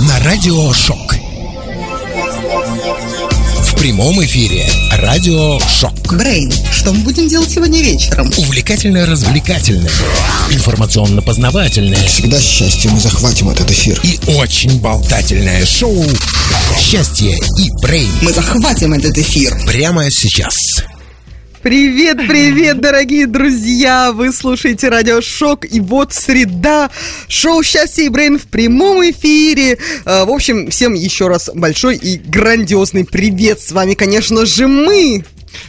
на Радио Шок. В прямом эфире Радио Шок. Брейн, что мы будем делать сегодня вечером? Увлекательно-развлекательное, информационно-познавательное Всегда счастье мы захватим этот эфир. и очень болтательное шоу «Счастье и Брейн» Мы захватим этот эфир. прямо сейчас. Привет, привет, дорогие друзья! Вы слушаете Радио Шок, и вот среда, шоу «Счастье и Брейн» в прямом эфире. Э, В общем, всем еще раз большой и грандиозный привет. С вами, конечно же, мы,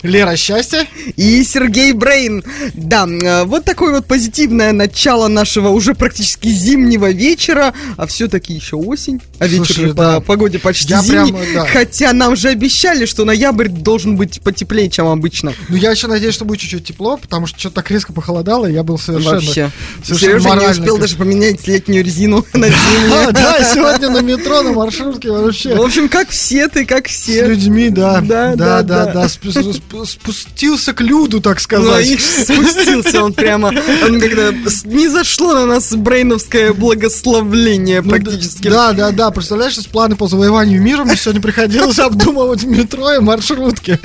Лера, счастье? и Сергей Брейн. Да, э, вот такое вот позитивное начало нашего уже практически зимнего вечера, а все-таки еще осень, а вечер Слушай, да. по погоде почти Я зимний. прям, да. Хотя нам же обещали, что ноябрь должен быть потеплее, чем обычно. Ну, я еще надеюсь, что будет чуть-чуть тепло, потому что что-то так резко похолодало, и я был совершенно... Вообще. совершенно Сережа не успел как- даже поменять летнюю резину на зимнюю. да, сегодня на метро, на маршрутке вообще. В общем, как все ты, как С все. людьми, да. Да, Да, да, да, Спустился к люду, так Ну, сказать. и спустился он прямо. Он когда не зашло на нас брейновское благословление Ну, практически. Да, да, да. Представляешь, что планы по завоеванию мира мне сегодня приходилось обдумывать метро и маршрутке.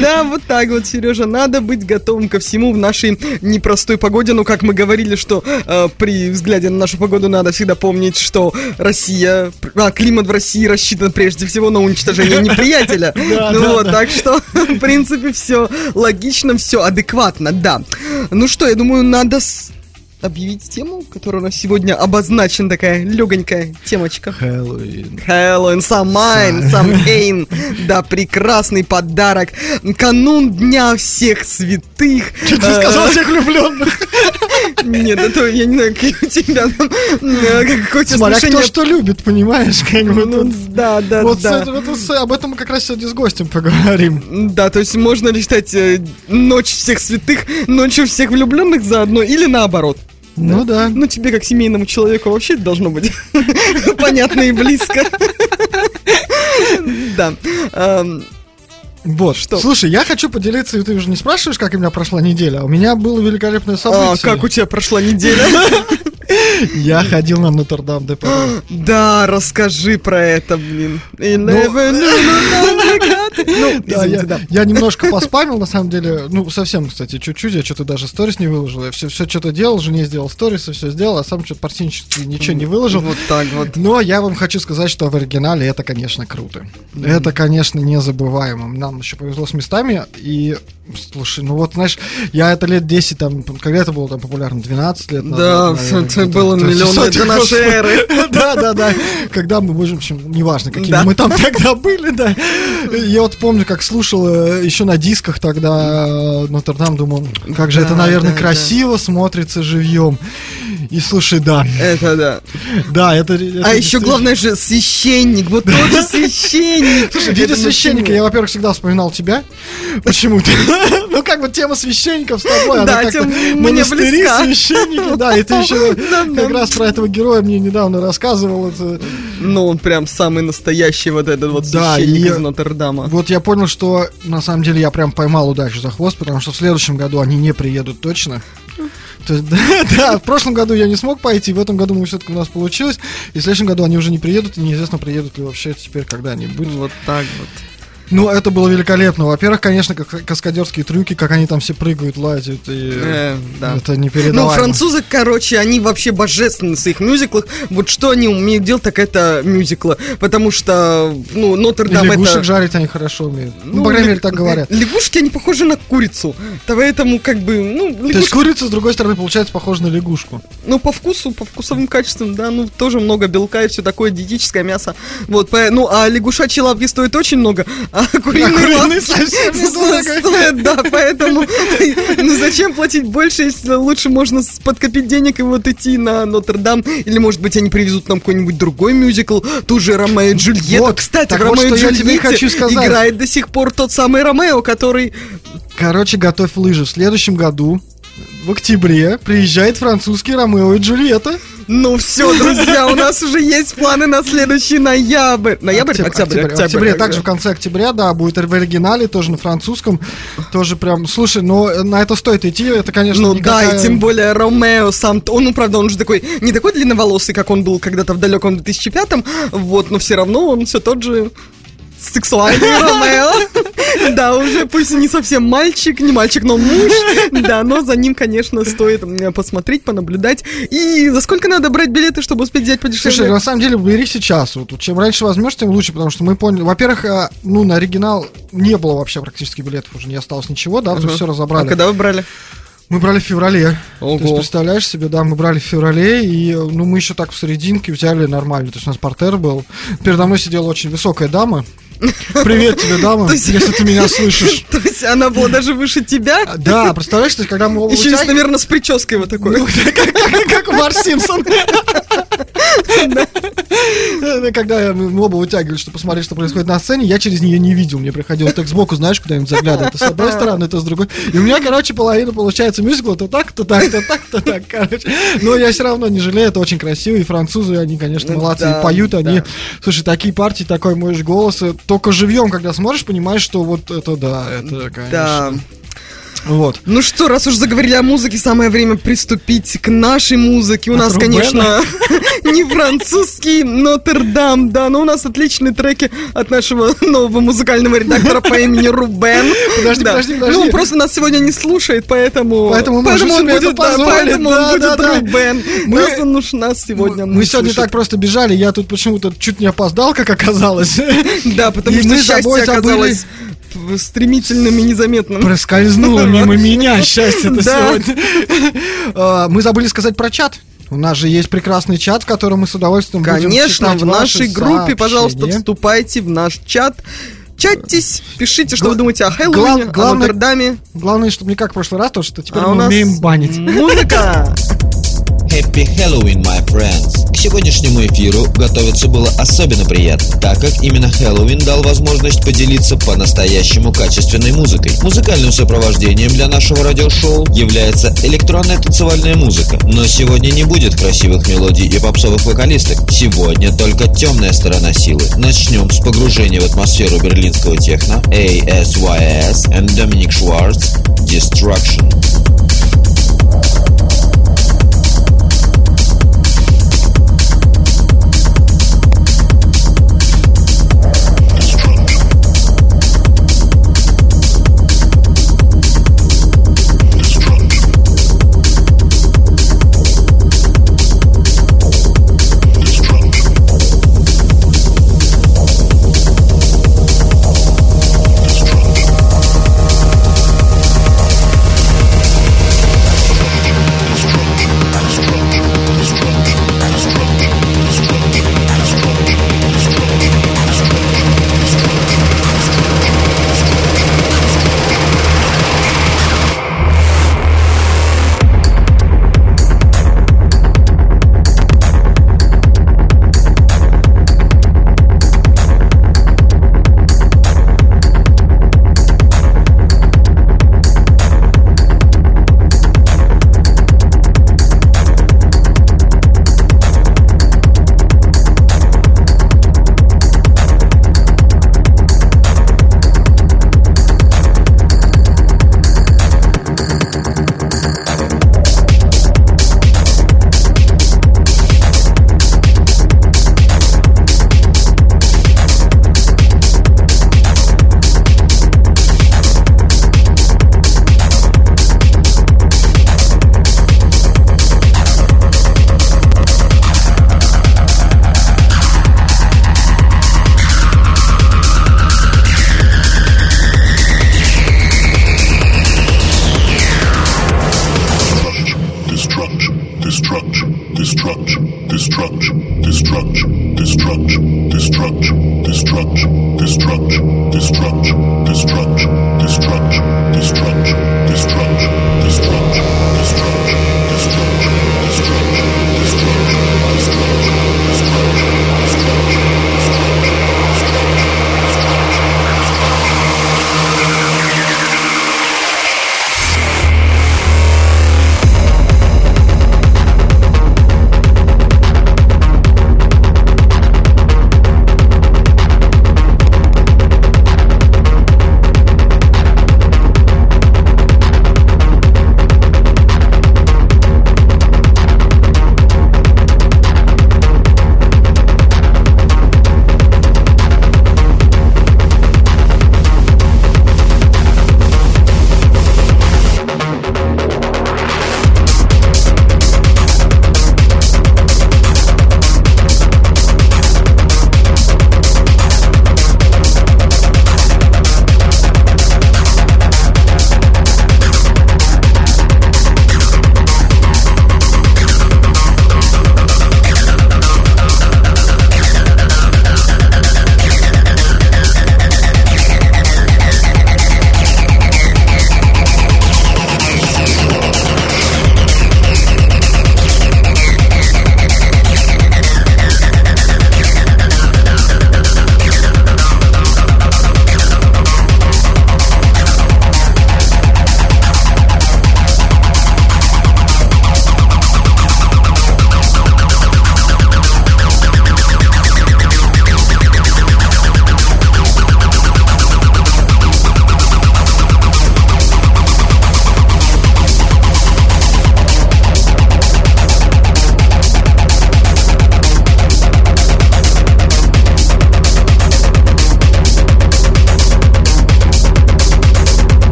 Да, вот так вот, Сережа, надо быть готовым ко всему в нашей непростой погоде. Ну, как мы говорили, что э, при взгляде на нашу погоду надо всегда помнить, что Россия, а, климат в России рассчитан прежде всего на уничтожение неприятеля. Ну вот, так что, в принципе, все логично, все адекватно, да. Ну что, я думаю, надо объявить тему, которая у нас сегодня обозначена, такая легонькая темочка. Хэллоуин. Хэллоуин, Самайн, Самхейн. Да, прекрасный подарок. Канун Дня всех святых. Ты сказал всех влюбленных. Э, Нет, это я не знаю, какие у тебя там, э, какое у тебя Смотря кто что любит, понимаешь, как бы Ну, тут- да, да, Вот да. с- об этом мы как раз сегодня с гостем поговорим. Да, то есть можно ли считать э, ночь всех святых ночью всех влюбленных заодно или наоборот? Ну да. Ну, тебе, как семейному человеку, вообще это должно быть понятно и близко. Да. Эм, Вот, Что? Слушай, я хочу поделиться, и ты уже не спрашиваешь, как у меня прошла неделя, а у меня было великолепное А, событие. как у тебя прошла неделя? Я ходил на Нотр-Дам де. Да, расскажи про это, блин. Ну, Ну, Да, извините, я, да. я немножко поспамил, на самом деле, ну, совсем, кстати, чуть-чуть, я что-то даже сторис не выложил, я все, все что-то делал, жене сделал сторисы, все сделал, а сам что-то практически ничего не выложил. Вот так вот. Но я вам хочу сказать, что в оригинале это, конечно, круто. Это, конечно, незабываемо. Нам еще повезло с местами, и, слушай, ну вот, знаешь, я это лет 10, там, когда это было там популярно, 12 лет Да, назад, наверное, это было есть, миллион лет господи. эры. Да, да, да. Когда мы, в общем, неважно, какими Да. мы там тогда были, да. Я вот помню, как слушал э, еще на дисках тогда э, Нотр-Дам, думал, как же это, Да, наверное, да, красиво смотрится живьем. И слушай, да, Это да. да, это... А это еще действительно- главное же священник. Вот тот священник. Слушай, в виде священника я, во-первых, всегда вспоминал тебя. Почему-то. Ну, как бы тема священников с тобой, она Да, как-то тем мне монастыри, священники, да, и ты еще как раз про этого героя мне недавно рассказывал. это- Ну, он прям самый настоящий вот этот вот священник из Нотр-Дама. Вот я понял, что на самом деле я прям поймал удачу за хвост, потому что в следующем году они не приедут точно. То есть, да, да, в прошлом году я не смог пойти, в этом году мы все-таки у нас получилось, и в следующем году они уже не приедут, и неизвестно, приедут ли вообще теперь когда-нибудь. Вот так вот. Ну, это было великолепно. Во-первых, конечно, как каскадерские трюки, как они там все прыгают, лазят, и Э, да. это Ну, непередаваемо. французы, короче, они вообще божественны в своих мюзиклах. Вот что они умеют делать, так это мюзиклы. Потому что, ну, Нотр-Дам лягушек это... жарить они хорошо умеют. Ну, Ну, по крайней мере, так говорят. Лягушки, они похожи на курицу. Поэтому, как бы, ну, То есть лягушки, курица, с другой стороны, получается похожа на лягушку. ну, по вкусу, по вкусовым качествам, да, ну, тоже много белка и все такое, диетическое мясо. Вот, по- ну, а лягушачьи лапки стоят очень много, а лапки совсем недорого. стоят, да, поэтому, ну, зачем платить больше, если лучше можно подкопить денег и вот идти на Нотр-Дам, или, может быть, они привезут нам какой-нибудь другой мюзикл, ту же Ромео и Джульетта. Вот, Кстати, в вот, Ромео и сказать. играет до сих пор тот самый Ромео, который Короче, готовь лыжи. В следующем году, в октябре, приезжает французский Ромео и Джульетта. Ну все, друзья, у нас уже есть планы на следующий ноябрь. Ноябрь? Октябрь, Октябрь, октябрь, октябрь. также в конце октября, да, будет в оригинале, тоже на французском, тоже прям, слушай, но на это стоит идти, это, конечно, Ну да, никакая- и тем более Ромео сам, он, ну, правда, он уже такой, не такой длинноволосый, как он был когда-то в далеком 2005-м, вот, но все равно он все тот же сексуальный Ромео. Да, уже пусть не совсем мальчик, не мальчик, но муж. Да, но за ним, конечно, стоит посмотреть, понаблюдать. И за сколько надо брать билеты, чтобы успеть взять Слушай, подешевле? на самом деле, бери сейчас. Вот, чем раньше возьмешь, тем лучше, потому что мы поняли. Во-первых, а, ну, на оригинал не было вообще практически билетов, уже не осталось ничего, да, то все А разобрали. когда вы брали? Мы брали в феврале. Ого. То есть, представляешь себе, да, мы брали в феврале, и, ну, мы еще так в серединке взяли нормально. То есть, у нас портер был. Передо мной сидела очень высокая дама. Привет тебе, дама, есть- если ты меня слышишь. То есть она была даже выше тебя? Да, представляешь, то есть, когда мы оба Еще, вытягивали- наверное, с прической вот такой. Ну, как, как- как Марс Симпсон. Когда мы оба вытягивали, чтобы посмотреть, что происходит на сцене, я через нее не видел. Мне приходилось так сбоку, знаешь, куда-нибудь заглядывать. То с одной стороны, то с другой. И у меня, короче, половина получается мюзикла, то так, то так, то так, то так, короче. Но я все равно не жалею, это очень красиво. И французы, они, конечно, Ну молодцы. И поют они. Слушай, такие партии, такой можешь голос. и Только живьем, когда смотришь, понимаешь, что вот это да, это, конечно. Вот. Ну что, раз уж заговорили о музыке, самое время приступить к нашей музыке. У От нас, конечно, не французский Нотр-Дам, да, но у нас отличные треки от нашего нового музыкального редактора по имени Рубен. Подожди, подожди, подожди. Ну, он просто нас сегодня не слушает, поэтому... Поэтому он будет, поэтому он Да, будет. Рубен. Мы- Раз он уж нас сегодня Мы сегодня так просто бежали, я тут почему-то чуть не опоздал, как оказалось. Да, потому что счастье оказалось стремительным и незаметным. Проскользнуло мимо меня счастье-то сегодня. А, Мы забыли сказать про чат. У нас же есть прекрасный чат, в котором мы с удовольствием Конечно, в нашей группе, пожалуйста, вступайте в наш чат. Чатьтесь, пишите, что Гла- вы думаете о Хэллоуине, о главное- Нотр-Даме. Главное, чтобы не как в прошлый раз, то что теперь А мы умеем банить. музыка. Happy Halloween, my friends! К сегодняшнему эфиру готовиться было особенно приятно, так как именно Хэллоуин дал возможность поделиться по-настоящему качественной музыкой. Музыкальным сопровождением для нашего радиошоу является электронная танцевальная музыка. Но сегодня не будет красивых мелодий и попсовых вокалисток. Сегодня только темная сторона силы. Начнем с погружения в атмосферу берлинского техно ASYS and Dominic Schwartz Destruction.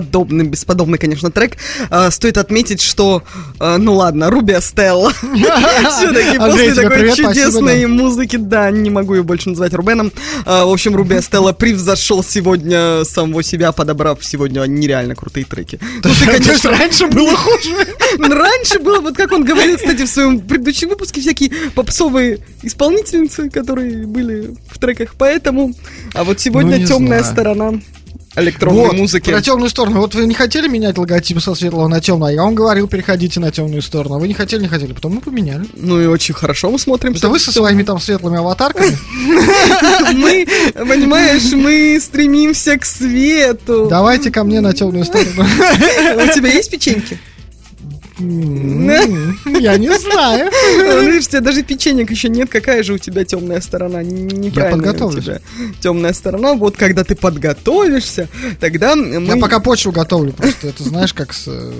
Бесподобный, бесподобный, конечно, трек. А, стоит отметить, что, а, ну ладно, Рубия Стелла. Все-таки после такой чудесной музыки, да, не могу ее больше называть Рубеном. А, В общем, Рубия Стелла превзошел сегодня самого себя, подобрав сегодня нереально крутые треки. Ну, ты, конечно, раньше было хуже. Раньше было, вот как он говорил, кстати, в своем предыдущем выпуске, всякие попсовые исполнительницы, которые были в треках. Поэтому, а вот Ну, сегодня не темная сторона электронной Вот, музыки. про темную сторону. Вот вы не хотели менять логотип со светлого на темное, а я вам говорил, переходите на темную сторону. А вы не хотели, не хотели, потом мы поменяли. Ну и очень хорошо мы смотрим. Это вы со своими там светлыми аватарками? Мы, понимаешь, мы стремимся к свету. Давайте ко мне на темную сторону. У тебя есть печеньки? Я не знаю. Ну, Видишь, у тебя даже печенек еще нет. Какая же у тебя темная сторона? Неправильная у подготовлюсь. тебя темная сторона. Вот когда ты подготовишься, тогда мы... Я пока почву готовлю, просто это знаешь, как с, э,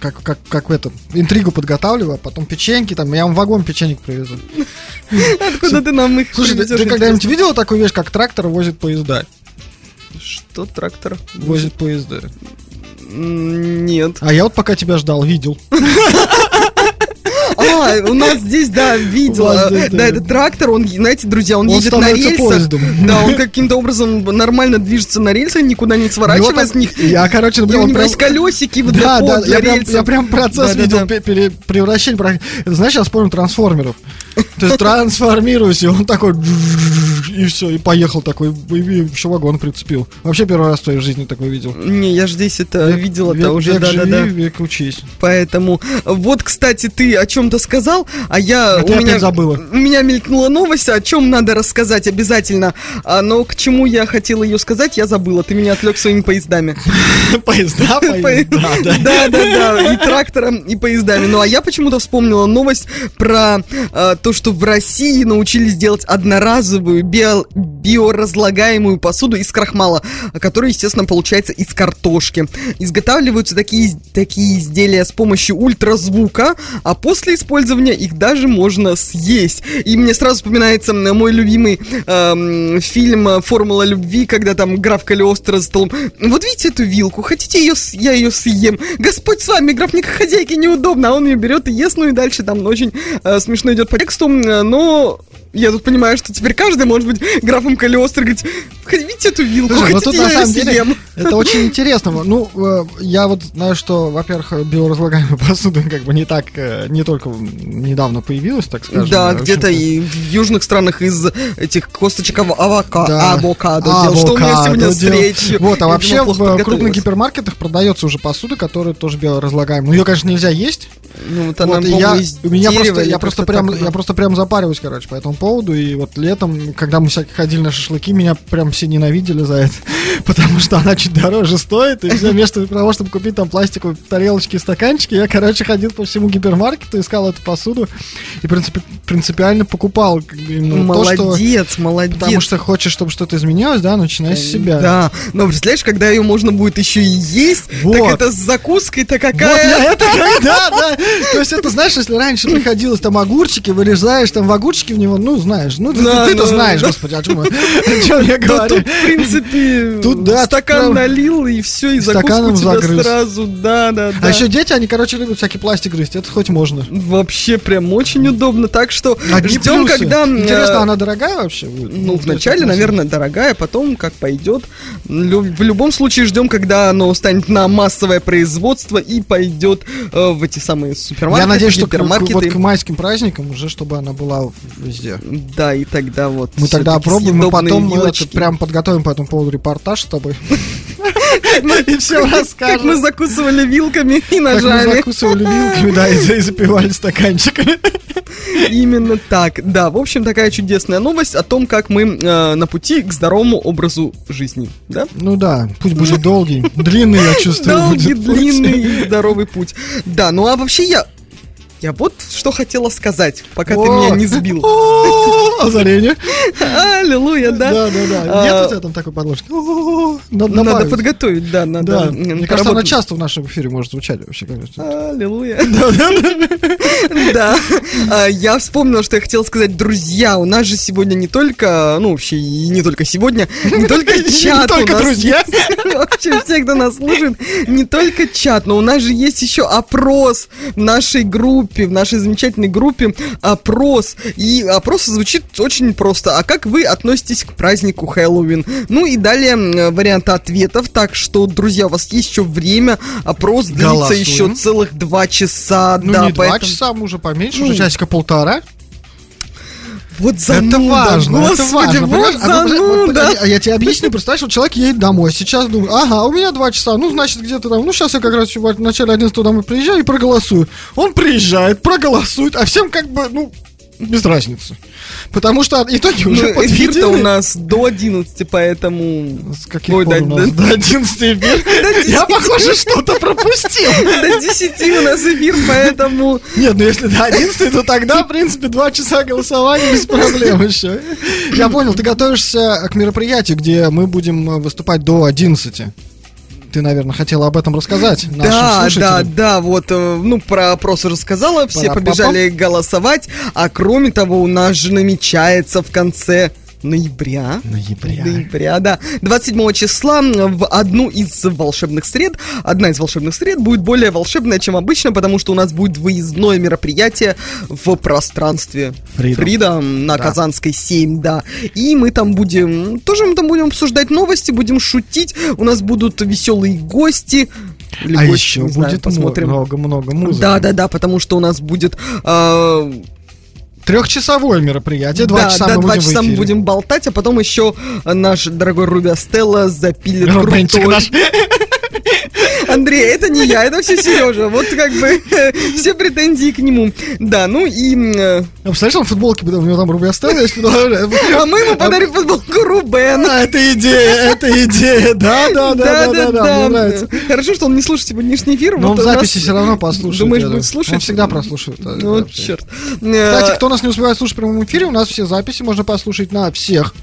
как, как, как в этом, интригу подготавливаю, а потом печеньки, там, я вам вагон печенек привезу. Откуда ты нам их Слушай, ты, когда-нибудь видела такую вещь, как трактор возит поезда? Что трактор? Возит поезда. Нет. А я вот пока тебя ждал, видел. А, у нас здесь, да, видела. Да, да. этот трактор, он, знаете, друзья, он, Он едет на рельсах. поездом. Да, он каким-то образом нормально движется на рельсах, никуда не сворачивая Вот с них. Я, короче, И у наблюдал, него прям- есть колесики вот Да, да, я прям, рельсов. я прям процесс Да, да, видел, да. пере- превращение. знаешь, я вспомнил трансформеров. То есть трансформируюсь, и он такой, и все, и поехал такой, и еще вагон прицепил. Вообще первый раз в твоей жизни такой видел. Не, я же здесь это Век- видела-то век- уже, да-да-да. век учись. Поэтому, вот, кстати, ты о чем-то сказал, а я... А у меня, забыла. У меня мелькнула новость, о чем надо рассказать обязательно. А, но к чему я хотела ее сказать, я забыла. Ты меня отвлек своими поездами. Поезда, поезда, да. Да, да, да, и трактором, и поездами. Ну, а я почему-то вспомнила новость про э, то, что в России научились делать одноразовую био- биоразлагаемую посуду из крахмала, которая, естественно, получается из картошки. Изготавливаются такие, такие изделия с помощью ультразвука, а после использования их даже можно съесть. И мне сразу вспоминается мой любимый эм, фильм «Формула любви», когда там граф Калиостро за столом. Вот видите эту вилку? Хотите ее, я ее съем? Господь с вами, граф, мне хозяйке неудобно, а он ее берет и ест, ну и дальше там очень э, смешно идет по тексту, э, но я тут понимаю, что теперь каждый может быть графом Калиостро говорить, видите эту вилку, Слушай, ну хотите тут я на самом деле съем? это очень интересно. Ну, э, я вот знаю, что, во-первых, биоразлагаемая посуда как бы не так, э, не только недавно появилась, так скажем. Да, где-то и в южных странах из этих косточек авока- Да. авокадо делал, что у меня сегодня речью. Вот, а Я вообще думала, в крупных гипермаркетах продается уже посуда, которая тоже биоразлагаемая. Ну, ее, конечно, нельзя есть. Ну, вот она, Вот, я, у меня просто, я просто прям, так, я просто прям запариваюсь, короче, по этому поводу. И вот летом, когда мы всякие ходили на шашлыки, меня прям все ненавидели за это, потому что она чуть дороже стоит, и все вместо того, чтобы купить там пластиковые тарелочки и стаканчики, я, короче, ходил по всему гипермаркету, искал эту посуду и принципи- принципиально покупал именно то, что... Молодец, молодец. Потому что хочешь, чтобы что-то изменилось, да, начинай с себя. Да, но представляешь, когда ее можно будет еще и есть, Вот. так это с закуской-то Вот какая. я это, да, да. То есть это, знаешь, если раньше приходилось там огурчики, вырезаешь там в огурчики в него, ну, знаешь, ну, Да, ты-то ну, знаешь, да. господи, о чем, я- о чем я Да говорю. тут, в принципе, Тут, да, стакан прям- налил, и все, и закуску тебя загрыз. сразу, да, да, да. А еще дети, они, короче, любят всякий пластик грызть, это хоть можно. Вообще прям очень удобно, так что Одни ждем, плюсы. когда... э, Интересно, она дорогая вообще? Ну, есть вначале, наверное, дорогая, потом как пойдет. В любом случае ждем, когда оно станет на массовое производство и пойдет э, в эти самые супермаркеты, Я надеюсь, что к, вот к майским праздникам уже, чтобы она была везде. Да, и тогда вот. Мы тогда опробуем, мы потом это, прям подготовим по этому поводу репортаж с тобой. И все Как мы расскажем. закусывали вилками и Как мы ножами. закусывали вилками, да, и запивали стаканчиками. Именно так. Да, в общем, такая чудесная новость о том, как мы э, на пути к здоровому образу жизни. Да? Ну да, путь будет долгий, длинный, я чувствую. Долгий, длинный и здоровый путь. Да, ну а вообще я... Я вот что хотела сказать, пока ты меня не сбил. Озарение. Аллилуйя, да? Да, да, да. А, Нет у тебя там такой подложки? Надо подготовить, да, надо. Мне кажется, она часто в нашем эфире может звучать вообще, конечно. Аллилуйя. Да. А, Я вспомнила, что я хотела сказать, друзья, у нас же сегодня не только, ну вообще и не только сегодня, не только чат у нас друзья. Вообще все, кто нас слушает, не только чат, но у нас же есть еще опрос в нашей группе, в нашей замечательной группе опрос. И опрос звучит очень просто. А как вы относитесь к празднику Хэллоуин? Ну и далее варианты ответов. Так что, друзья, у вас есть еще время. Опрос длится Голосуем. еще целых два часа. Ну, да, не два поэтому- часа, мы уже поменьше, Ну, уже часика полтора. Вот зануда, это важно, это господи, важно. вот понимаешь? А зануда. а я тебе объясню, представляешь, вот человек едет домой, сейчас думает, ага, у меня два часа, ну, значит, где-то там, ну, сейчас я как раз в начале 11 домой приезжаю и проголосую. Он приезжает, проголосует, а всем как бы, ну, без разницы. Потому что итоги уже Ну, эфир-то у нас до 11, поэтому... С каких Ой, пор да, у нас? До 11 эфир? Я, похоже, что-то пропустил. До 10 у нас эфир, поэтому... Нет, ну если до 11, то тогда, в принципе, два часа голосования без проблем еще. Я понял, ты готовишься к мероприятию, где мы будем э, выступать до 11. Ты, наверное, хотела об этом рассказать Да, да, да, вот, э, ну, про опрос рассказала, все побежали голосовать, а кроме того, у нас же намечается в конце ноября. Ноября. Ноября, да. 27 числа в одну из волшебных сред, одна из волшебных сред будет более волшебная, чем обычно, потому что у нас будет выездное мероприятие в пространстве Freedom. Freedom на Да. Казанской 7, да. И мы там будем, тоже мы там будем обсуждать новости, будем шутить, у нас будут веселые гости. Или А еще будет посмотрим. много-много музыки. Да, да, да, потому что у нас будет э, Трехчасовое мероприятие, два да, часа да, мы два будем часа мы будем болтать, а потом еще наш дорогой Руби Стелла запилит Рубенчик крутой. наш. Андрей, это не я, это все Сережа. Вот как бы все претензии к нему. Да, ну и... э, А Представляешь, он футболки, у него там Астелла есть. А мы ему подарим футболку Рубена. Это идея, это идея. Да, да, да, да, да, да, мне нравится. Хорошо, что он не слушает сегодняшний эфир. Но он вот в записи все равно послушает. Думаешь, будет слушать? Он всегда прослушивает. Ну, черт. Кстати, кто нас не успевает слушать в прямом эфире, у нас все записи можно послушать на всех,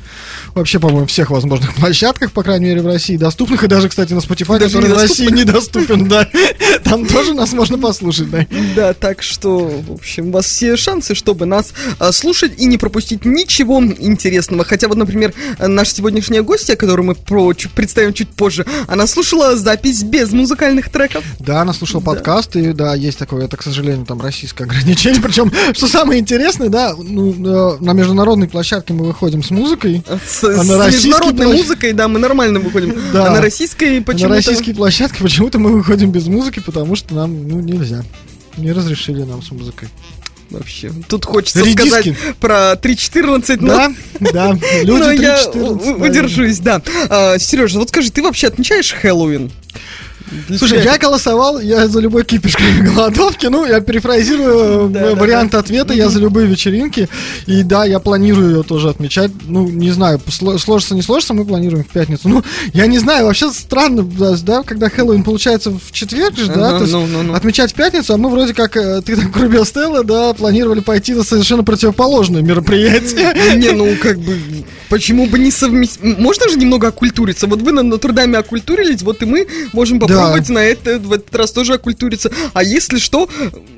вообще, по-моему, всех возможных площадках, по крайней мере, в России доступных, и даже, кстати, на Spotify, который в. России недоступен, да. Там тоже нас можно послушать, да. Да, так что, в общем, у вас все шансы, чтобы нас а, слушать и не пропустить ничего интересного. Хотя вот, например, наша сегодняшняя гостья, которую мы про- представим чуть позже, она слушала запись без музыкальных треков. Да, она слушала подкаст, и да, есть такое, это, к сожалению, там российское ограничение. Причем, что самое интересное, да, ну, э, на международной площадке мы выходим с музыкой, С, А с международной площадь- музыкой, да, мы нормально выходим. Да. А на российской а почему-то... на российской площадке почему-то мы выходим без музыки, потому что нам, ну, нельзя. Не разрешили нам с музыкой. Вообще, тут хочется Редиски. сказать про 3.14, но... Да, да, люди но я 3-14, у- да. удержусь, да. Сережа, вот скажи, ты вообще отмечаешь Хэллоуин? Для Слушай, тебя я голосовал, я за любой кипиш, кроме голодовки. Ну, я перефразирую Да, э, да, вариант ответа, я за любые вечеринки. И да, я планирую ее тоже отмечать. Ну, не знаю, сло- сложится, не сложится, мы планируем в пятницу. Ну, я не знаю, вообще странно, да, да, когда Хэллоуин получается в четверг же, да, Ага, то есть ну, ну, ну. отмечать в пятницу, а мы вроде как, э, ты там, Круби Стелла, да, планировали пойти на совершенно противоположное мероприятие. Не, ну как бы, почему бы не совместить? Можно же немного окультуриться. Вот вы на Нотр-Даме окультурились, вот и мы можем попробовать на это в этот раз тоже окультуриться. А если что,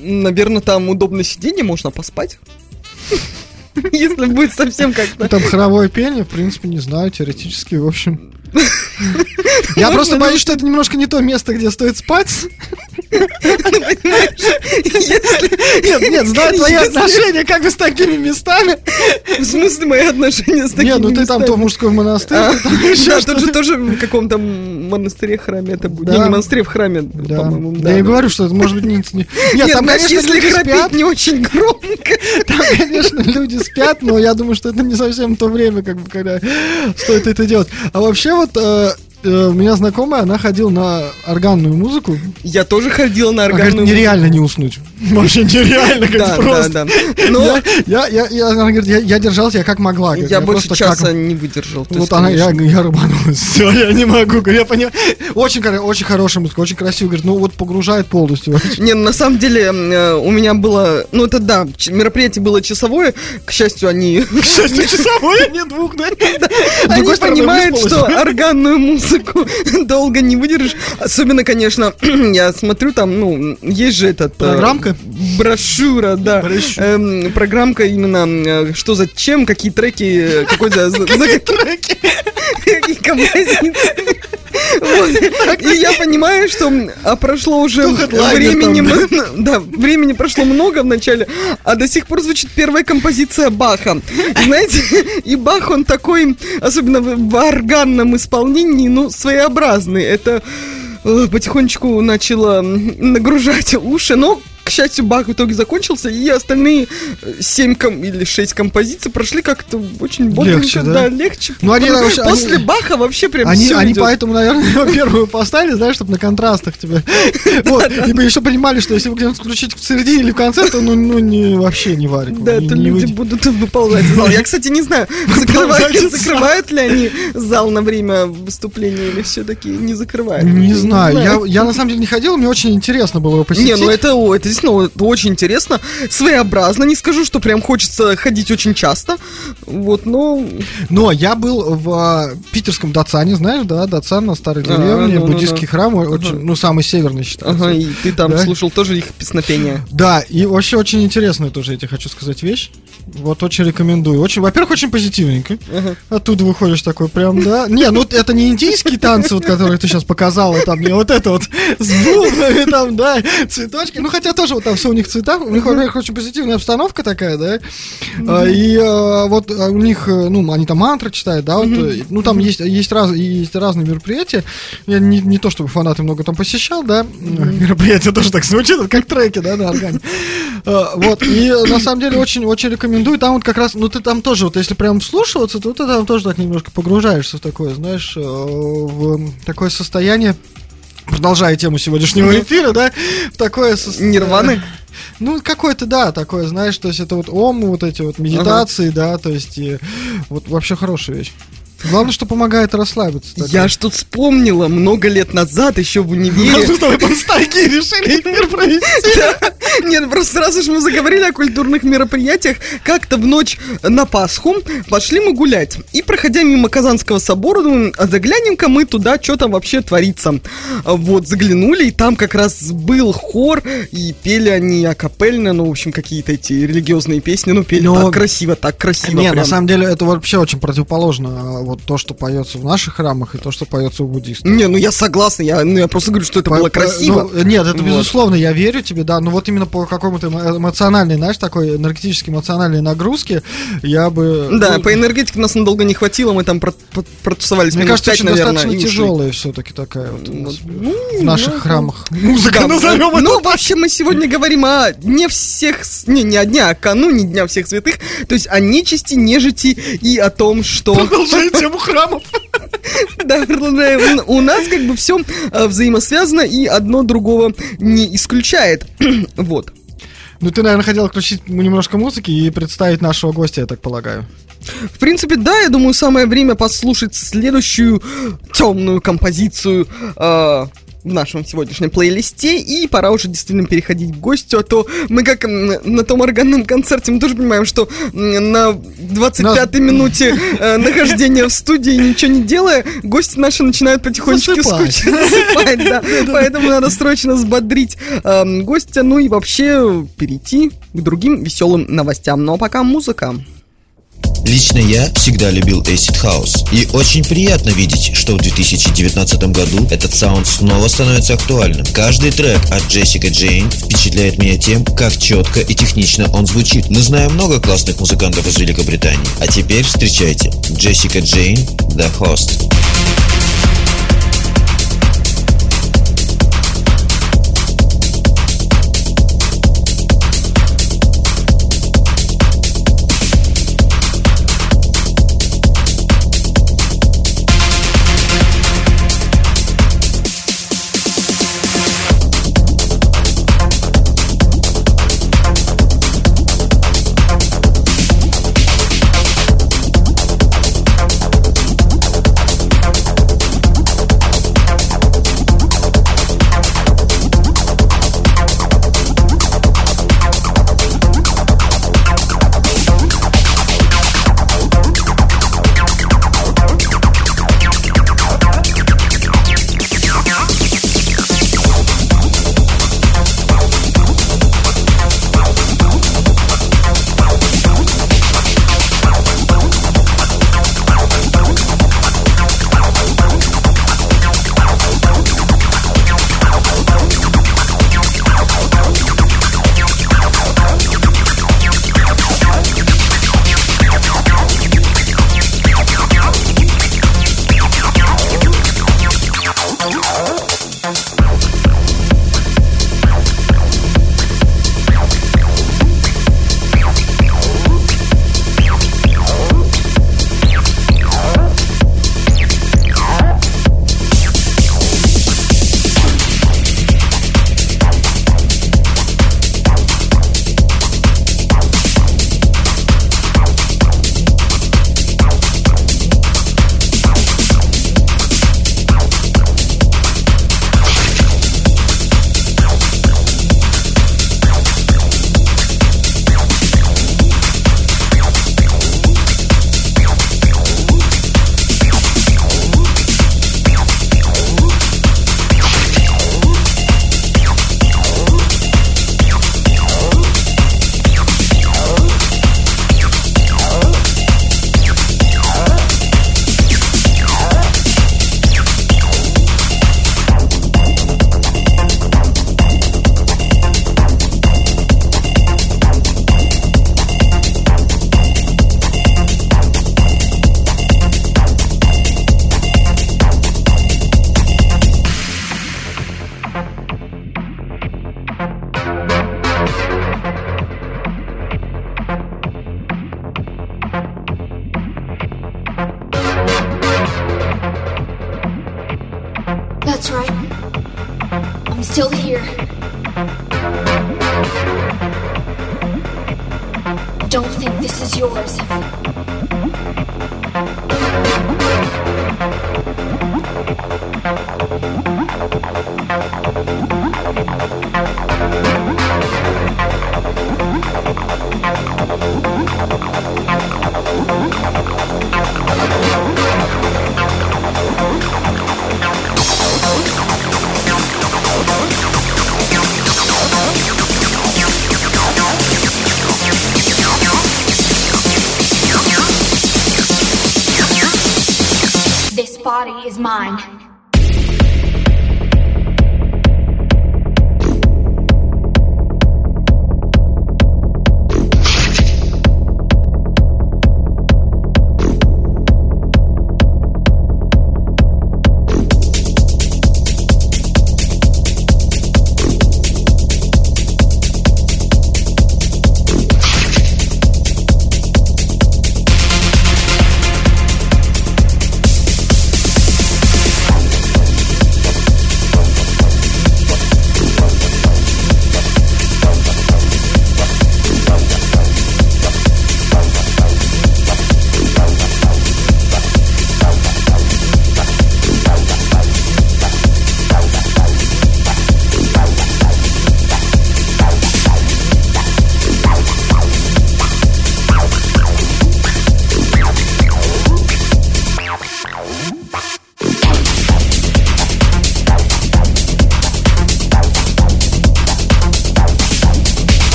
наверное, там удобное сиденье, можно поспать. Если будет совсем Ну, как-то... Там хоровое пение, в принципе, не знаю, теоретически, в общем. Я просто боюсь, что это немножко не то место, где стоит спать. Нет, нет, знаю твои отношения как бы с такими местами. В смысле мои отношения с такими Нет, ну ты там местами? то в мужской монастырь, А, Да, тут же тоже в каком-то монастыре, храме это будет. Да. Не, не монастыре, в храме, Да, по-моему. да, я и говорю, что это может быть не... не- Нет, там, конечно, люди спят, не очень громко. там, конечно, люди спят, но я думаю, что это не совсем то время, как бы, когда стоит это делать. А вообще вот, э, у меня знакомая, она ходила на органную музыку. Я тоже ходила на Она говорит, органную нереально не уснуть. Вообще нереально, говорит, Да, да, просто. да. Но Я, я, я, я- она говорит, я, я держался, я как могла. говорит, я больше просто как- часа не выдержал. Вот она, я, я рыбанулась. Все, я не могу. Я понимаю. Очень, очень хорошая музыка, очень красиво. Говорит, ну вот погружает полностью. Не, ну, на самом деле э, у меня было, ну это да, мероприятие было часовое, к счастью, они Часовой, а не двух, да? Они понимают, что органную музыку долго не выдержишь. Особенно, конечно, я смотрю там, ну, есть же этот... э, Программка? Брошюра, да. Брошюра. Эм, программка именно, э, что зачем, какие треки, э, какой за... Какие треки? Какие композиции. Вот. И я понимаю, что а прошло уже времени, там, да, времени прошло много в начале, а до сих пор звучит первая композиция Баха. Знаете, и Бах, он такой, особенно в органном исполнении, ну, своеобразный. Это э, потихонечку начало м, нагружать уши, но к счастью, Бах в итоге закончился, и остальные э, семь ком- или шесть композиций прошли как-то очень бодренько, Легче, да? легче. Ну, они После они- Баха вообще прям Они, они идёт. поэтому, наверное, первую поставили, знаешь, чтобы на контрастах тебе. Вот. И мы еще понимали, что если вы где-нибудь включить в середине или в конце, то ну, ну не, вообще не варик. Да, то люди будут выползать в зал. Я, кстати, не знаю, закрывают, из зала. ли они зал на время выступления или все-таки не закрывают. Не знаю. Я, на самом деле не ходил, мне очень интересно было его посетить. Не, ну это, это действительно это очень интересно, своеобразно. Не скажу, что прям хочется ходить очень часто. Вот, но Но я был в а, питерском Дацане, знаешь, да, Дацан на старой А, деревне, ну, ну, буддийский ну. храм, о- очень, ну, самый северный считается. ага, и ты там Да. слушал тоже их песнопение. Да, и вообще очень интересная тоже, я тебе хочу сказать, вещь. Вот очень рекомендую. Очень, во-первых, очень позитивненько. Оттуда выходишь такой прям, да. Не, ну это не индийские танцы, вот, которые ты сейчас показала, там, не вот это вот с бубнами, там, да, цветочки. Ну, хотя тоже вот там все у них цвета. У них, во-первых, очень позитивная обстановка такая, да. А, И а, вот а, у них, э, ну, они там мантры читают, да, вот, э, ну, там есть, есть, раз, есть разные мероприятия. Я не, не то, чтобы фанаты много там посещал, да, мероприятия тоже так звучит, как треки, да, на органе. А, Вот, и на самом деле очень, очень рекомендую. Там вот как раз, ну ты там тоже, вот если прям вслушиваться, то ты там тоже так немножко погружаешься в такое, знаешь, э, в такое состояние, продолжая тему сегодняшнего эфира, да, в такое состояние. Нирваны? Ну, какой-то, да, такое, знаешь, то есть это вот ом, вот эти вот медитации, да, то есть и вот вообще хорошая вещь. Главное, что помогает расслабиться. такое. Я ж тут вспомнила много лет назад, еще в универе. Мы с тобой по ностальгии решили эфир провести. Нет, просто сразу же мы заговорили о культурных мероприятиях. Как-то в ночь на Пасху пошли мы гулять. И, проходя мимо Казанского собора, думаем, а заглянем-ка мы туда, что там вообще творится. Вот, заглянули, и там как раз был хор, и пели они акапельно, ну, в общем, какие-то эти религиозные песни. Ну, пели Но- так красиво, так красиво. Не, на прям. самом деле это вообще очень противоположно. а, Вот то, что поется в наших храмах, и то, что поется у буддистов. Не, ну я согласна, я, ну, я просто говорю, что это По- было красиво. ну, нет, это Вот. безусловно, я верю тебе, да, но вот именно по какому-то эмо- эмоциональной, знаешь, такой энергетической эмоциональной нагрузке я бы... Да, ну, по энергетике нас надолго не хватило, мы там про- про- протусовались Мне кажется, пять, очень наверное, достаточно тяжелая все-таки такая вот у нас Ну, в наших ну, храмах. Музыка, Да, назовем это. Ну, вообще, мы сегодня говорим о дне всех... Не, не о дне, а кануне Дня всех святых. То есть о нечисти, нежити и о том, что... Продолжай тему храмов. Да, у нас как бы все взаимосвязано и одно другого не исключает. Вот. Ну, ты, наверное, хотел включить немножко музыки и представить нашего гостя, я так полагаю. В принципе, да, я думаю, самое время послушать следующую темную композицию э, в нашем сегодняшнем плейлисте. И пора уже действительно переходить к гостю, а то мы как на том органном концерте, мы тоже понимаем, что на 25-й минуте э, нахождения в студии, ничего не делая, гости наши начинают потихонечку скучать, засыпать, да. Поэтому надо срочно взбодрить э, гостя, ну и вообще перейти к другим веселым новостям. Ну а пока музыка. Лично я всегда любил Acid House. И очень приятно видеть, что в 2019 году этот саунд снова становится актуальным. Каждый трек от Джессика Джейн впечатляет меня тем, как четко и технично он звучит. Мы знаем много классных музыкантов из Великобритании. А теперь встречайте Джессика Джейн The Host.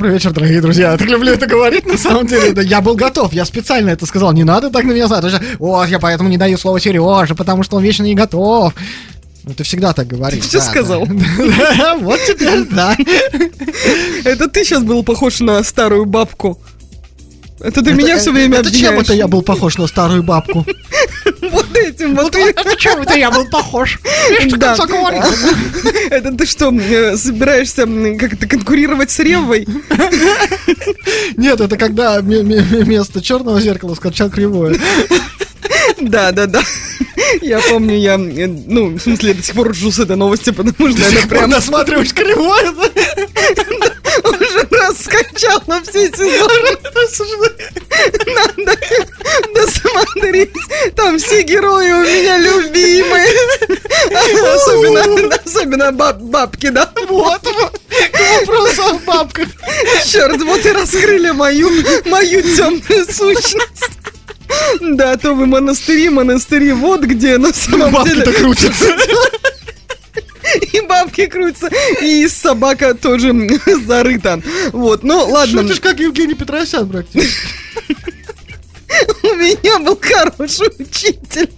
Добрый вечер, дорогие друзья. Я так люблю это говорить, на самом деле. Да, я был готов, я специально это сказал. Не надо так на меня знать. Вот, я поэтому не даю слово Сереже, потому что он вечно не готов. Ну, ты всегда так говоришь. Ты всё да, сказал. Да, Вот теперь, да. Это ты сейчас был похож на старую бабку. Это ты Это- меня все время Это чем обвиняешь. это я был похож на старую бабку? Вот этим вот. Это чем это я был похож? Да. Это ты что, э, собираешься как-то конкурировать с Ревой? Нет, это когда ме- ме- вместо черного зеркала скачал кривое. Да, да, да. Я помню, я, э, ну, в смысле, я до сих пор ржу с этой новости, потому что это прям Досматриваешь кривое. Уже раскачала все сезоны. Надо досмотреть. Там все герои у меня любимые. Особенно, особенно баб- бабки, да? Вот, вот. К вопросу о бабках. Черт, вот и раскрыли мою, мою темную сущность. Да, то вы монастыри, монастыри, вот где на самом деле. Бабки-то крутятся. И бабки крутятся, и собака тоже зарыта. Вот, ну ладно, Шутишь, как Евгений Петросян практически. у меня был хороший учитель.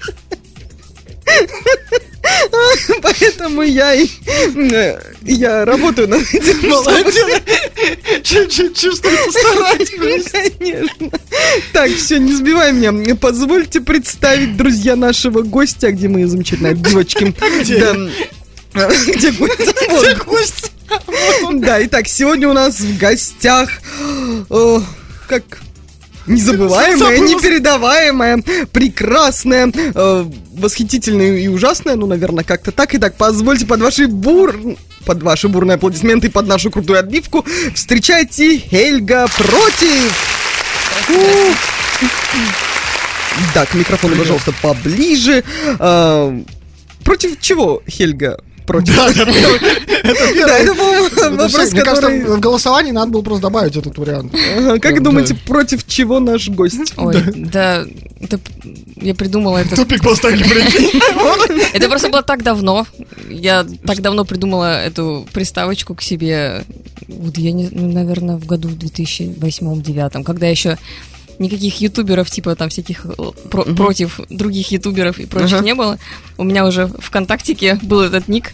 Поэтому я и э, я работаю над этим. Молодец. Чуть-чуть чувствуется старательность. Конечно. Так, все, не сбивай меня. Позвольте представить, друзья, нашего гостя, где мы замечательные девочки. где? Где гость? Где гость? Да, итак, сегодня у нас в гостях как незабываемая, непередаваемая, прекрасная, э, восхитительная и ужасная, ну, наверное, как-то так. Итак, позвольте под ваши бур... под ваши бурные аплодисменты и под нашу крутую отбивку встречайте Хельга Против! Да, к микрофону, пожалуйста, поближе. А, Против чего, Хельга? Против. Да, это первый. Это Да, это, по-моему, Это вопрос. Мне кажется, в голосовании надо было просто добавить этот вариант. Как думаете, против чего наш гость? Ой, да, я придумала это. Тупик поставили, прикинь. Это просто было так давно. Я так давно придумала эту приставочку к себе. Вот я не, ну, наверное, в году в 2008-2009, когда еще никаких ютуберов, типа там всяких э, про- против других ютуберов и прочих Ага. не было. У меня уже в ВКонтактике был этот ник.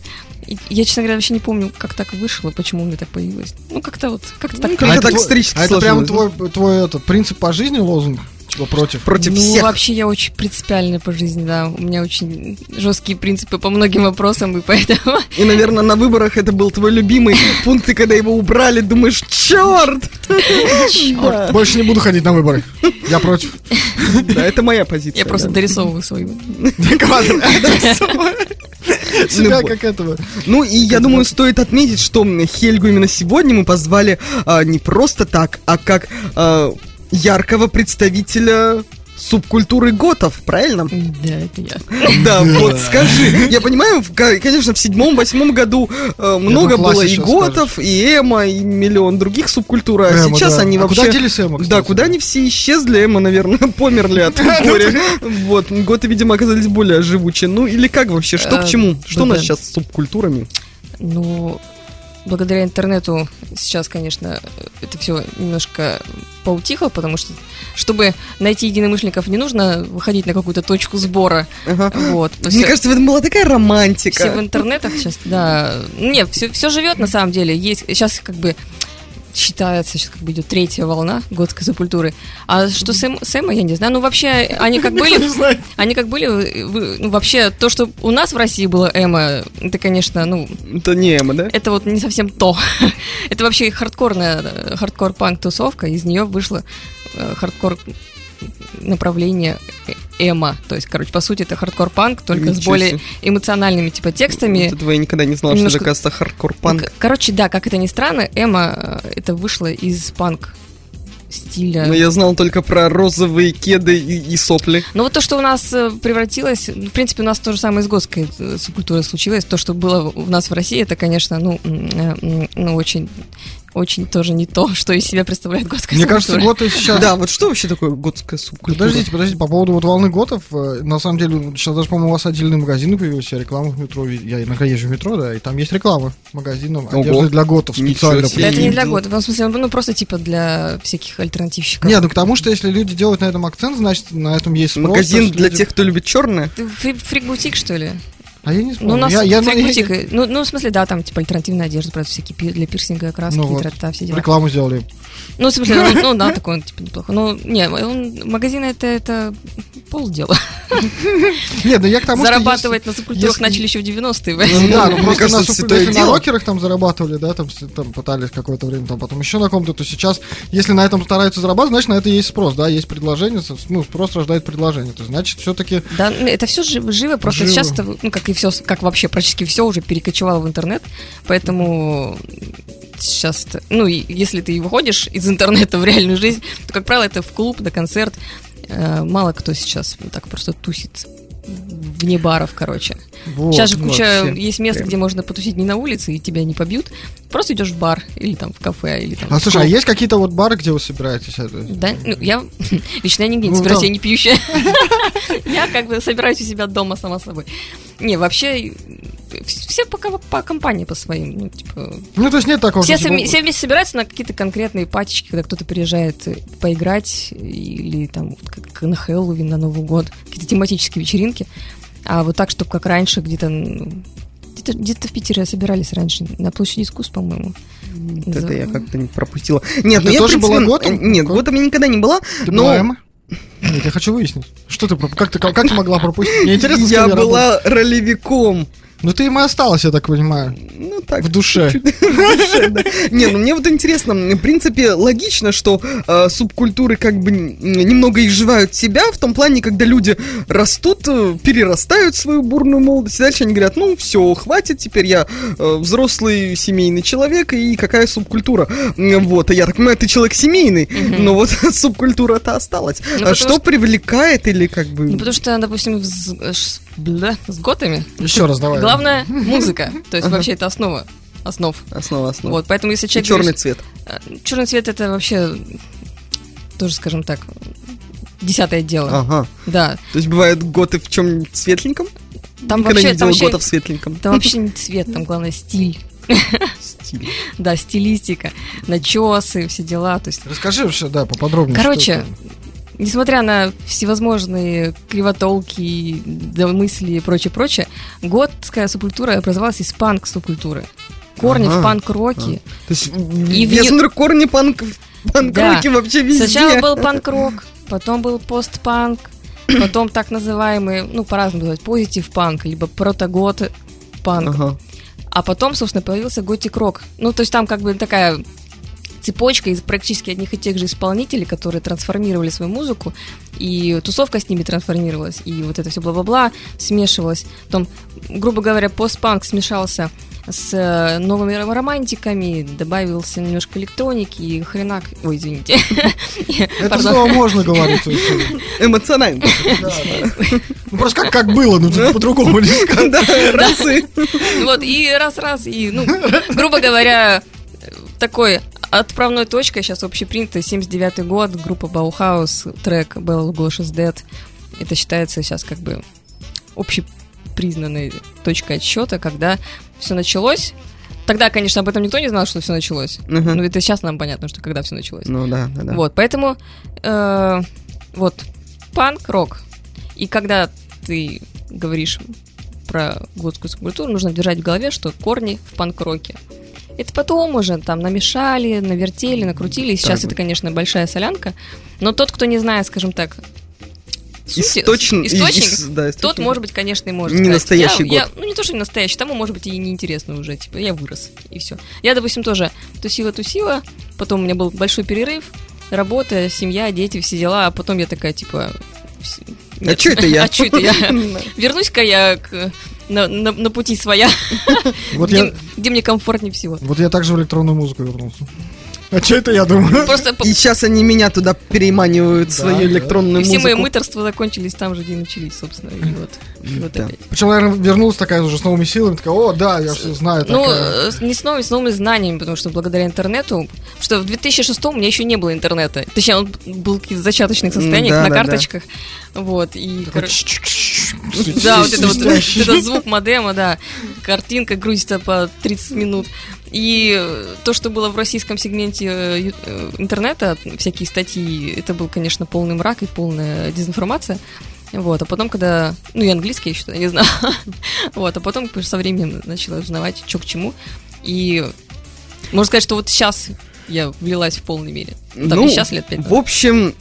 Я, честно говоря, вообще не помню, как так вышло, почему у меня так появилось. Ну, как-то вот, как-то так. Как-то А это так исторически А это прям твой, твой этот, принцип по жизни лозунг? Типа против? Против ну, всех. вообще я очень принципиальная по жизни, да. У меня очень жесткие принципы по многим вопросам, и поэтому... И, наверное, на выборах это был твой любимый пункт, и когда его убрали, думаешь, черт! Больше не буду ходить на выборы. Я против. да, это моя позиция. Я просто дорисовываю свою. Себя как этого. Ну и я думаю, стоит отметить, что Хельгу именно сегодня мы позвали а, не просто так, а как а, яркого представителя субкультуры готов, правильно? Да, это я. Да, вот скажи. Я понимаю, конечно, в седьмом-восьмом году э, много было и готов, и эмо, и миллион других субкультур, а сейчас они А вообще... куда делись эмо, Да, куда они все исчезли, эмо, наверное, померли от горя. Вот, готы, видимо, оказались более живучие. Ну, или как вообще, что к Э, чему? Что у нас сейчас с субкультурами? Ну, благодаря интернету сейчас, конечно, это все немножко поутихло, потому что, чтобы найти единомышленников, не нужно выходить на какую-то точку сбора. Ага. Вот. Мне есть кажется, в этом была такая все в романтика. интернетах сейчас, да. Нет, все, все живет на самом деле. Есть сейчас как бы считается, сейчас как бы идет третья волна готской субкультуры. А что с, эм- с эмо, я не знаю. Ну, вообще, они как были... Они как были... Ну, вообще, то, что у нас в России было эмо, это, конечно, ну, Это не эмо, да? это вот не совсем то. это вообще хардкорная, хардкор-панк-тусовка, из нее вышло э, хардкор направление э- эмо. То есть, короче, по сути, это хардкор-панк, только с Ничего более себе. эмоциональными, типа, текстами. Вот этого я никогда не знала, Немножко- что это, оказывается, Ну, хардкор-панк. Короче, да, как это ни странно, эмо э, это вышло из панк стиля. Но я знал только про розовые кеды и, и сопли. Но вот то, что у нас э, превратилось, в принципе, у нас то же самое с готской э, субкультурой случилось. То, что было у нас в России, это, конечно, ну, ну очень, очень тоже не то, что из себя представляет готская Мне кажется, готы сейчас... Да, вот что вообще такое готская субкультура? Подождите, подождите, по поводу вот волны готов, э, на самом деле, сейчас даже, по-моему, у вас отдельные магазины появились, я рекламу в метро, я иногда езжу в метро, да, и там есть реклама магазинов одежды для готов специально. Да, это не для готов, в смысле, ну просто типа для всяких альтернативщиков. Нет, ну к тому, что если люди делают на этом акцент, значит, на этом есть спрос. Магазин для тех, кто любит черное? Фрик-бутик, что ли? А я не Ну, вспомню. у нас я, я, ну, я- Ну, ну, в смысле, да, там, типа, альтернативная одежда, правда, всякие пи- для пирсинга, краски, Ну вот. тра-та, все дела. рекламу сделали. Ну, в смысле, ну, ну, да, такой, типа, неплохо. Ну, не, он, магазин это, это полдела. Нет, да я к тому, что Зарабатывать на субкультурах если- начали еще в 90-е. Ну да, ну просто на, суб- святое если на рокерах там зарабатывали, да, там, пытались какое-то время, там потом еще на ком-то, то сейчас, если на этом стараются зарабатывать, значит, на это есть спрос, да, есть предложение, ну, спрос рождает предложение, то значит, все-таки Да, ну, это все живо, живо просто Живо. сейчас, это, ну, как и все, как вообще практически все уже перекочевало в интернет, поэтому сейчас, ну, если ты выходишь из интернета в реальную жизнь, то, как правило, это в клуб, на концерт. Э, Мало кто сейчас так просто тусит вне баров, короче. вот. Сейчас же куча вообще, есть мест, где можно потусить не на улице, и тебя не побьют. Просто идешь в бар или там в кафе, или там А слушай, а есть какие-то вот бары, где вы собираетесь? Да, ну, я лично я нигде не Ну, собираюсь, я не пьющая. Я как бы собираюсь у себя дома сама собой. Не, вообще, все пока по компании по своим. Ну, типа, Ну, то есть нет такого, все, типа, вместе собираются на какие-то конкретные патички, когда кто-то приезжает э, поиграть, или там как на Хэллоуин, на Новый год, какие-то тематические вечеринки. А вот так, чтобы как раньше, где-то ну, где-то, где-то в Питере собирались раньше, на площади искусств, по-моему. Вот это я как-то не пропустила. Нет, ну Ты я, тоже была готом? Нет, готом я никогда не была, ты но... была Эмма? Нет, я хочу выяснить. Что ты, как ты, как ты могла пропустить? Мне интересно, Я была ролевиком. Ну, ты им и осталась, я так понимаю. Ну так. В душе. Не, ну мне вот интересно, в принципе, логично, что э, субкультуры как бы немного изживают себя, в том плане, когда люди растут, э, перерастают свою бурную молодость, и дальше они говорят, ну все, хватит, теперь я э, взрослый семейный человек, и какая субкультура? Вот, а я так понимаю, ты человек семейный, но вот субкультура-то осталась. Ну, А что- привлекает или как бы... Ну, потому что, допустим, бля, с готами. Еще раз давай. Главное музыка. То есть вообще это основа основ. Основа, основа. Вот, поэтому если И человек... черный говорит- цвет. э, Черный цвет это вообще тоже, скажем так, десятое дело. Ага. Да. То есть бывают готы в чем светленьком? Там Никогда вообще, не там вообще, в светленьком. там вообще не цвет, там главное стиль. Стиль. Да, стилистика, начесы, все дела. То есть Расскажи вообще, да, поподробнее. Короче. Несмотря на всевозможные кривотолки, домысли и прочее-прочее, готская субкультура образовалась из панк-субкультуры. Корни Ага. в панк-роке. То есть И я смотрю, корни панк, панк-роки Да. вообще везде. Сначала был панк-рок, потом был постпанк, потом так называемый, ну, по-разному называть, позитив-панк, либо протогот-панк. Ага. А потом, собственно, появился готик-рок. Ну, то есть там как бы такая цепочка из практически одних и тех же исполнителей, которые трансформировали свою музыку, и тусовка с ними трансформировалась, и вот это все бла-бла-бла смешивалось. Потом, грубо говоря, постпанк смешался с э, новыми ром- романтиками, добавился немножко электроники и хренак... Ой, извините. Это слово можно говорить. Эмоционально. Ну, Просто как, было, ну тут по-другому не сказать. Да. Вот, и раз-раз, и, ну, грубо говоря, такой отправной точкой сейчас общепринятый 79 год, группа Баухаус, трек Bell Lugosh is Dead. Это считается сейчас как бы общепризнанной точкой отсчета, когда все началось. Тогда, конечно, об этом никто не знал, что все началось. Мгм. Но это сейчас нам понятно, что когда все началось. Ну да, да, да. Вот, поэтому э, вот панк, рок. И когда ты говоришь про готскую субкультуру, нужно держать в голове, что корни в панк-роке. Это потом уже там намешали, навертели, накрутили. И сейчас Так. это, конечно, большая солянка. Но тот, кто не знает, скажем так, сути- Источн- источник, ис- да, тот, источник. может быть, конечно, и может Не сказать, настоящий я- я- год. ну, не то, что не настоящий, тому, может быть, и неинтересно уже. Типа, я вырос, и все. Я, допустим, тоже тусила-тусила, потом у меня был большой перерыв, работа, семья, дети, все дела, а потом я такая, типа... А нет, чё это я? А что это я? Вернусь-ка я к- на, на- на пути своя, Вот где, я, где мне комфортнее всего. вот я также в электронную музыку вернулся. А что это я думаю? Просто по- И сейчас они меня туда переманивают, свою да. электронную и все мои музыку. мыторства закончились там же, где и начались, собственно. И вот, и вот Да. опять. Причем, наверное, вернулась такая уже с новыми силами, такая, о, да, я все знаю. Ну, такая». э, не с новыми, с новыми знаниями, потому что благодаря интернету, что в 2006 у меня еще не было интернета. Точнее, он был в каких-то зачаточных состояниях, да, на да, да. карточках. Вот, и... Да, вот это вот этот звук модема, да. Картинка грузится по 30 минут. И то, что было в российском сегменте э, э, интернета, всякие статьи, это был, конечно, полный мрак и полная дезинформация. Вот, а потом, когда... Ну, и английский я еще не знала. Вот, а потом со временем начала узнавать, что к чему. И можно сказать, что вот сейчас я влилась в полной мере. Там Ну, сейчас лет пять. В общем,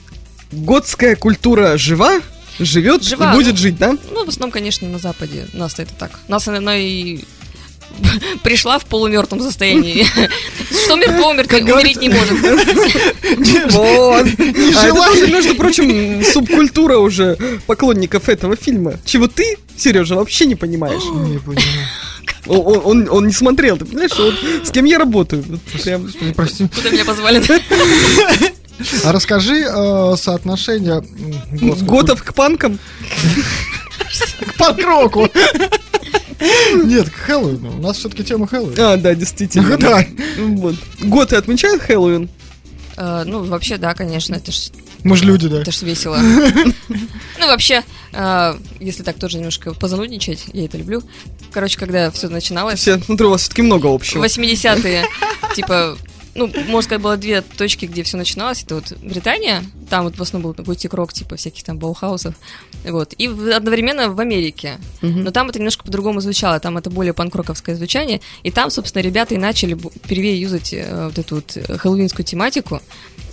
готская культура жива, живет Жива, и будет ну. жить, да? Ну, в основном, конечно, на Западе. Нас это так. Нас она и пришла в полумертвом состоянии. Что мертво умер, умереть не может. Вот. А тоже, между прочим, субкультура уже поклонников этого фильма. Чего ты, Сережа, вообще не понимаешь. Не понимаю. Он, он- он- он не смотрел, ты понимаешь? Вот с кем я работаю. Прям. Прости. Куда меня позвали? А расскажи э, соотношение Готов к панкам? к панк-року. Нет, к Хэллоуину. У нас все-таки тема Хэллоуин. А, да, действительно. Да. Вот. Готы отмечают Хэллоуин? Э, Ну, вообще, да, конечно, это ж Мы же люди, да. это ж весело. Ну, вообще, э, если так тоже немножко позанудничать, я это люблю. Короче, когда все начиналось, Все, смотрю, у вас все-таки много общего. 80-е, типа, ну, можно сказать, было две точки, где все начиналось. Это вот Британия, там вот в основном был готик рок, типа всяких там Баухаусов, вот, и одновременно в Америке. Но там это немножко по-другому звучало, там это более панкроковское звучание, и там, собственно, ребята и начали впервые юзать э, вот эту вот э, хэллоуинскую тематику,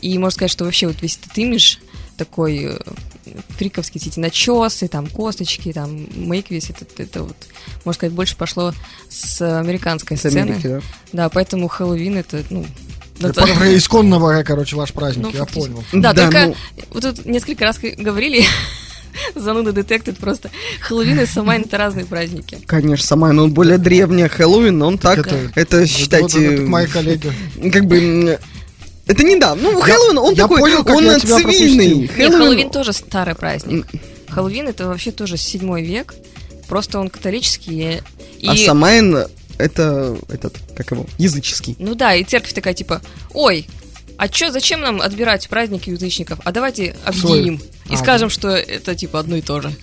и можно сказать, что вообще вот весь этот имидж такой э, фриковский, все эти начесы, там, косточки, там, мейквис, это, это вот, можно сказать, больше пошло с американской С сцены. Америки, да? Да, поэтому Хэллоуин это, ну... Это это- про- Исконного, короче, ваш праздник, ну, я фактически. понял. Да, Да, только ну- вот тут несколько раз говорили, зануда детектед просто. Хэллоуин и Самайн это разные праздники. Конечно, сама, но он более древняя. Хэллоуин, он так, это- это, считайте, вот- вот мои коллеги. как бы... Это не да. Ну, Хэллоуин, он я такой, понял, как он я цивильный. Нет, Хэллоуин тоже старый праздник. Хэллоуин это вообще тоже седьмой век. просто он католический. И, А Самайн это этот, как его, языческий. Ну да, и церковь такая типа, ой, а чё, зачем нам отбирать праздники язычников? А давайте объединим. И А, скажем, что это типа одно и то же.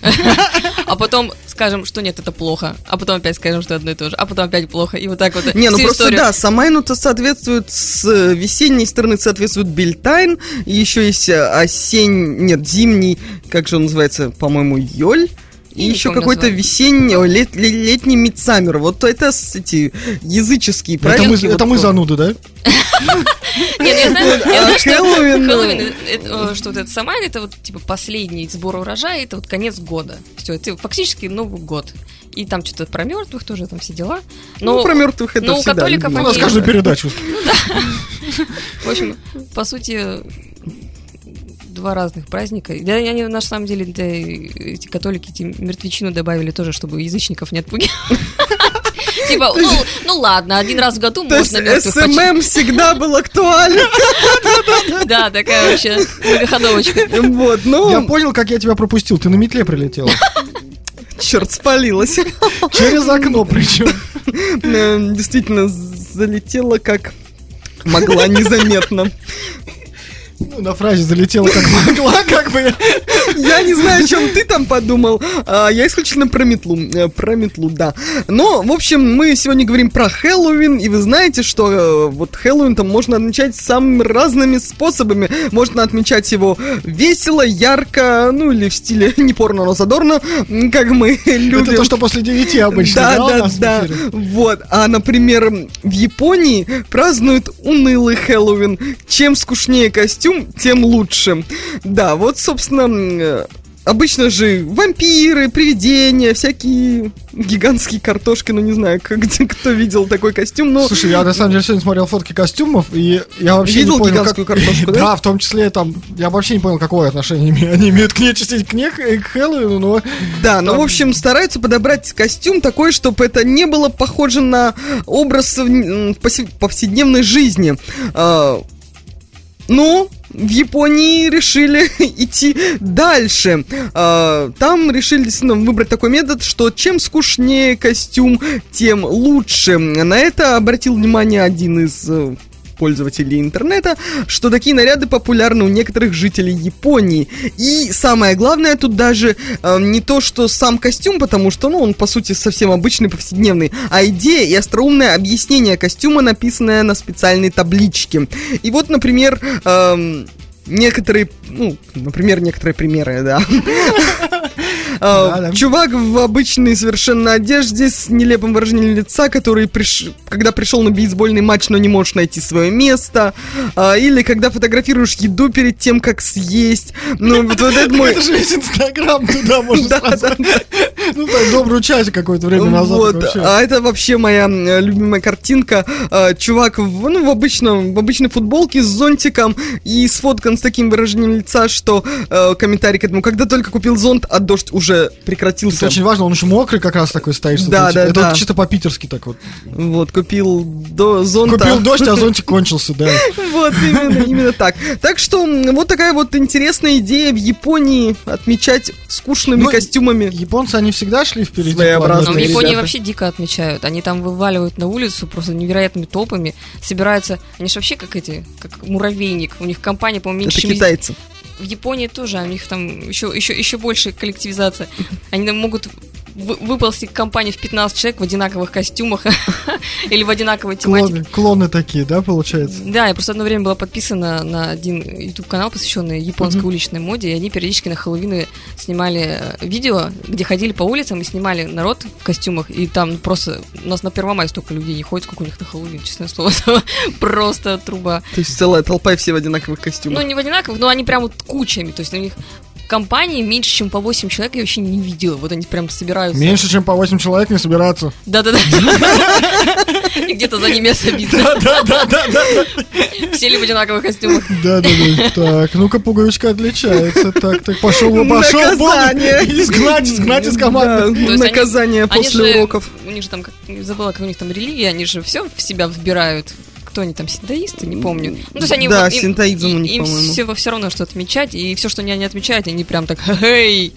А потом скажем, что нет, это плохо. А потом опять скажем, что одно и то же. А потом опять плохо. И вот так вот. Не, ну просто историю. да, Самайну-то соответствует с э, весенней стороны соответствует Бельтайн, и еще есть э, осень, нет, зимний, как же он называется, по-моему, Йоль. И еще какой-то весенний, о, лет- ле- летний Мидсаммер. Вот это эти языческие Это мы, праздники. это мы зануды, да? Нет, ну я знаю, я А знаю, что Хэллоуин, ну. Э, что вот это Самайн, это вот типа последний сбор урожая, это вот конец года. Все, это фактически Новый год. И там что-то про мертвых тоже, там все дела. Но, Ну, про мертвых это но у всегда католиков любимо. У нас они- каждую передачу. В общем, по сути, два разных праздника. Да, они на самом деле, да, эти католики эти мертвечину добавили тоже, чтобы язычников не отпугивать. Типа, ну, ну ладно, один раз в году То есть можно почитать. SMM всегда был актуален. Да, такая вообще многоходовочка. Вот, ну, Я понял, как я тебя пропустил. Ты на метле прилетела. черт, спалилась. Через окно причем. Э, Действительно, залетела как могла незаметно. Ну, на фразе залетела как могла, как бы. Я не знаю, о чем ты там подумал. а, Я исключительно про метлу. Э, Про метлу, да. Но, в общем, мы сегодня говорим про Хэллоуин, и вы знаете, что э, вот Хэллоуин там можно отмечать самыми разными способами. Можно отмечать его весело, ярко, ну или в стиле не порно, но задорно, как мы любим. Это то, что после девяти обычно, Да, да, да? Вот. А, например, в Японии празднуют унылый Хэллоуин. Чем скучнее костюм, тем лучше. Да, вот, собственно, э, Обычно же вампиры, привидения, всякие гигантские картошки, ну не знаю, как, где- кто видел такой костюм, но Слушай, я на самом деле сегодня смотрел фотки костюмов, и я вообще Видел не понял, гигантскую как... картошку, да? Да, в том числе там, я вообще не понял, какое отношение они имеют к нечисти, к, не- к Хэллоуину, но... Да, но, Там- в общем, стараются подобрать костюм такой, чтобы это не было похоже на образ повседневной жизни. А, Но в Японии решили идти дальше. А, Там решили действительно выбрать такой метод, что чем скучнее костюм, тем лучше. На это обратил внимание один из э, пользователей интернета, что такие наряды популярны у некоторых жителей Японии. И самое главное тут даже э, не то, что сам костюм, потому что, ну, он по сути совсем обычный, повседневный, а идея и остроумное объяснение костюма, написанное на специальной табличке. И вот, например, эм, некоторые, ну, например, некоторые примеры, да. А, Да, да. Чувак в обычной совершенно одежде с нелепым выражением лица, который, приш- когда пришел на бейсбольный матч, но не можешь найти свое место. А, Или когда фотографируешь еду перед тем, как съесть. Ну, вот вот это мой... Это же весь Инстаграм туда можно Да, сразу. да, да. Ну, так, добрую часть какое-то время назад. Вот, а это вообще моя любимая картинка. А, Чувак в, ну, в, обычном, в обычной футболке с зонтиком и сфоткан с таким выражением лица, что э, комментарий к этому, когда только купил зонт, а дождь уже Это прекратился. очень важно, он еще мокрый как раз такой стоит. Да, ты- да, Это да. вот чисто по-питерски так вот. Вот, купил до зонта. Купил дождь, а зонтик кончился, да. Вот, именно, именно так. Так что вот такая вот интересная идея в Японии отмечать скучными Ну, костюмами. Японцы, они всегда шли впереди. В. Японии вообще дико отмечают. Они там вываливают на улицу просто невероятными толпами. Собираются. Они же вообще как эти, как муравейник. У них компания, по-моему, меньше Это чем китайцы. В Японии тоже, а у них там еще, еще, еще больше коллективизация. Они там могут вы- выползти компания в 15 человек в одинаковых костюмах или в одинаковой тематике. Клоны, клоны такие, да, получается? Да, я просто одно время была подписана на один YouTube канал, посвященный японской уличной моде, и они периодически на Хэллоуины снимали э, видео, где ходили по улицам и снимали народ в костюмах, и там просто у нас на Первомай столько людей не ходит, сколько у них на Хэллоуин, честное слово, просто труба. То есть целая толпа и все в одинаковых костюмах. Ну, не в одинаковых, но они прям вот кучами, то есть у них компании меньше, чем по 8 человек я вообще не видела. Вот они прям собираются. Меньше, чем по 8 человек не собираться. Да-да-да. И где-то за ними мясо видно. Да-да-да-да. Все ли в одинаковых костюмах. Да-да-да. Так, ну-ка, пуговичка отличается. Так, так, пошел, пошел, Наказание. Изгнать, изгнать из команды. Наказание после уроков. У них же там, забыла, как у них там религия, они же все в себя вбирают. Кто они там, синтоисты, не помню. Ну, то есть они Да, вот им- синтоизм у них, им все, все равно что отмечать, и все, что они не отмечают, они прям так, хей,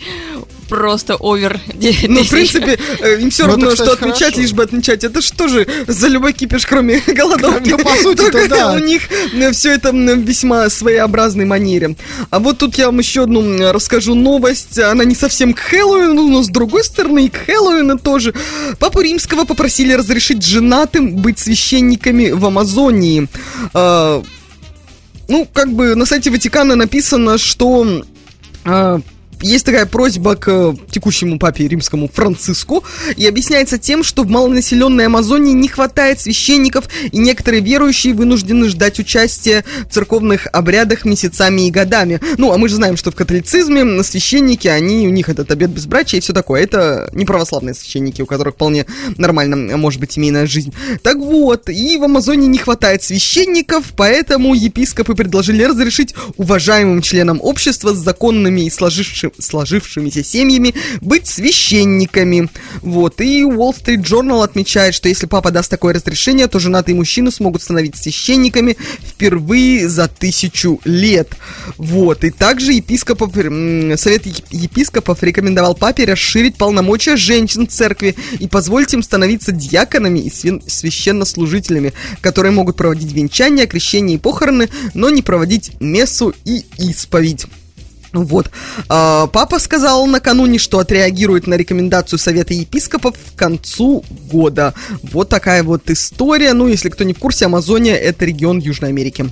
просто овер. Ну, в принципе, э, им все Ну, равно, что отмечать, лишь бы отмечать. Это что же за любой кипиш, кроме голодовки? Ну, по Только да. у них все это весьма своеобразной манере. А вот тут я вам еще одну расскажу новость. Она не совсем к Хэллоуину, но с другой стороны и к Хэллоуину тоже. Папу Римского попросили разрешить женатым быть священниками в Амазонии. А, ну, как бы на сайте Ватикана написано, что а, есть такая просьба к э, текущему папе римскому Франциску, и объясняется тем, что в малонаселенной Амазонии не хватает священников, и некоторые верующие вынуждены ждать участия в церковных обрядах месяцами и годами. Ну, а мы же знаем, что в католицизме священники, они, у них этот обет безбрачия и все такое. Это не православные священники, у которых вполне нормально может быть семейная жизнь. Так вот, и в Амазонии не хватает священников, поэтому епископы предложили разрешить уважаемым членам общества с законными и сложивши- сложившимися семьями быть священниками. Вот, и Wall Street Journal отмечает, что если папа даст такое разрешение, то женатые мужчины смогут становиться священниками впервые за тысячу лет. Вот, и также епископов, Совет еп- епископов рекомендовал папе расширить полномочия женщин в церкви и позволить им становиться диаконами и священнослужителями, которые могут проводить венчания, крещения и похороны, но не проводить мессу и исповедь. Вот. А, Папа сказал накануне, что отреагирует на рекомендацию Совета епископов к концу года. Вот такая вот история. Ну, если кто не в курсе, Амазония это регион Южной Америки.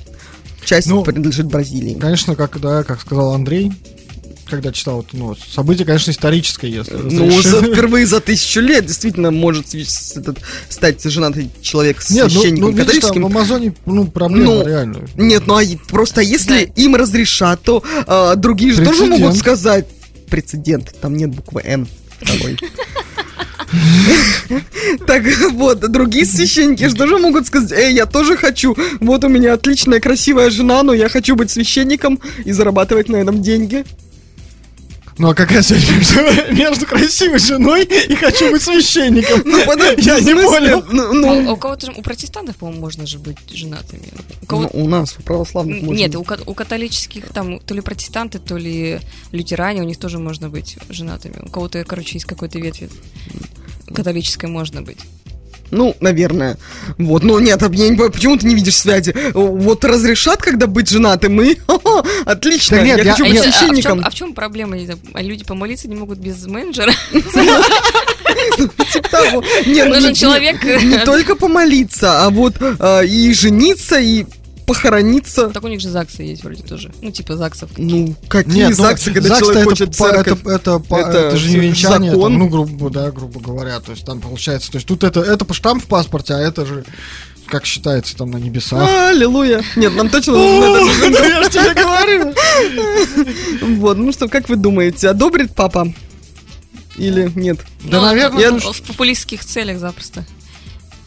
Часть Ну, принадлежит Бразилии. Конечно, как, да, как сказал Андрей, когда читал это, ну, событие, конечно, историческое, если Ну, за- впервые за тысячу лет действительно может этот, стать женатый человек с Нет, ну, священником ну, видишь, там католическим. в Амазоне, ну, проблема Ну, реально. Нет, ну а просто если им разрешат, то а, другие же тоже могут сказать прецедент. Там нет буквы Н. Так вот, другие священники же тоже могут сказать, эй, я тоже хочу, вот у меня отличная красивая жена, но я хочу быть священником и зарабатывать на этом деньги. Ну, а какая связь между, между красивой женой и хочу быть священником? Ну, подожди, Я не смысле? понял. Ну, А ну, у кого-то же, у протестантов, по-моему, можно же быть женатыми. У ну, кого у нас, у православных, можно. Нет, у католических там то ли протестанты, то ли лютеране, у них тоже можно быть женатыми. У кого-то, короче, из какой-то ветви католической можно быть. Ну, наверное. Вот, но нет, а я не понимаю, почему ты не видишь связи? Вот разрешат, когда быть женатым, и отлично, Да нет, я, я- хочу А, быть это- а в священником. чем, а в чем проблема? Не знаю, люди помолиться не могут без менеджера? Типа того. Не, ну, Нужен человек. Не, не только помолиться, а вот а, и жениться, и похорониться. Так у них же ЗАГСы есть вроде тоже. Ну, типа ЗАГСов. Ну, какие Нет, ну, ЗАГСы, когда ЗАГС-то человек это, хочет по- церковь? это, это, по- Это это же не венчание, закон. там, ну, грубо, да, грубо говоря, то есть там получается, то есть тут это, это по штамп в паспорте, а это же, как считается, там на небесах. Аллилуйя. Нет, нам точно. Я же тебе говорю. Вот, ну что, как вы думаете, одобрит папа? Или нет? Да, наверное, ну, В популистских целях запросто.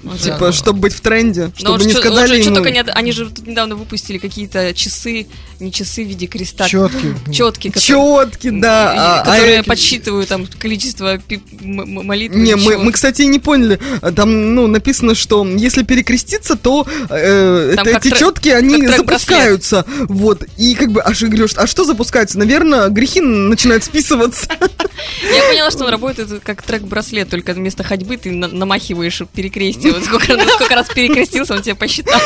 Вот Типа, так. чтобы быть в тренде, Ну, чтобы вот не что- сказали что ему... только не они же тут недавно выпустили какие-то часы, не часы в виде креста, четкий. четки, которые, Четки, да. а- а которые эти- подсчитывают там количество пи- м- м- молитв. Не, мы, мы, кстати, не поняли. А Там, ну, написано, что если перекреститься, то э, Там это- эти трек- четки, они запускаются. Вот. И как бы, аж я говорю, а что запускается? Наверное, грехи начинают списываться. Я поняла, что он работает как трек-браслет, только вместо ходьбы ты на- намахиваешь перекрестие. Вот сколько, сколько раз перекрестился, он тебе посчитал.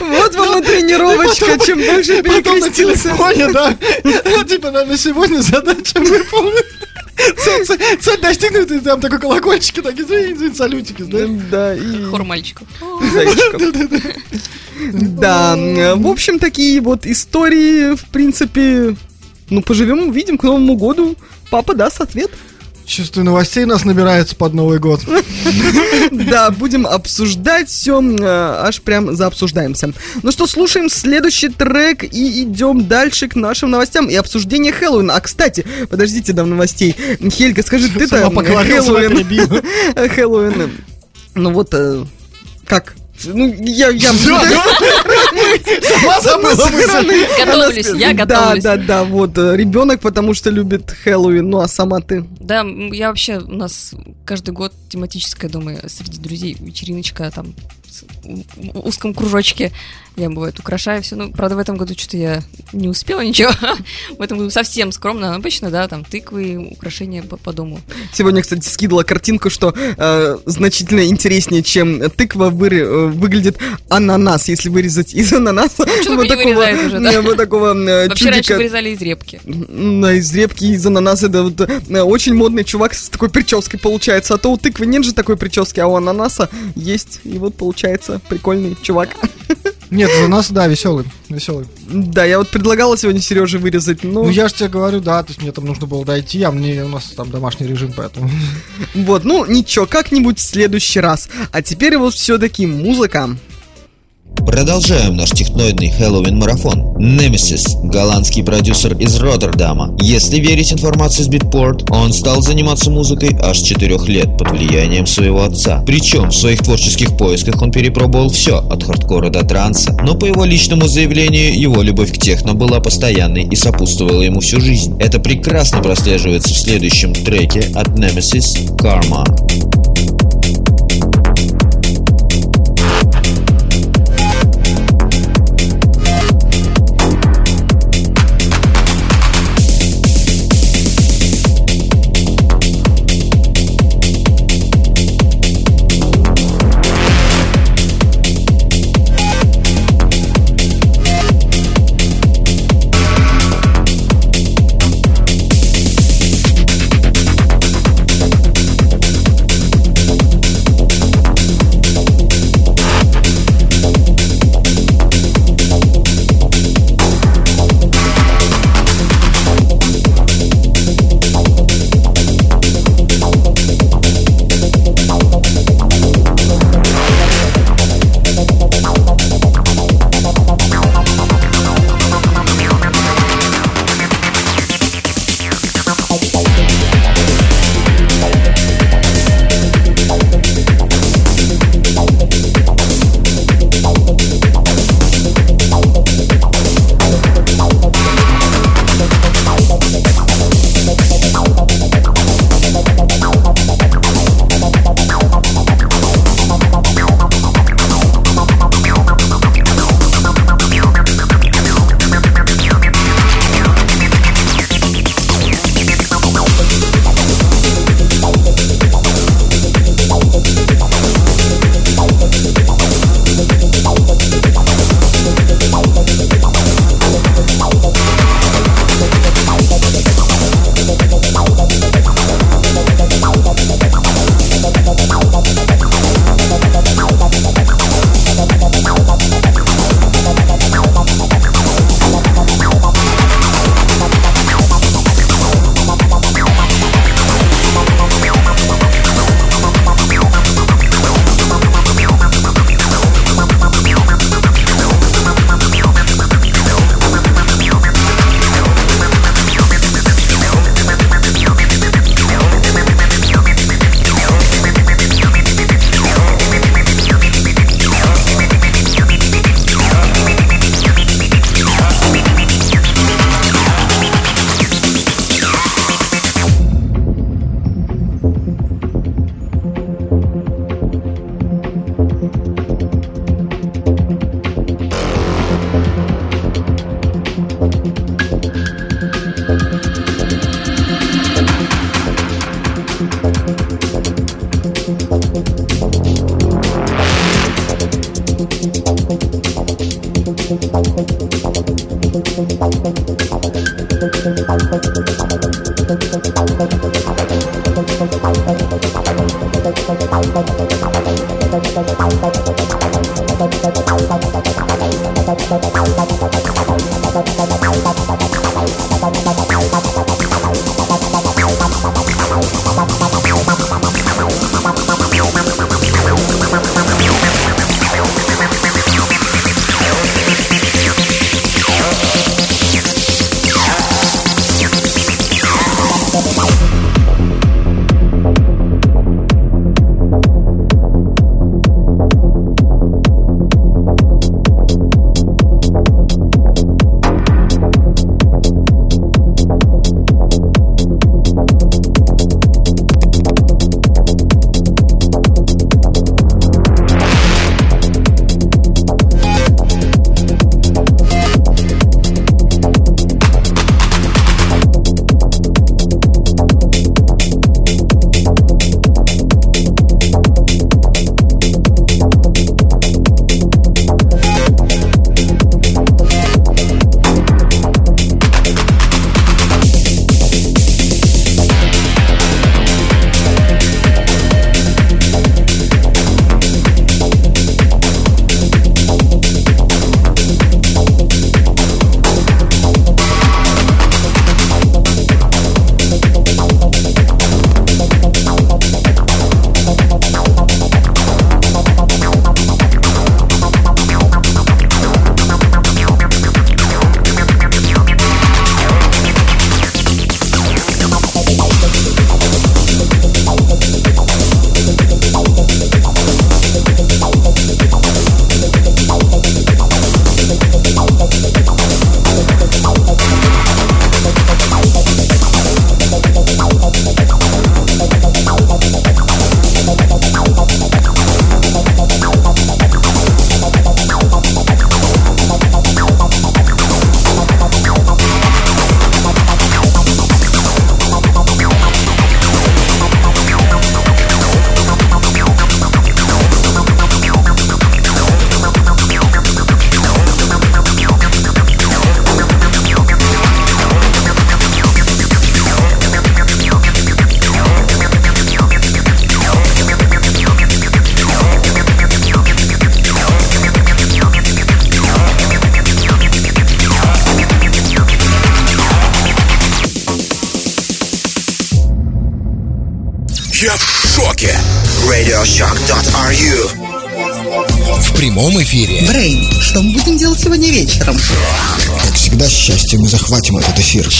Вот вам и тренировочка. Чем больше Потом на перекрестился. телефоне, да. Ну, Типа, на сегодня задача выполнена. Цель- цель- Цель достигнута, и там такой колокольчики, такие, извини, извини, салютики, да? Да, и Хор мальчиков. Да, в общем, такие вот истории, в принципе, ну, поживем, увидим к Новому году. Папа даст ответ. Чувствую, новостей нас набирается под Новый год. Да, будем обсуждать все, аж прям заобсуждаемся. Ну что, слушаем следующий трек и идем дальше к нашим новостям и обсуждение Хэллоуина. А, кстати, подождите до новостей. Хельга, скажи, ты-то Хэллоуин... Хэллоуин... Ну вот, э, как? Ну, я... я... Сама забыла мысль. Готовлюсь, я Да, готовлюсь. да, да, вот, э, ребенок, потому что любит Хэллоуин, ну а сама ты? Да, я вообще, у нас каждый год тематическая, думаю, среди друзей вечериночка там узком кружочке я, бывает, украшаю все. Ну, правда, в этом году что-то я не успела ничего. В этом году совсем скромно. Обычно, да, там тыквы, украшения по, по дому. Сегодня, кстати, скидывала картинку, что э, значительно интереснее, чем тыква, вы- э, выглядит ананас, если вырезать из ананаса. что только не вырезают уже, да? э, вот такого э, Вообще раньше чудика. вырезали из репки. На из репки, из ананаса, да, вот, э, очень модный чувак с такой прической получается. А то у тыквы нет же такой прически, а у ананаса есть. И вот получается прикольный чувак. Нет, за нас, да, веселый, веселый. Да, я вот предлагала сегодня Сереже вырезать, но Ну, я же тебе говорю, да, то есть мне там нужно было дойти, а мне, у нас там домашний режим, поэтому... вот, ну ничего, как-нибудь в следующий раз. А теперь вот все-таки музыка. Продолжаем наш техноидный Хэллоуин-марафон. Nemesis, голландский продюсер из Роттердама. Если верить информации с Beatport, он стал заниматься музыкой аж с 4 лет под влиянием своего отца. Причем в своих творческих поисках он перепробовал все, от хардкора до транса. Но по его личному заявлению, его любовь к техно была постоянной и сопутствовала ему всю жизнь. Это прекрасно прослеживается в следующем треке от Nemesis «Karma».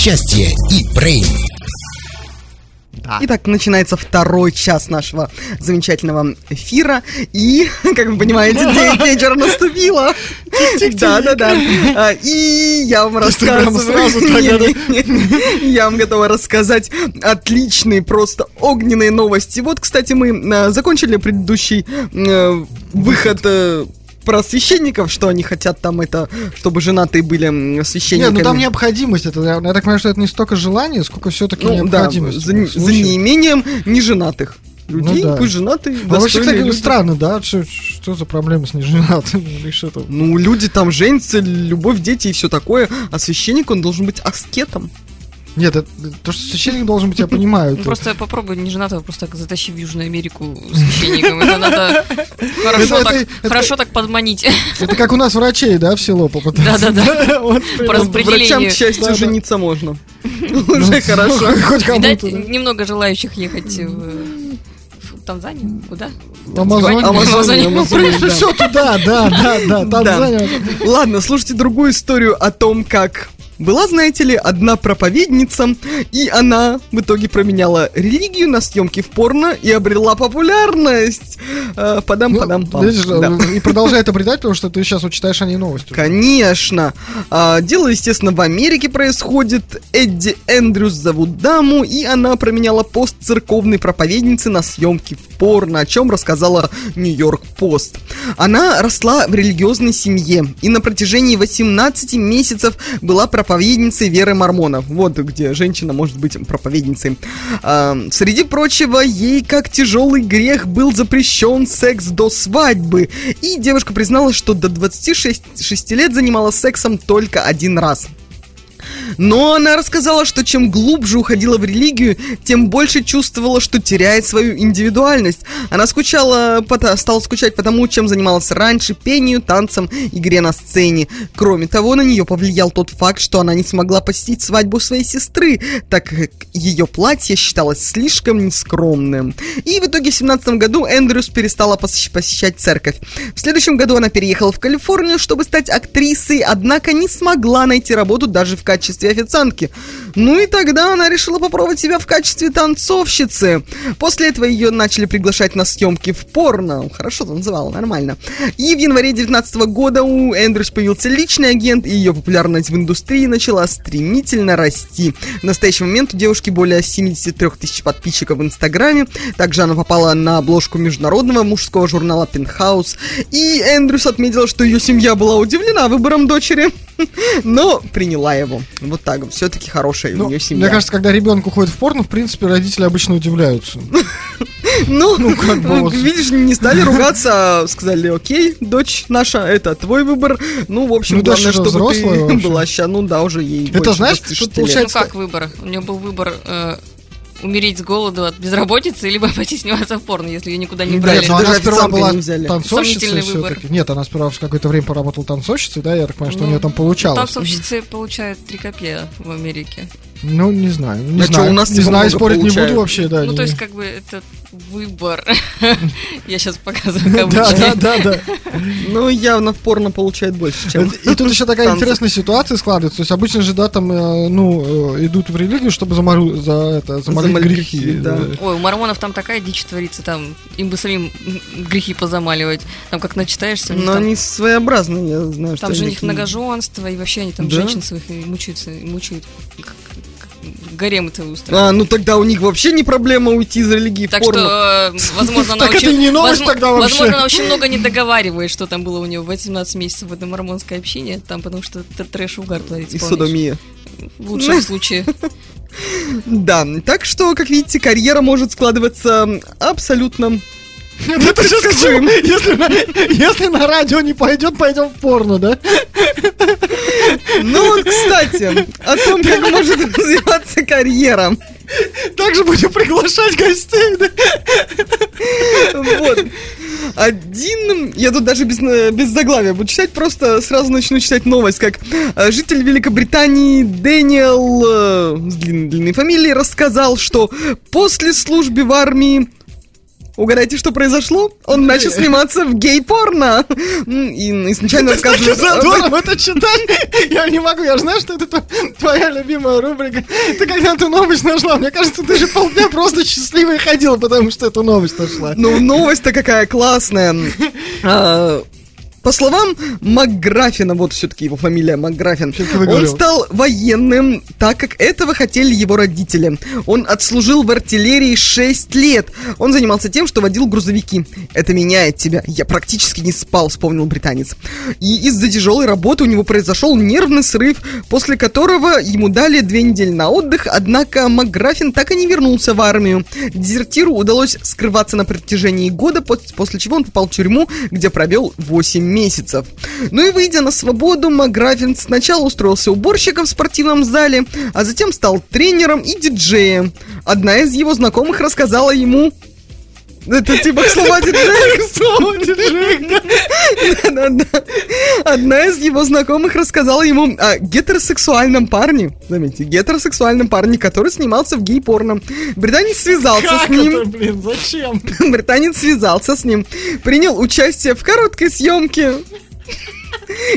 Счастье и Брейн. Итак, начинается второй час нашего замечательного эфира. И, как вы понимаете, 9 вечера наступило. Да, да, да. И я вам рассказываю. да? Я вам готова рассказать отличные, просто огненные новости. Вот, кстати, мы а, закончили предыдущий э, выход э, про священников, что они хотят там это, чтобы женатые были м, Нет, священниками. ну там необходимость. Это, я, я так понимаю, что это не столько желание, сколько все-таки Ну да, необходимость. за, этом за случае. неимением неженатых людей, Ну да. пусть женатые, А вообще, кстати, люди. странно, да? Что, что за проблема с неженатыми? Ну, люди там женятся, любовь, дети и все такое, а священник, он должен быть аскетом. Нет, это, то, что священник должен быть, я понимаю. Ну, это- просто попробуй неженатого просто так затащи в Южную Америку священником. Это надо хорошо Это- так- это- хорошо так подманить. Это как у нас врачей, да, в село попытаться. Да-да-да. Вот, По примерно. Врачам, распределению. к счастью, Да, да. жениться можно. Ну, Уже хорошо. Хоть кому-то, да. немного желающих ехать в Танзанию? Куда? Амазония. Амазония, да. Все туда, да, да, да, Танзания. Ладно, слушайте другую историю о том, как была, знаете ли, одна проповедница, и она в итоге променяла религию на съемки в порно и обрела популярность. Э, Подам, Ну, подам, пам. видишь, Да. И продолжает обретать, потому что ты сейчас вот читаешь о ней новости. Конечно. А, дело, естественно, в Америке происходит. Эдди Эндрюс зовут даму, и она променяла пост церковной проповедницы на съемки в порно, о чем рассказала Нью-Йорк Пост. Она росла в религиозной семье и на протяжении 18 месяцев была проповедницей веры мормонов. Вот где женщина может быть проповедницей. А, среди прочего, ей как тяжелый грех был запрещен секс до свадьбы. И девушка призналась, что до 26 шести лет занималась сексом только один раз. Но она рассказала, что чем глубже уходила в религию, тем больше чувствовала, что теряет свою индивидуальность. Она скучала, стала скучать по тому, чем занималась раньше, пению, танцем, игре на сцене. Кроме того, на нее повлиял тот факт, что она не смогла посетить свадьбу своей сестры, так как ее платье считалось слишком нескромным. И в итоге в 17 году Эндрюс перестала посещ- посещать церковь. В следующем году она переехала в Калифорнию, чтобы стать актрисой, однако не смогла найти работу даже в качестве официантки. Ну и тогда она решила попробовать себя в качестве танцовщицы. После этого ее начали приглашать на съемки в порно. Хорошо танцевала, нормально. И в январе 19 года у Эндрюс появился личный агент, и ее популярность в индустрии начала стремительно расти. В настоящий момент у девушки более 73 тысяч подписчиков в Инстаграме. Также она попала на обложку международного мужского журнала Penthouse. И Эндрюс отметила, что ее семья была удивлена выбором дочери, но приняла его. Вот так вот. Все-таки хорошая Ну, у нее семья. Мне кажется, когда ребенок уходит в порно, в принципе, родители обычно удивляются. Ну, как бы вот. видишь, не стали ругаться, а сказали, окей, дочь наша, это твой выбор. Ну, в общем, Ну, главное, чтобы взрослая ты вообще. была ща, ну да, уже ей Это знаешь, 26 тут лет. Ну получается- как выбор? У нее был выбор э, умереть с голоду от безработицы, либо пойти сниматься в порно, если ее никуда не брали. Нет, даже она сперва была не взяли. танцовщицей все-таки. Нет, она сперва в какое-то время поработала танцовщицей, да, я так понимаю, что у Ну, нее там получалось. Танцовщицы получают 3 копея в Америке. Ну, не знаю, не А чё, знаю. у нас не типа знаю, спорить не получают? буду вообще, да. Ну, не- то есть, как бы, это выбор. Я сейчас показываю Да, кавычки. да, да, да. Ну, явно в порно получает больше, чем... И тут еще такая интересная ситуация складывается. То есть обычно же, да, там, э, ну, э, идут в религию, чтобы за это, замолить грехи. да. Ой, у мормонов там такая дичь творится, там им бы самим грехи позамаливать. Там как начитаешься, Но они своеобразные, я знаю, что там же у них многоженство, и вообще они там Да? женщин своих мучаются, мучают. Гарем это устраивают. А, ну тогда у них вообще не проблема уйти из религии в Так порно. что, э, возможно, она Так очень... не новость тогда вообще. Возможно, она очень много не договаривает, что там было у нее в 18 месяцев в этом мормонское общение, там потому что т- трэш угар творится. И содомия. В лучшем случае. Да, так что, как видите, карьера может складываться абсолютно Это сейчас к чему? Если на, радио не пойдет, пойдем в порно, да? Ну вот, кстати, о том, как может развиваться карьера. Также будем приглашать гостей, да? Вот. Один, я тут даже без, без заглавия буду читать, просто сразу начну читать новость, как э, житель Великобритании Дэниел э, с длинной, длинной фамилией рассказал, что после службы в армии Угадайте, что произошло? Он начал сниматься в гей-порно. И, и Так рассказывает... задорно это читать. Я не могу, я же знаю, что это тво- твоя любимая рубрика. Ты когда эту новость нашла, мне кажется, ты же полдня просто счастливой ходила, потому что эту новость нашла. Ну, новость-то какая классная. По словам Макграфина, вот все-таки его фамилия Макграфин, он стал военным, так как этого хотели его родители. Он отслужил в артиллерии 6 лет. Он занимался тем, что водил грузовики. Это меняет тебя. Я практически не спал, вспомнил британец. И из-за тяжелой работы у него произошел нервный срыв, после которого ему дали две недели на отдых, однако Макграфин так и не вернулся в армию. Дезертиру удалось скрываться на протяжении года, пос- после чего он попал в тюрьму, где провел 8 месяцев. Ну и выйдя на свободу, Макграфин сначала устроился уборщиком в спортивном зале, а затем стал тренером и диджеем. Одна из его знакомых рассказала ему... Это типа слова диджея. Да-да-да. Одна из его знакомых рассказала ему о гетеросексуальном парне, заметьте, гетеросексуальном парне, который снимался в гей-порно. Британец связался Как с ним. это, блин, зачем? Британец связался с ним, принял участие в короткой съемке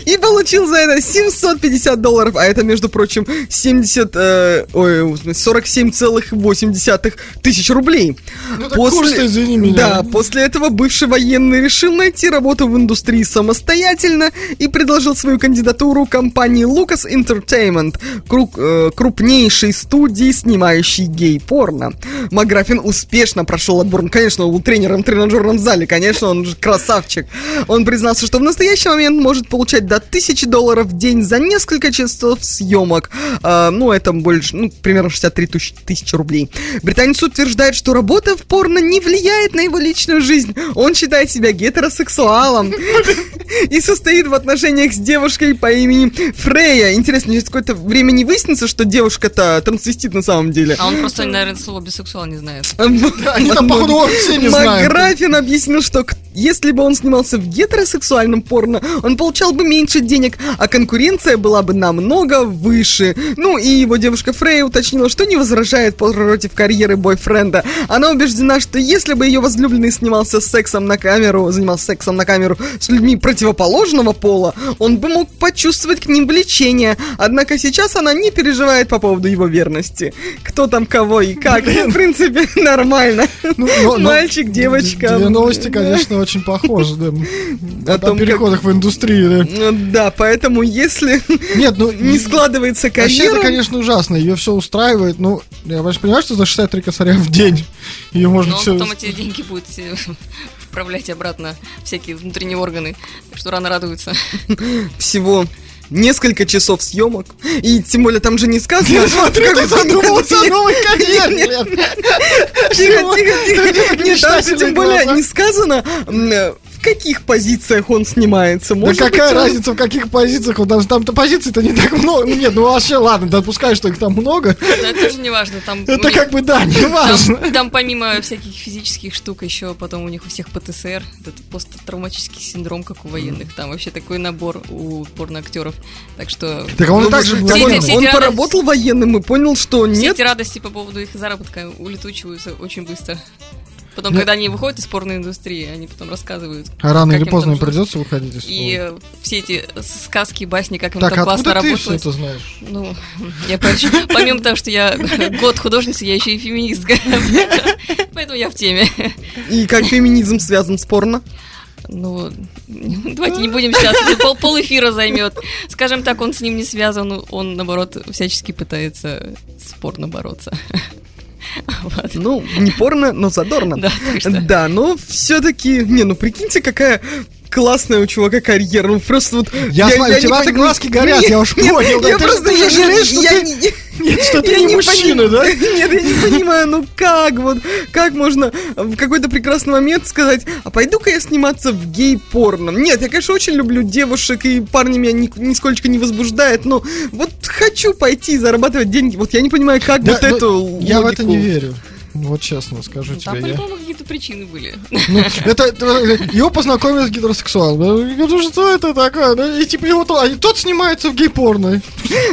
и получил за это 750 долларов, а это, между прочим, 70, э, ой, 47,8 тысяч рублей. Ну, так курс-то, извини меня. Да, после этого бывший военный решил найти работу в индустрии самостоятельно и предложил свою кандидатуру компании Lucas Entertainment, кру- э, крупнейшей студии, снимающей гей-порно. Макграфин успешно прошел отбор. Ну, Конечно, он был тренером в тренажерном зале, конечно, он же красавчик. Он признался, что в настоящий момент может получать до 1000 долларов в день за несколько часов съемок. А, ну, это больше, ну, примерно 63 тысяч- тысячи рублей. Британец утверждает, что работа в порно не влияет на его личную жизнь. Он считает себя гетеросексуалом и состоит в отношениях с девушкой по имени Фрея. Интересно, через какое-то время не выяснится, что девушка-то трансвестит на самом деле. А он просто, наверное, слово бисексуал не знает. Они там, походу, все не знают. Макграфин объяснил, что если бы он снимался в гетеросексуальном порно, он получал бы меньше денег, а конкуренция была бы намного выше. Ну и его девушка Фрей уточнила, что не возражает против карьеры бойфренда. Она убеждена, что если бы ее возлюбленный снимался сексом на камеру, занимался сексом на камеру с людьми противоположного пола, он бы мог почувствовать к ним влечение. Однако сейчас она не переживает по поводу его верности. Кто там кого и как. В принципе, нормально. Ну, но- Мальчик, девочка. Две новости, конечно, очень похожи, да. О О том, как- переходах в индустрию, да. Ну Да, поэтому если Нет, ну не складывается Вообще, карьера... это, конечно, ужасно. Ее все устраивает. Ну, я вообще понимаю, что за 63 косаря в день ее можно Но он все... потом эти деньги будет э, вправлять обратно всякие внутренние органы. Так что рано радуются. всего несколько часов съемок. И тем более там же не сказано... Смотри, как ты задумался о новой карьере. Тихо, тихо, тихо. Нет, там же тем более не сказано, в каких позициях он снимается. Да Может какая быть, он- разница, в каких позициях? Вот Там, там-то позиций-то не так много. Ну нет, ну вообще, ладно, допускаю, что их там много. Да, это тоже не важно. Там, Это них- как бы, да, не важно. там, там помимо всяких физических штук еще потом у них у всех ПТСР, этот посттравматический синдром, как у военных. Там вообще такой набор у порноактеров. Так что Так он Ну, так же все военным. все Он эти поработал военным и понял, что все нет. эти радости по поводу их заработка улетучиваются очень быстро. Потом, Ну- когда они выходят из порноиндустрии, они потом рассказывают. А рано или поздно им придется выходить из И школы. все эти сказки, басни, как им Так, там классно откуда ты все это знаешь? Ну, я помимо того, что я год художница, я еще и феминистка. Поэтому я в теме. И как феминизм связан с порно. Ну, давайте не будем сейчас, это пол, пол эфира займет. Скажем так, он с ним не связан, он, наоборот, всячески пытается спорно бороться. Вот. Ну, не порно, но задорно. Да, так Да, но все-таки, не, ну прикиньте, какая классная у чувака карьера. Ну просто вот. Я смотрю, у не тебя-то пон- глазки горят, я уж нет, понял, да Я просто я- жалеешь, что я ты- не- Нет, что я ты не не мужчина, поним- да? Нет, я не понимаю, ну как вот, как можно в какой-то прекрасный момент сказать, а пойду-ка я сниматься в гей-порно. Нет, я, конечно, очень люблю девушек, и парни меня ни- нисколько не возбуждает, но вот хочу пойти зарабатывать деньги. Вот я не понимаю, как Да, вот ну, эту Я в это логику. не верю. Вот честно скажу Ну, Там тебе. я- по-любому какие-то какие-то причины были. Ну, это, это- его познакомили с гетеросексуалом. Я говорю, что это такое? Ну, И типа его то- а тот снимается в гей-порно.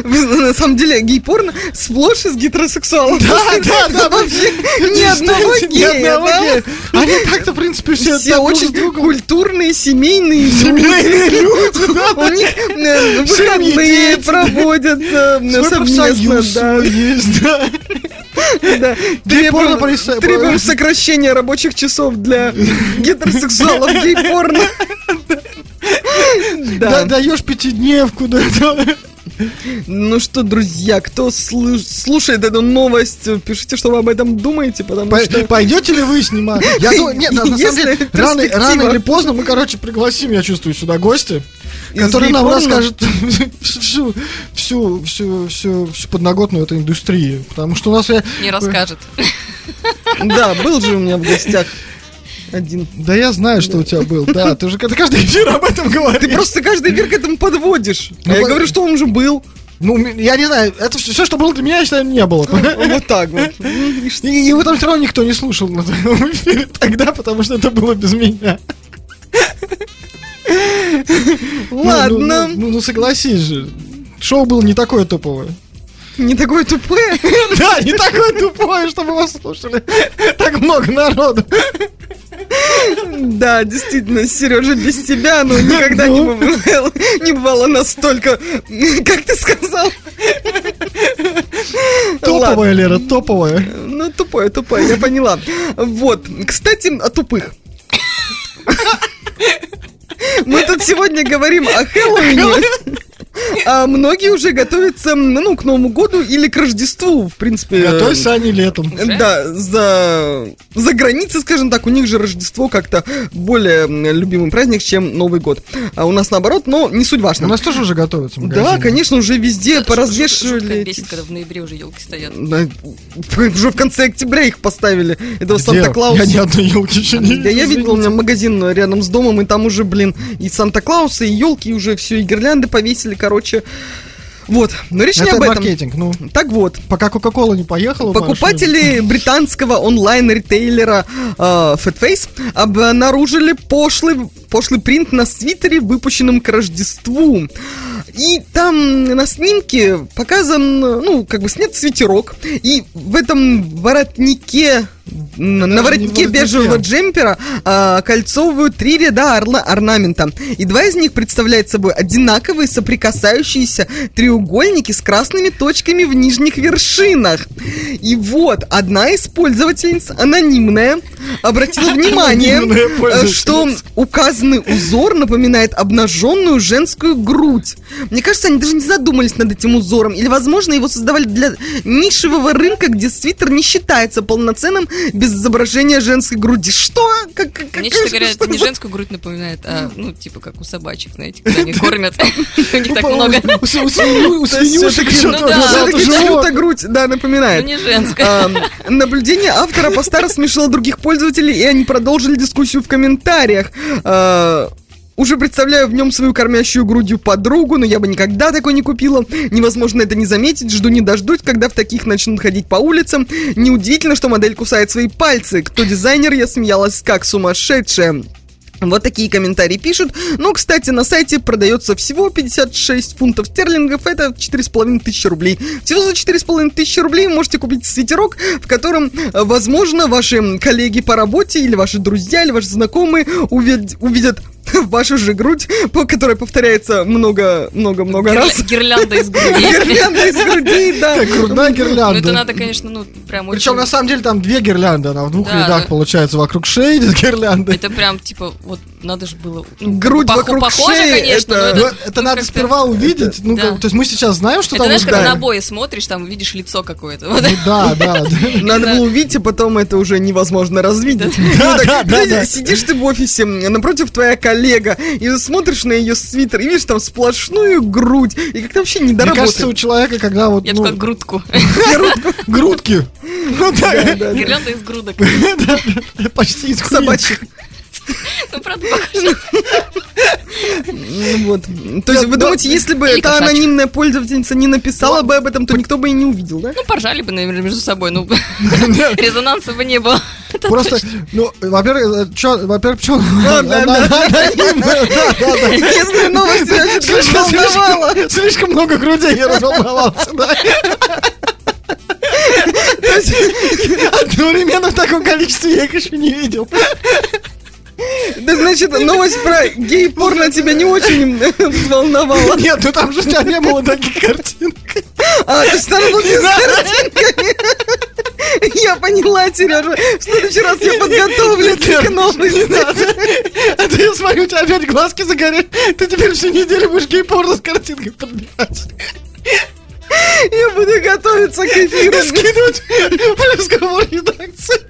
На самом деле, гей-порно сплошь из гетеросексуалов. Да, да, да. Вообще ни одного гея. Они так-то, в принципе, все Все очень культурные, семейные люди. Семейные люди, да. У них э, выходные проводятся э, Свой совместно, профсоюз да. есть, да. да. Требуем, пориса- требуем сокращения рабочих часов для гетеросексуалов гей-порно. Да, Да. даешь пятидневку, да. Ну что, друзья, кто слушает эту новость, пишите, что вы об этом думаете, потому По- что... Пойдете ли вы снимать? Я думаю, нет, на на самом деле, рано, рано или поздно мы, короче, пригласим, я чувствую, сюда гостя, Из который нам расскажет всю, всю, всю, всю, всю подноготную этой индустрии. Потому что у нас... я- Не расскажет. Да, был же у меня в гостях один. Да я знаю, что у тебя был. Да, ты же ты каждый эфир об этом Ты говоришь. просто каждый эфир к этому подводишь. А Ну, я по- говорю, что он уже был. Ну, я не знаю, это все, что было для меня, я считаю, не было. Вот так вот. И, его там все равно никто не слушал на твоем эфире тогда, потому что это было без меня. Ну, ну, Ладно. Ну, ну, ну, согласись же. Шоу было не такое топовое. Не такое тупое. Да, не такое тупое, чтобы вас слушали так много народу. Да, действительно, Сережа, без тебя, ну, никогда не Ну. бывало, не бывало настолько, как ты сказал. Топовое, Лера, топовое. Ну, тупое, тупое, я поняла. Вот, кстати, о тупых. Мы тут сегодня говорим о Хэллоуине. А многие уже готовятся, ну, к Новому году или к Рождеству, в принципе. Готовься они летом. Да, за, за границей, скажем так, у них же Рождество как-то более любимый праздник, чем Новый год. А у нас наоборот, но не суть У важно. нас тоже уже готовятся Да, магазины. конечно, уже везде Жутко поразвешивали. бесит, когда в ноябре уже елки стоят. Да, уже в конце октября их поставили. Этого? Санта-Клауса. Я ни одной елки еще не Да, я видел, у меня магазин рядом с домом, и там уже, блин, и Санта-Клауса, и елки, уже все, и гирлянды повесили, короче. Вот, но речь не Это об этом. маркетинг, ну. Так вот, Пока Кока-Кола не поехала. Покупатели британского онлайн-ритейлера э, Fatface обнаружили пошлый, пошлый принт на свитере, выпущенном к Рождеству. И там на снимке показан, ну, как бы снят свитерок. И в этом воротнике, на воротнике бежевого джемпера а, кольцовывают три ряда орла- орнамента. И два из них представляют собой одинаковые соприкасающиеся треугольники с красными точками в нижних вершинах. И вот, одна из пользовательниц, анонимная, обратила внимание, э, что указанный узор напоминает обнаженную женскую грудь. Мне кажется, они даже не задумались над этим узором. Или, возможно, его создавали для нишевого рынка, где свитер не считается полноценным без изображения женской груди. Что? Как, как- Мне, честно говоря, это не женскую грудь напоминает, а, ну, типа, как у собачек, знаете, когда они кормят. У них так много. У, свинюшек что-то ну чью-то грудь, да, Ну, напоминает. не женская. Наблюдение автора поста рассмешило других пользователей, и они продолжили дискуссию в комментариях. Уже представляю в нем свою кормящую грудью подругу, но я бы никогда такой не купила. Невозможно это не заметить, жду не дождусь, когда в таких начнут ходить по улицам. Неудивительно, что модель кусает свои пальцы. Кто дизайнер, я смеялась как сумасшедшая. Вот такие комментарии пишут. Ну, кстати, на сайте продается всего 56 фунтов стерлингов. Это 4,5 тысячи рублей. Всего за 4,5 тысячи рублей можете купить свитерок, в котором, э, возможно, ваши коллеги по работе или ваши друзья, или ваши знакомые увид- увидят вашу же грудь, по которой повторяется много-много-много Гирля- раз. Гирлянда из груди. Гирлянда из груди, да. Как грудная Ну, это гирлянда. надо, конечно, ну, прям очень... Причем на самом деле там две гирлянды, она в двух Да, рядах да. получается вокруг шеи идет гирлянда. Это прям, типа, вот, надо же было... ну, Грудь пох- вокруг похоже, шеи, конечно, это- но это... Это ну, надо как-то- сперва увидеть. Ну, Да. как- то есть мы сейчас знаем, что Это там знаешь, вот, когда да. на обои смотришь, там видишь лицо какое-то. Вот. Ну, Да, да. Надо было увидеть, а потом это уже невозможно развидеть. Ну, Да, да, да. Сидишь ты в офисе, напротив твоя коллега, и смотришь на ее свитер, и видишь там сплошную грудь, и как-то вообще не Мне кажется, у человека, когда вот, Я ну, сказала, грудку. грудки. Ну да, Гирлянда из грудок. почти из Собачьих. Ну, правда, похоже. Ну Вот. То есть вы думаете, если бы эта анонимная пользовательница не написала бы об этом, то никто бы и не увидел, да? Ну, поржали бы, наверное, между собой, ну, резонанса бы не было. Просто, ну, во-первых, э, во-первых, почему? Если новость слишком много грудей я разволновался, да. Одновременно в таком количестве я их еще не видел. Да, значит, новость про гей-порно тебя не очень волновала. Нет, ну там же у тебя не было таких картинок. А, то есть там был с картинками. Я поняла, Сережа. В следующий раз я подготовлюсь к новости. А ты, я смотрю, у тебя опять глазки загорели. Ты теперь всю неделю будешь гей-порно с картинкой подбирать. Я буду готовиться к эфиру. скидывать в разговор редакции.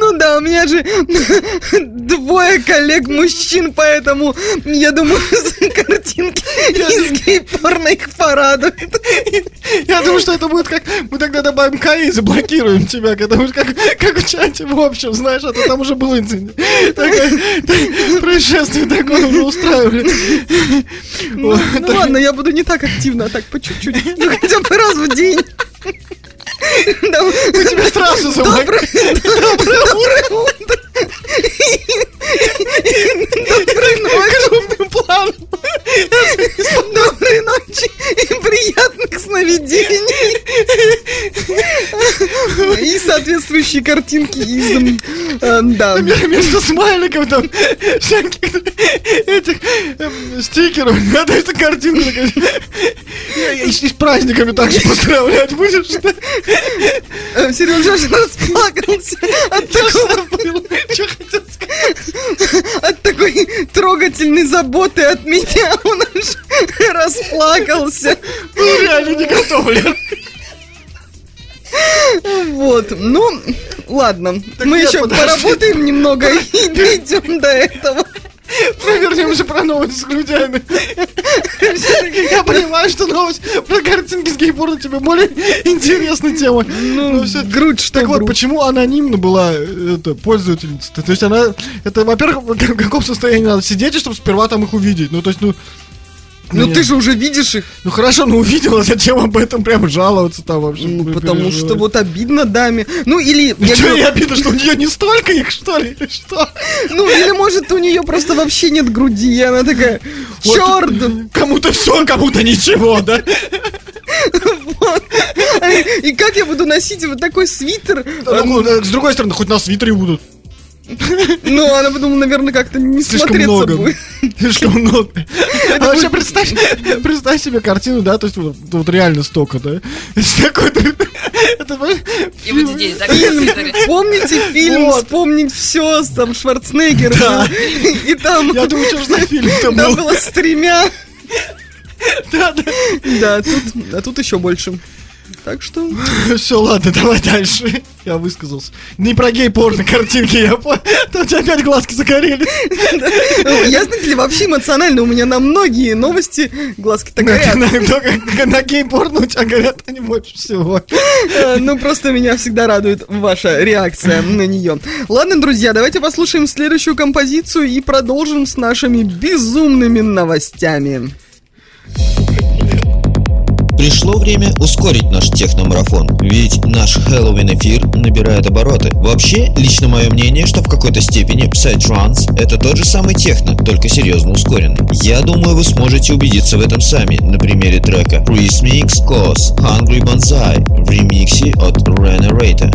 Ну да, у меня же двое коллег-мужчин, поэтому я думаю, картинки из гей-порно их порадует. Я думаю, что это будет как... Мы тогда добавим КАИ и заблокируем тебя, когда мы как, как в чате в общем, знаешь, а то там уже был инцидент. Происшествие такое уже устраивали. Ну, ну ладно, я буду не так активно, а так по чуть-чуть. Ну хотя бы раз в день. Мы тебя сразу заблокируем. Доброе утро. Доброй ночи. Планом. Доброй ночи и приятных сновидений. И соответствующие картинки из... э, Да. Вместо смайликов там всяких этих эм, стикеров. Надо эту картинку такая. И с праздниками также поздравлять будешь? Э, Сережа аж расплакался от такого Что хотел сказать? от такой трогательной заботы от меня он аж расплакался. Ну, реально не готовлен. Вот, ну, ладно. Мы нет, еще поработаем немного и дойдем до этого. Вернемся про новость с грудями. Я понимаю, что новость про картинки с гейпорно тебе более интересная тема. Ну, всё- грудь что Так вот, почему анонимно была э, эта пользовательница? То есть она, это, во-первых, в каком состоянии надо сидеть, чтобы сперва там их увидеть? Ну, то есть, ну... Ну нет. ты же уже видишь их. Ну хорошо, ну увидела, зачем об этом прямо жаловаться там вообще? Ну, потому что вот обидно даме. Ну, или... Ну, я что, говорю, обидно, что у нее не столько их, что ли, или что? Ну, или может у нее просто вообще нет груди, и она такая, черт! Кому-то все, кому-то ничего, да? Вот. И как я буду носить вот такой свитер? Ну, э, С другой стороны, хоть на свитере будут. Ну, она подумала, наверное, как-то не Слишком смотреться много. будет. Слишком много. А вообще представь, представь себе картину, да, то есть вот, вот реально столько, да? Это такой, это, И вот здесь, да. Помните фильм Вот. «Вспомнить все» там Шварценеггер Да. И там, Я думаю, что ж за фильм там там был. было с тремя. Да, да. Да, тут, а тут еще больше. Так что... Все, ладно, давай дальше. Я высказался. Не про гей-порно картинки, я понял. У тебя опять глазки загорели. Ну, Я, знаете ли, вообще эмоционально у меня на многие новости глазки-то горят. На, на- на гей-порно у тебя горят они больше всего. Э, Ну, просто меня всегда радует ваша реакция на нее. Ладно, друзья, давайте послушаем следующую композицию и продолжим с нашими безумными новостями. Пришло время ускорить наш техномарафон, ведь наш Хэллоуин эфир набирает обороты. Вообще, лично мое мнение, что в какой-то степени Psytrance это тот же самый техно, только серьезно ускоренный. Я думаю, вы сможете убедиться в этом сами на примере трека Chris Mix Cause Hungry Banzai в ремиксе от Renerata.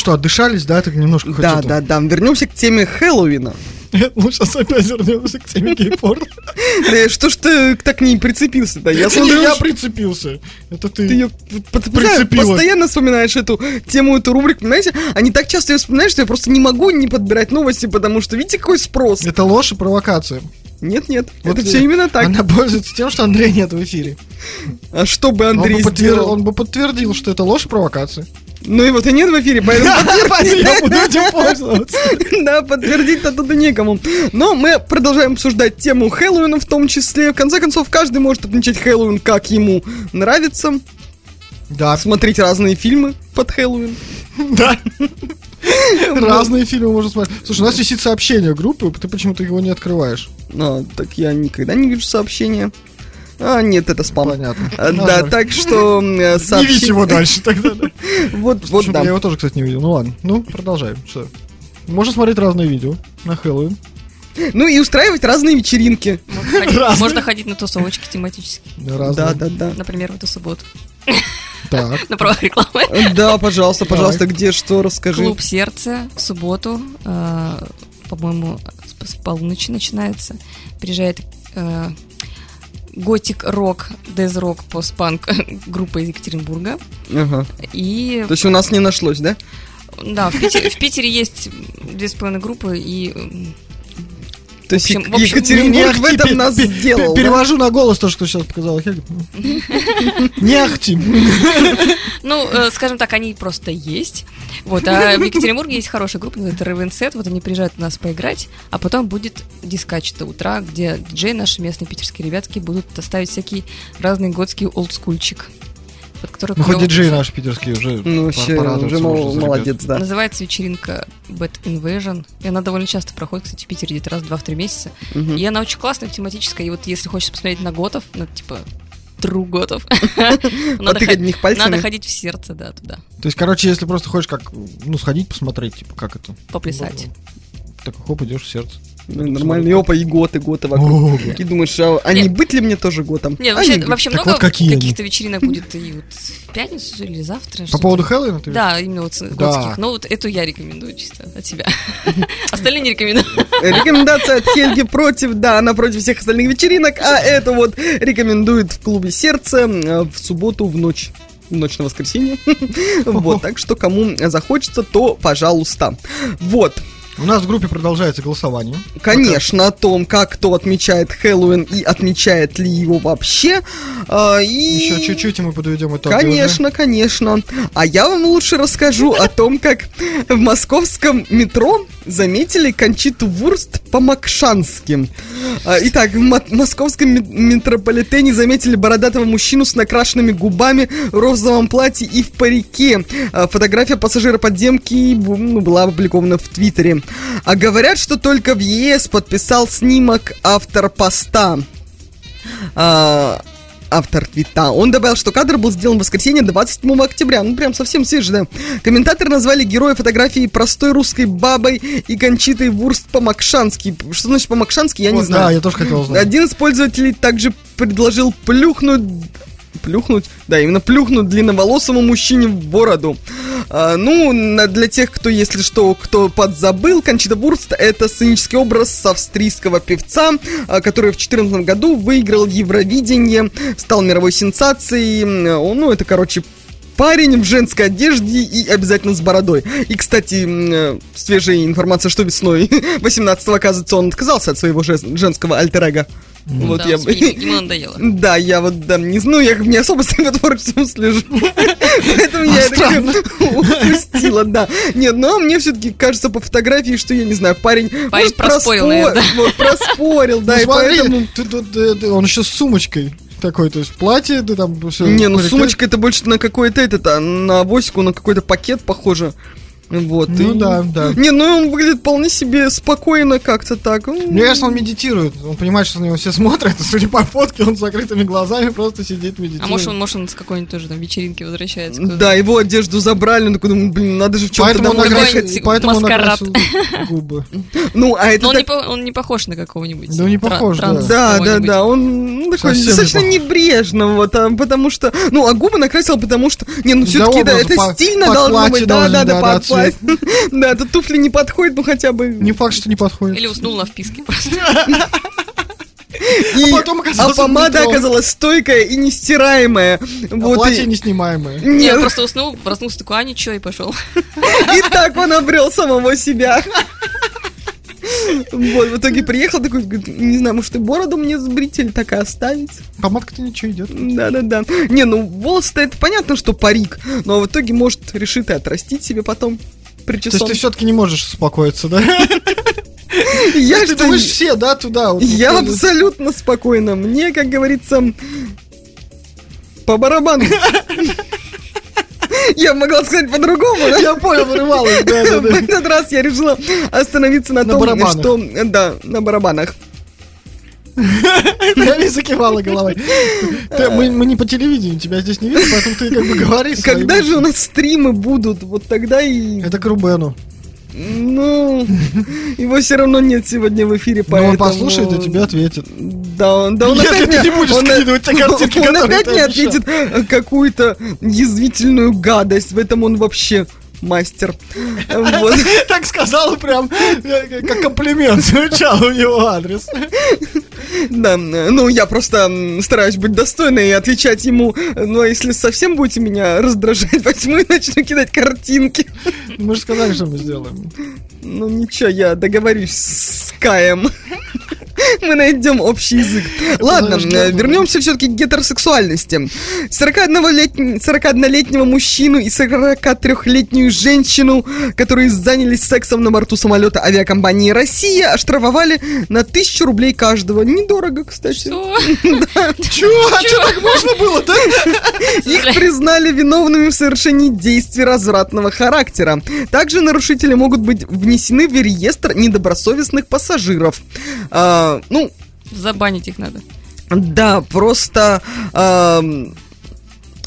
Что, отдышались, да? Так немножко Да, да, да. Вернемся к теме Хэллоуина. Мы сейчас опять вернемся к теме гей-порно. Да что ж ты так не? Я Это смотрю, не я прицепился. Это ты. ты ее постоянно вспоминаешь эту тему, эту рубрику, понимаете? Они так часто ее вспоминают, что я просто не могу не подбирать новости, потому что видите, какой спрос. Это ложь и провокация. Нет, нет, Вот это все именно так. Она пользуется тем, что Андрея нет в эфире. А что бы Он Андрей бы, подтвер- сделал? он бы подтвердил, что это ложь и провокация. Ну и вот и нет в эфире, поэтому Я буду этим пользоваться. Да, подтвердить-то тут и некому. Но мы продолжаем обсуждать тему Хэллоуина в том числе. В конце концов, каждый может отмечать Хэллоуин, как ему нравится. Да, Смотреть разные фильмы под Хэллоуин. да. Разные фильмы можно смотреть. Слушай, у нас висит сообщение группы, ты почему-то его не открываешь. А, так я никогда не вижу сообщения. А, нет, это спам. Понятно. А, Да, жаль. так что э, Не сообщи- видите его дальше тогда. да. Вот, вот, да. Я его тоже, кстати, не видел. Ну ладно. Ну, продолжаем. Что? Можно смотреть разные видео на Хэллоуин. Ну и устраивать разные вечеринки. Можно ходить, Разные. можно ходить на тусовочки тематические. Да, разные. Да, да, да. Например, в эту субботу. Так. На правах рекламы. Да, пожалуйста, пожалуйста, где что, расскажи. Клуб сердце в субботу, э, по-моему, с, с полуночи начинается. Приезжает э, готик рок, дез рок, постпанк группа из Екатеринбурга. Ага. И То есть у нас не нашлось, да? да, в Питере, в Питере есть две с половиной группы и То есть в общем, Екатеринбург в этом нас сделал. Перевожу на голос то, что сейчас показала Хельга. Не ахти. Ну, э, скажем так, они просто есть. Вот, а в Екатеринбурге есть хорошая группа, называется Set. Вот они приезжают у нас поиграть, а потом будет дискач до утра, где диджей наши местные питерские ребятки будут ставить всякий разный готский олдскульчик. Под который Ну, хоть тусить. наши питерские уже Ну, вообще, уже мол- молодец, да. Называется вечеринка Bad Invasion. И она довольно часто проходит, кстати, в Питере где-то раз в 2-3 месяца. Мгм. И она очень классная, тематическая. И вот если хочешь посмотреть на готов, ну, типа, true готов, надо Потыкать в них пальцами. надо ходить в сердце, да, туда, То есть, короче, если просто хочешь как, ну, сходить, посмотреть, типа, как это. поплясать. Так хоп, идешь в сердце. Ну, Нормальный опа, и готы, готы вокруг. И думаешь, а, не быть ли мне тоже готом? Нет, вообще, много каких-то вечеринок будет и вот в пятницу или завтра. По поводу Хэллоуина ты Да, именно вот с- готских. Но вот эту я рекомендую чисто от тебя. Остальные не рекомендую. Рекомендация от Хельги против, да, она против всех остальных вечеринок, а это вот рекомендует в клубе сердце э, в субботу в ночь. В ночь на воскресенье. Вот, так что кому захочется, то пожалуйста. Вот, У нас в группе продолжается голосование. конечно, о том, как кто отмечает Хэллоуин и отмечает ли его вообще. А, И... Еще чуть-чуть, и мы подведем итоги уже. Конечно, конечно. А я вам лучше расскажу о том, как в московском метро заметили Кончиту Вурст по-макшански. А, Итак, в мо- московском ме- метрополитене заметили бородатого мужчину с накрашенными губами в розовом платье и в парике. А, Фотография пассажира подземки ну, была опубликована в Твиттере. А говорят, что только в ЕС подписал снимок автор поста. Автор твита. Он добавил, что кадр был сделан в воскресенье 27 октября. Ну, прям совсем свежий, да. Комментаторы назвали героя фотографии простой русской бабой и Кончитой Вурст по-макшански. Что значит по-макшански, я не Вот, знаю. Да, я тоже хотел узнать. Один из пользователей также предложил плюхнуть Плюхнуть? Да, именно плюхнуть длинноволосому мужчине в бороду. А, ну, для тех, кто, если что, кто подзабыл, Кончита Вурст — это сценический образ австрийского певца, а, который в 2014 году выиграл Евровидение, стал мировой сенсацией. Он, ну, это, короче, парень в женской одежде и обязательно с бородой. И, кстати, э, свежая информация, что весной 18-го, оказывается, он отказался от своего женского альтер-эго. Вот Да, я бы... ему надоело. Да, я вот, да, не знаю, я не особо за его творчеством слежу. Поэтому я это упустила, да. Нет, но мне все-таки кажется по фотографии, что, я не знаю, парень... может, проспорил, проспорил, да, Ну, и поэтому... тут, э, он еще с сумочкой такой, то есть платье, ты там все... Не, ну сумочка это больше на какой-то этот, а на авоську, на какой-то пакет похоже. Вот. Ну и- да, да. Не, ну он выглядит вполне себе спокойно как-то так. Мне кажется, он медитирует. Он понимает, что на него все смотрят, и судя по фотке, он с закрытыми глазами просто сидит, медитирует. А может он, может он с какой-нибудь тоже там вечеринки возвращается. куда-то. Да, его одежду забрали, он такой, блин, надо же в чем-то Поэтому он, домой накрасил- поэтому он накрасил губы. Ну, а это Но он, так- не, по- он не похож на какого-нибудь. Ну, не похож, да. Да, да, да, он ну, такой Совсем не достаточно похож. небрежно, вот, а, потому что, ну, а губы накрасил, потому что, не, ну, все-таки, да, это по- стильно должно быть, да, должен, да, да, да, да, тут туфли не подходят, ну, хотя бы... Не факт, что не подходит. Или уснул на вписке просто. И- А потом а помада в метро. оказалась стойкая и нестираемая. А Вот, платье и, неснимаемое. Я нет, просто уснул, проснулся такой, а ничего, и пошел. и так он обрел самого себя. Вот, в итоге приехал такой, говорит, не знаю, может и бороду мне сбрить или так и оставить. Помадка-то ничего идет. Да-да-да. Не, ну волосы-то это понятно, что парик, но в итоге может решит и отрастить себе потом То есть причесон. ты все-таки не можешь успокоиться, да? Я Ты думаешь, все, да, туда? я абсолютно спокойна. Мне, как говорится, по барабану. Я могла сказать по-другому, да? Я понял, вырывалась, да, да, В этот раз я решила остановиться на, На том, барабанах. что... Да, на барабанах. Я весь закивала головой. Мы не по телевидению, тебя здесь не видно, поэтому ты как бы говори свои Когда же у нас стримы будут? Вот тогда и... Это к Рубену. Ну, его все равно нет сегодня в эфире, Но поэтому... он послушает и тебе ответит. Да, он, да, он Если опять ты не будешь он- скидывать те картинки, он опять обещал. ответит какую-то язвительную гадость. В этом он вообще мастер. Вот. Так сказал прям, как комплимент звучал у него адрес. Да, ну я просто стараюсь быть достойной и отвечать ему. Ну а если совсем будете меня раздражать, возьму и начну кидать картинки. Мы же сказали, что мы сделаем. Ну ничего, я договорюсь с Каем. Мы найдем общий язык. Ладно, вернемся все-таки к гетеросексуальности. 41-летний 41-летнего мужчину и 43-летнюю женщину, которые занялись сексом на борту самолета авиакомпании «Россия», оштрафовали на 1000 рублей каждого. Недорого, кстати. Что? А чё так можно было, да? Их признали виновными в совершении действий развратного характера. Также нарушители могут быть внесены в реестр недобросовестных пассажиров. А, ну, Забанить их надо. да, просто... ам,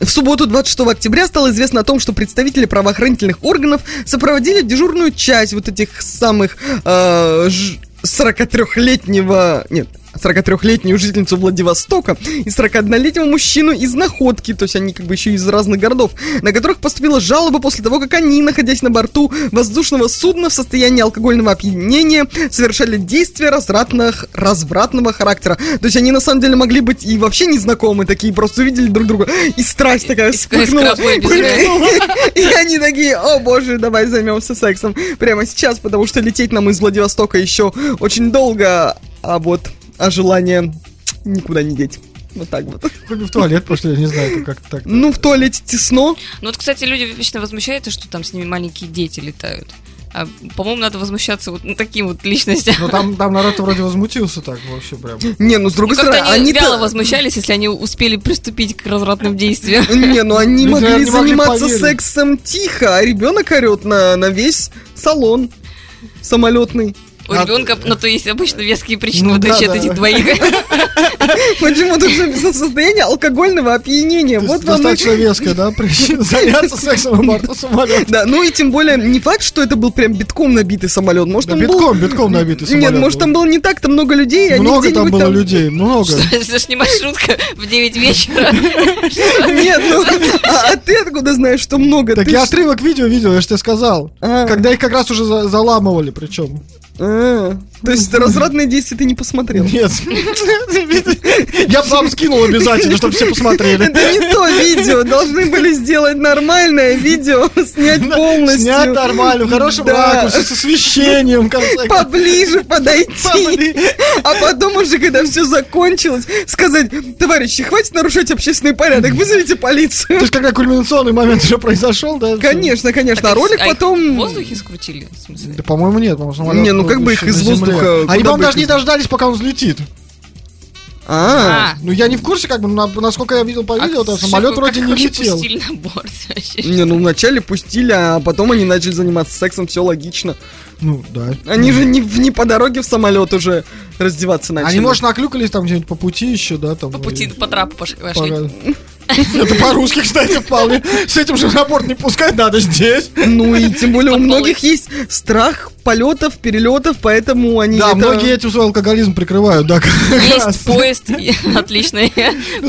в субботу 26 октября стало известно о том, что представители правоохранительных органов сопроводили дежурную часть вот этих самых э, ж- 43-летнего... Нет, 43-летнюю жительницу Владивостока и 41-летнего мужчину из Находки, то есть они как бы еще из разных городов, на которых поступила жалоба после того, как они, находясь на борту воздушного судна в состоянии алкогольного опьянения, совершали действия развратных, развратного характера. То есть они на самом деле могли быть и вообще незнакомы, такие просто увидели друг друга, и страсть такая вспыхнула. И они такие, о боже, давай займемся сексом прямо сейчас, потому что лететь нам из Владивостока еще очень долго, а вот, а желание никуда не деть. Вот так вот. В туалет пошли, я не знаю, как так. Ну, в туалете тесно. Ну вот, кстати, люди вечно возмущаются, что там с ними маленькие дети летают. А, по-моему, надо возмущаться вот на таким вот личностям. Ну там, там народ вроде возмутился так вообще прям. Не, ну, с другой Ну, как-то стороны, они они вяло возмущались, если они успели приступить к развратным действиям. Не, ну они могли заниматься сексом тихо, а ребенок орет на, на весь салон самолетный. У А- ребенка, ну, то есть обычно веские причины, Ну отличие да, от да. этих двоих. Почему тут же состояние алкогольного опьянения? То Вот вам и- достаточно веская, да, причина заняться сексом на борту самолета. Да, ну и тем более не факт, что это был прям битком набитый самолет. Может, Да, он был... битком, битком набитый самолет. Нет, может, там было не так-то много людей, Много там было людей, много. Это ж не маршрутка в 9 вечера. Нет, ну, а, а ты откуда знаешь, что много? Так я отрывок видео видел, я же тебе сказал. А. Когда их как раз уже за- заламывали, причем. А, то есть развратные действия ты не посмотрел? Нет. Я бы вам скинул обязательно, чтобы все посмотрели. Это не то видео, должны были сделать нормальное видео, снять полностью. Снять нормально, в хорошем ракурсе, с освещением, в конце концов. Поближе подойти. А потом уже, когда все закончилось, сказать, товарищи, хватит нарушать общественный порядок, вызовите То полицию. есть, когда кульминационный момент уже произошел, да? Конечно, конечно. А ролик а потом... В воздухе скрутили? Да, по-моему, нет, Не, ну был как бы их из воздуха Они, по-моему, даже не дождались, пока он взлетит. А, Ну, я не в курсе, как бы, на- насколько я видел по А видео, там что- самолет вроде не летел. пустили на борт вообще? не, ну вначале пустили, а потом они начали заниматься сексом, все логично. Ну, да. Они же не, не по дороге в самолет уже раздеваться начали. Они, может, наклюкались там где-нибудь по пути еще, да, там. По пути, и- по трапу пош- пошли. Это по-русски, кстати, вполне. С этим же на борт не пускать надо здесь. Ну и тем более у многих есть страх полетов, перелетов, поэтому они Да, это- многие этим свой алкоголизм прикрывают, да, раз. Есть поезд и- отличный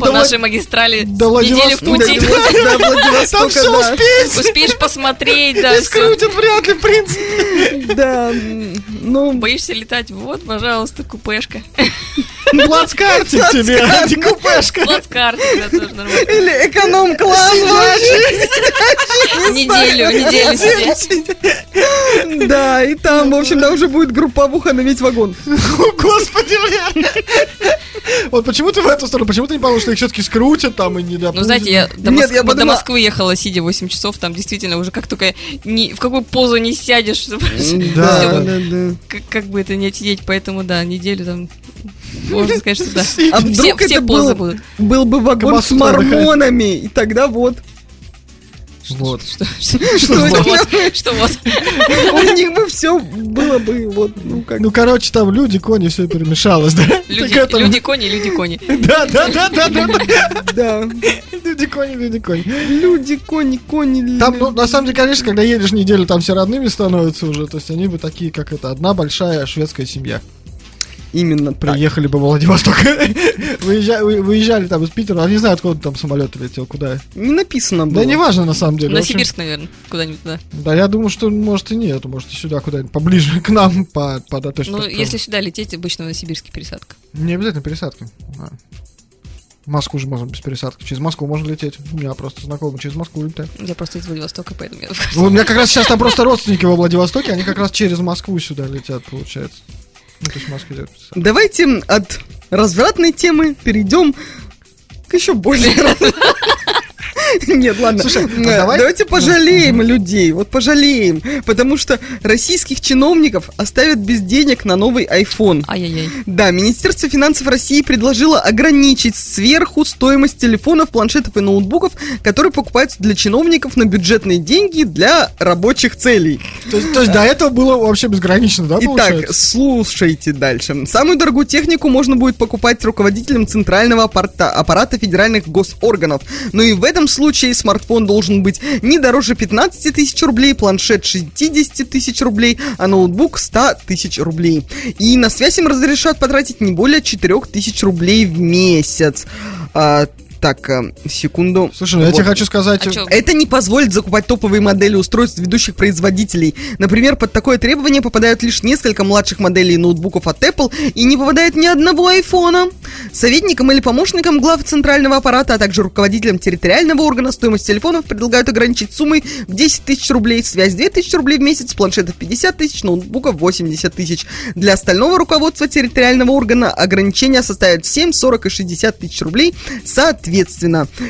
по нашей магистрали. до Неделю в пути. Там все да. успеть. Успеешь посмотреть, да, И скрутят вряд ли, в принципе. Да, ну, Боишься летать? Вот, пожалуйста, купешка. Плацкартик тебе, а не купешка. Плацкартик, да, тоже нормально. или эконом-класс. Неделю, неделю сидеть. Да, и там, в общем, там уже будет групповуха на весь вагон. Господи, бля. Вот почему ты в эту сторону? Почему ты не подумал, что их все-таки скрутят там и не Ну, знаете, я до, Нет, Моск- я до подумала- Москвы ехала, сидя 8 часов, там действительно уже как только ни, в какую позу не сядешь, Да, Да. да, да. как, как бы это не отсидеть, поэтому да, неделю там, можно сказать, что да. А Все, вдруг все это позы был, будут. был бы вагон с Камасутра мормонами, и тогда вот. Вот. Что, что, Что что это? вот, что вот. У них бы все было бы вот, ну как. Ну, короче, там люди, кони, все перемешалось, да? Люди, кони, люди кони. Да, да, да, да, да, да. Да. Люди, кони, люди, кони. Люди, кони, кони. Там, ну, на самом деле, конечно, когда едешь неделю, там все родными становятся уже. То есть они бы такие, как это, одна большая шведская семья. Именно так. Приехали бы в Владивосток. Выезжа- вы- Выезжали там из Питера, а не знаю, откуда там самолет летел, куда. Не написано было. Да неважно, на самом деле. На общем, Сибирск, наверное, куда-нибудь туда. Да, я думаю, что может и нет, может и сюда куда-нибудь поближе к нам, по, по да, точно. Ну, так, если сюда лететь, обычно на Сибирске пересадка. Не обязательно пересадка. А. В Москву же можно без пересадки. Через Москву можно лететь. У меня просто знакомый через Москву летает. Я просто из Владивостока, поэтому я... У меня как раз сейчас там просто родственники во Владивостоке, они как раз через Москву сюда летят, получается. Давайте от развратной темы перейдем к еще более Нет, ладно. Слушай, ну давай- Давайте пожалеем людей, вот пожалеем, потому что российских чиновников оставят без денег на новый iPhone. Ай-яй-яй. Да, Министерство финансов России предложило ограничить сверху стоимость телефонов, планшетов и ноутбуков, которые покупаются для чиновников на бюджетные деньги для рабочих целей. То есть, то есть до этого было вообще безгранично, да, Итак, слушайте дальше. Самую дорогую технику можно будет покупать руководителям центрального аппарата, аппарата федеральных госорганов. Но и в этом случае смартфон должен быть не дороже 15 тысяч рублей, планшет 60 тысяч рублей, а ноутбук 100 тысяч рублей. И на связь им разрешат потратить не более 4 тысяч рублей в месяц. Так, э, секунду. Слушай, ну я Вот. тебе хочу сказать... А Это не позволит закупать топовые модели устройств ведущих производителей. Например, под такое требование попадают лишь несколько младших моделей ноутбуков от Apple и не попадает ни одного айфона. Советникам или помощникам глав центрального аппарата, а также руководителям территориального органа стоимость телефонов предлагают ограничить суммой в 10 тысяч рублей, связь 2 тысячи рублей в месяц, планшетов 50 тысяч, ноутбуков 80 тысяч. Для остального руководства территориального органа ограничения составят 7, 40 и 60 тысяч рублей соответственно.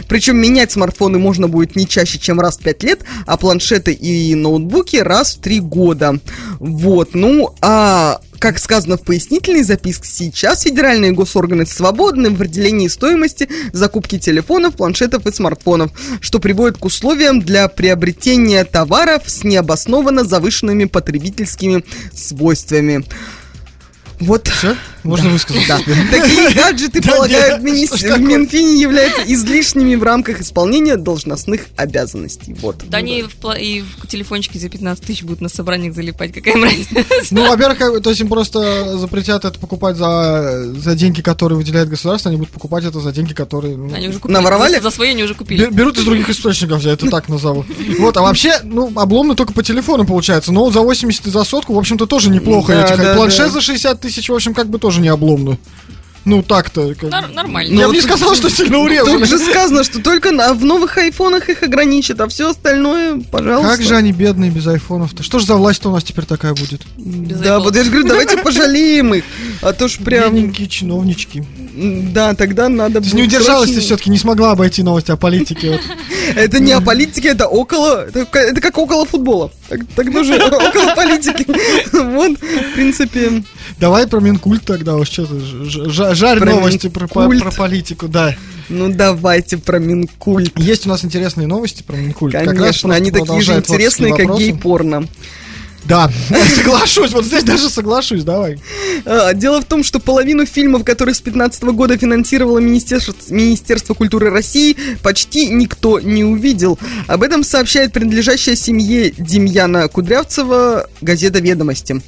Причем менять смартфоны можно будет не чаще, чем раз в 5 лет, а планшеты и ноутбуки раз в 3 года. Вот, ну, а как сказано в пояснительной записке, сейчас федеральные госорганы свободны в определении стоимости закупки телефонов, планшетов и смартфонов, что приводит к условиям для приобретения товаров с необоснованно завышенными потребительскими свойствами. Вот. Все? Можно высказать? Да. Такие гаджеты, Да полагают, в? Минфине являются излишними в рамках исполнения должностных обязанностей. Вот. Да они в пла- и в телефончики за 15 тысяч будут на собраниях залипать, какая разница? Ну, во-первых, то есть им просто запретят это покупать за, за деньги, которые выделяет государство, они будут покупать это за деньги, которые... ну, Они уже купили. Наворовали? За, за свои они уже купили. бе- Берут из других источников, я это так назову. Вот, а вообще, ну, обломно только по телефону получается. Но за 80 и за сотку, в общем-то, тоже неплохо. Да, Этих, да, планшет да. за 60 тысяч, в общем, как бы тоже не обломно. Ну, так-то. как- Нар- нормально. Я Ну, бы не тут- сказал, что сильно Тут урезано. же сказано, что только на- в новых айфонах их ограничат, а все остальное, пожалуйста. Как же они бедные без айфонов-то? Что ж за власть-то у нас теперь такая будет? Без Да, вот я же говорю, давайте пожалеем их. А то ж прям... Бедненькие чиновнички. Да, тогда надо есть не удержалась, срочно- ты все-таки не смогла обойти новости о политике. Это не о политике, это около... Это, ка- это как около футбола. Так, тоже около политики. Вот, в принципе... Давай про Минкульт тогда уж что-то. Жарь новости про, политику, да. Ну, давайте про Минкульт. Есть у нас интересные новости про Минкульт. Конечно, они такие же интересные, как гей-порно. Да, соглашусь, вот здесь даже соглашусь, давай. А, Дело в том, что половину фильмов, которые с 2015 года финансировало Министерство, Министерство культуры России, почти никто не увидел. Об этом сообщает принадлежащая семье Демьяна Кудрявцева газета «Ведомости».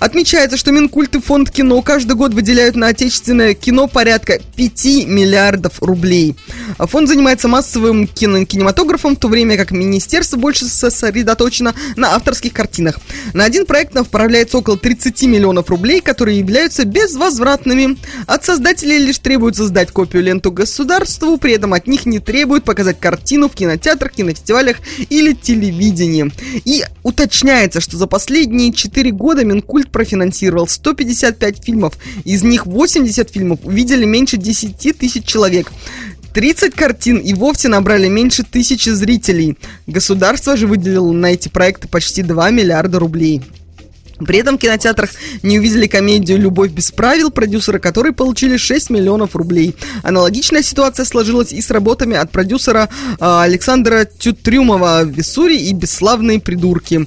Отмечается, что Минкульт и фонд кино каждый год выделяют на отечественное кино порядка 5 миллиардов рублей. А Фонд занимается массовым кино- кинематографом, в то время как министерство больше сосредоточено на авторских картинах. На один проект направляется около 30 миллионов рублей, которые являются безвозвратными. От создателей лишь требуется сдать копию ленту государству, при этом от них не требуют показать картину в кинотеатрах, кинофестивалях или телевидении. И уточняется, что за последние 4 года Минкульт профинансировал 155 фильмов, из них 80 фильмов увидели меньше 10 тысяч человек. 30 картин и вовсе набрали меньше тысячи зрителей. Государство же выделило на эти проекты почти 2 миллиарда рублей. При этом в кинотеатрах не увидели комедию «Любовь без правил», продюсеры которой получили 6 миллионов рублей. Аналогичная ситуация сложилась и с работами от продюсера а, Александра Тютрюмова «Виссури» и «Бесславные придурки».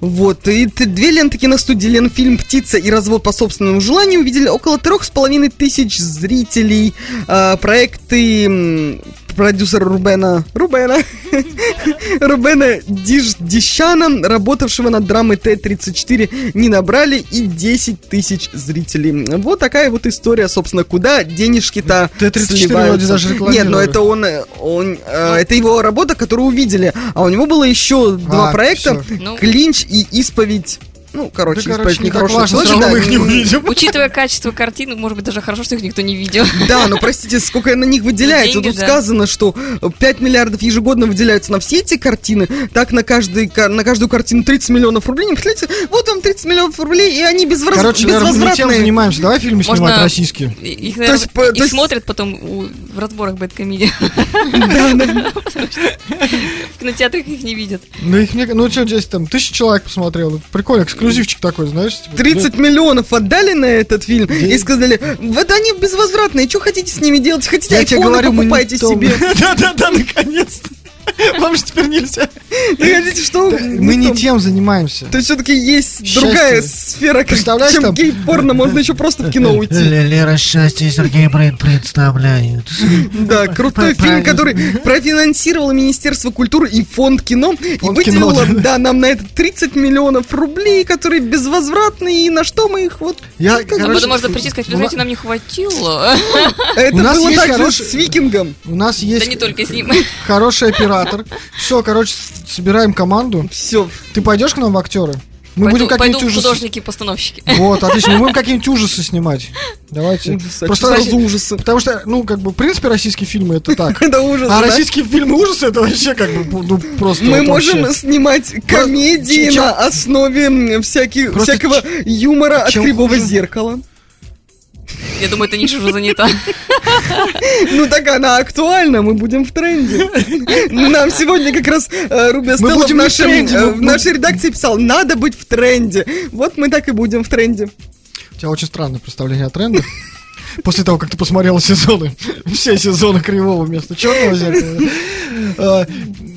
Вот, и две ленты киностудии Ленфильм «Птица» и «Развод по собственному желанию» увидели около трех с половиной тысяч зрителей. А, проекты м, продюсера Рубена... Рубена... Рубена Диждищана, работавшего над драмой Т-34, не набрали и 10 тысяч зрителей. Вот такая вот история, собственно, куда денежки-то Т-34 сливаются. вроде даже Нет, но это он, он э, это его работа, которую увидели, а у него было еще два А, проекта. Ну. «Клинч» и «Исповедь». Ну, короче, Да, короче, не так важно, равно да, мы их не увидим. Учитывая качество картины, может быть, даже хорошо, что их никто не видел. Да, но простите, сколько на них выделяется. Ну, деньги, Тут да. сказано, что 5 миллиардов ежегодно выделяются на все эти картины, так на, каждый, ка- на каждую картину 30 миллионов рублей. Не представляете, вот вам 30 миллионов рублей, и они безвоз... Короче, наверное, мы тем безвозвратные. занимаемся. Давай фильмы снимать Можно- российские. И- Их, То наверное, есть, по- и то есть- смотрят потом у- в разборах бэткомедии. Да, да. В кинотеатрах их не видят. Ну, их мне, ну, что здесь там, тысяча человек посмотрел. Ну, Прикольно, эксклюзивчик такой, знаешь. типа, 30 миллионов отдали на этот фильм и сказали, вот они безвозвратные, что хотите с ними делать? Хотите Я айфоны, говорю, покупайте себе. Да-да-да, наконец-то. Вам же теперь нельзя. Вы хотите что? Мы не тем занимаемся. То есть все-таки есть Счастье. другая сфера, Представляешь, чем там- гей-порно, можно еще просто в кино уйти. Лера Счастье и Сергей Брейн представляют. Да, крутой фильм, который профинансировало Министерство культуры и фонд кино. И выделило, да. нам на это 30 миллионов рублей, которые безвозвратные, и на что мы их вот... Я, короче, можно прийти и сказать, вы знаете, на- нам не хватило. Это У нас было есть так с Викингом. У нас есть Да не только с ним. хороший оператор. Все, короче, собираем команду. Все. Ты пойдешь к нам в актеры? Мы Пойду будем какие-нибудь ужасы. художники-постановщики. Вот, отлично. Мы будем какие-нибудь ужасы снимать. Давайте. Ужасы. Просто за ужасы? Потому что, ну, как бы, в принципе, российские фильмы это так. Это ужас, А да? российские фильмы ужасы это вообще как бы, ну, просто Мы вот можем вообще. снимать комедии на основе всяких, всякого юмора от кривого зеркала. Я думаю, эта ниша уже занята. Ну так она актуальна, мы будем в тренде. Нам сегодня как раз э, Руби Стелла в, будем не в нашем, тренде, э, в нашей редакции писал, надо быть в тренде. Вот мы так и будем в тренде. У тебя очень странное представление о трендах. После того, как ты посмотрела сезоны, все сезоны кривого вместо черного зеркала.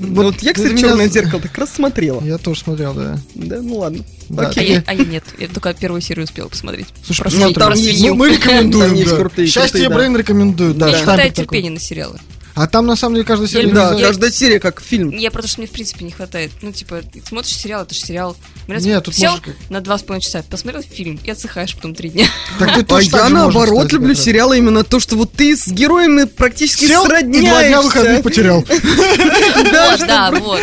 А, Вот, я, ты кстати, меня черное зеркало так раз смотрела. Я тоже смотрел, да. Да, ну ладно. Да, А Окей. я, а я нет, я только первую серию успела посмотреть. Слушай, Про посмотри, свинью, про там свинью. мы, рекомендуем, да. крутые, Счастье и. Брейн рекомендуют, да. Не хватает терпения на сериалы. А там, на самом деле, каждая серия... Да, я- каждая серия как фильм. Я потому что мне в принципе не хватает. Ну, типа, ты смотришь сериал, это же сериал. Мне Нет, тут сел можешь на два с половиной часа, посмотрел фильм и отсыхаешь потом три дня. Так ты А я наоборот кстати, люблю сериалы именно то, что вот ты с героями практически Сел и два дня выходных потерял. Да, Вот, да, вот.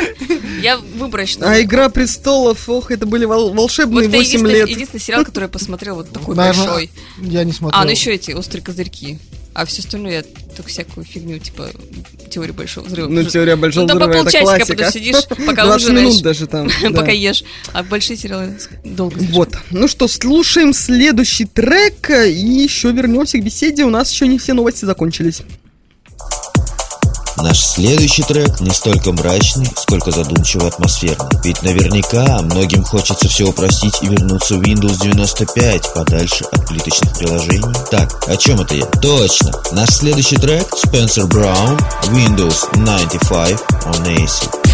Я выборочно. А Игра престолов, ох, это были вол- волшебные Вот это 8 единственный, лет. единственный сериал, который я посмотрел вот такой большой. Я не смотрел. А, ну еще эти острые козырьки. А все остальное я только всякую фигню, типа теорию большого взрыва. Ну, теория большого Ну, взрыва это полчасика классика. потом сидишь, пока 20 ужинаешь. минут даже там. Пока ешь. А большие сериалы долго. Вот. Ну что, слушаем следующий трек и еще вернемся к беседе. У нас еще не все новости закончились. Наш следующий трек не столько мрачный, сколько задумчиво атмосферный. Ведь наверняка многим хочется все упростить и вернуться в Windows 95 подальше от плиточных приложений. Так, о чем это я? Точно! Наш следующий трек Spencer Brown Windows 95 on AC.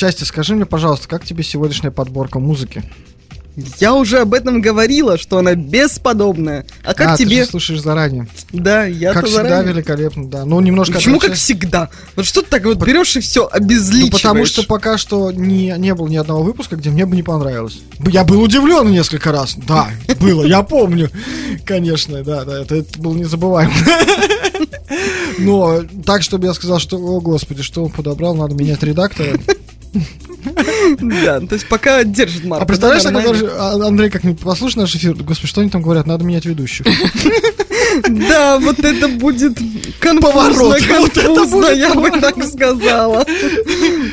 Счастье, скажи мне, пожалуйста, как тебе сегодняшняя подборка музыки? Я уже об этом говорила, что она бесподобная. А как а, ты тебе? же слушаешь заранее. Да, я как всегда, великолепно, да. Ну, немножко... Почему как отличается- всегда? Вот что ты так вот берешь и все обезличиваешь? Ну, потому что пока что не, не было ни одного выпуска, где мне бы не понравилось. Я был удивлен несколько раз. Да, было, я помню. Конечно, да, да, это, это было незабываемо. Но так, чтобы я сказал, что, о господи, что он подобрал, надо менять редактора. Да, то есть пока держит марку. А представляешь, даже, а, Андрей как-нибудь послушай наш эфир, господи, что они там говорят, надо менять ведущих. Да, вот это будет конфузно, конфузно, я бы так сказала.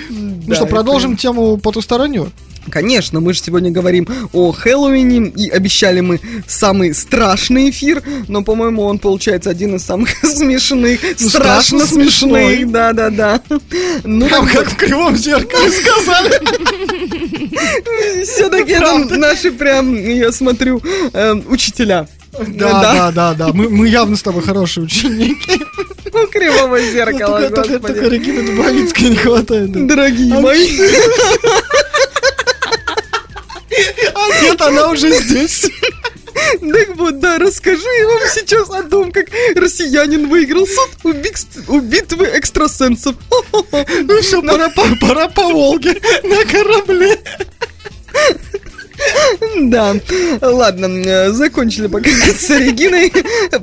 Ну что, продолжим тему потустороннюю? Конечно, мы же сегодня говорим о Хэллоуине, и обещали мы самый страшный эфир, но, по-моему, он получается один из самых смешных, Ну, страшно смешных, да-да-да. Ну, Прям как в кривом зеркале сказали. все-таки это наши прям, я смотрю, эм, учителя. Да, да, да, да. Мы, мы явно с тобой хорошие ученики. Ну, кривого зеркала, Только- Регины Дубовицкой не хватает. Дорогие А мои. А нет, она уже здесь. Так вот, да, расскажи вам сейчас о том, как россиянин выиграл суд у, бикс- у битвы экстрасенсов. Ну все, пора, по- пора по Волге на корабле. Да, ладно, э, закончили пока с Региной.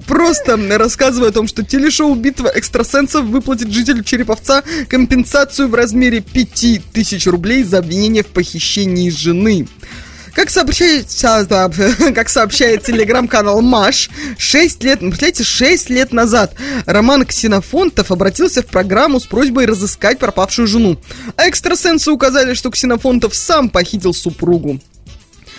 Просто рассказываю о том, что телешоу «Битва экстрасенсов» выплатит жителю Череповца компенсацию в размере 5000 рублей за обвинение в похищении жены. Как сообщается, как сообщает телеграм-канал Маш, 6 лет, ну, представляете, 6 лет назад Роман Ксенофонтов обратился в программу с просьбой разыскать пропавшую жену. А экстрасенсы указали, что Ксенофонтов сам похитил супругу.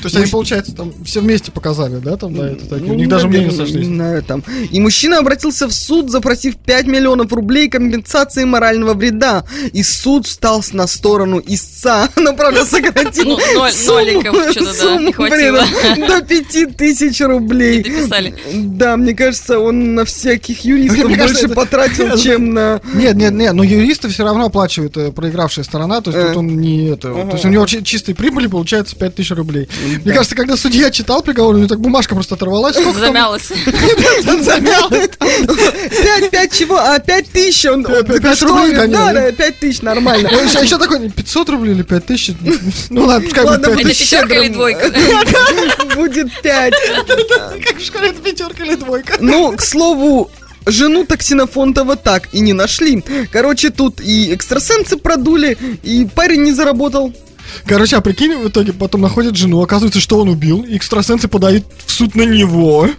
То есть они, получается, там все вместе показали, да, там, да, это такие. У Ну, них даже наверное, сошлись. не знаю, там. И мужчина обратился в суд, запросив 5 миллионов рублей компенсации морального вреда. И суд встал с- на сторону истца. Но, правда, сократил Ну, ноль- сумму- что-то, да, не хватило. при- До 5 тысяч рублей. дописали. Да, мне кажется, он на всяких юристов Мне кажется, больше это- потратил, чем на... Нет, нет, нет, но юристы все равно оплачивают э, проигравшая сторона, то есть Э. тут он не это. То есть у него чи- чистой прибыли получается 5000 рублей. Мне кажется, когда судья читал приговор, у него так бумажка просто оторвалась. Замялась. Замялась. 5, 5 чего? А, 5 тысяч? Он, Пять- пять рублей, Да, 5 тысяч, нормально. А еще, еще такой, 500 рублей или 5000? Ну ладно, пускай будет Ладно, 5000. Это будет пятерка или двойка? Будет 5. Как в школе, это пятерка или двойка? Ну, к слову, жену Токсинофонтова так и не нашли. Короче, тут и экстрасенсы продули, и парень не заработал. Короче, а прикинь, в итоге потом находят жену, оказывается, что он убил, и экстрасенсы подают в суд на него.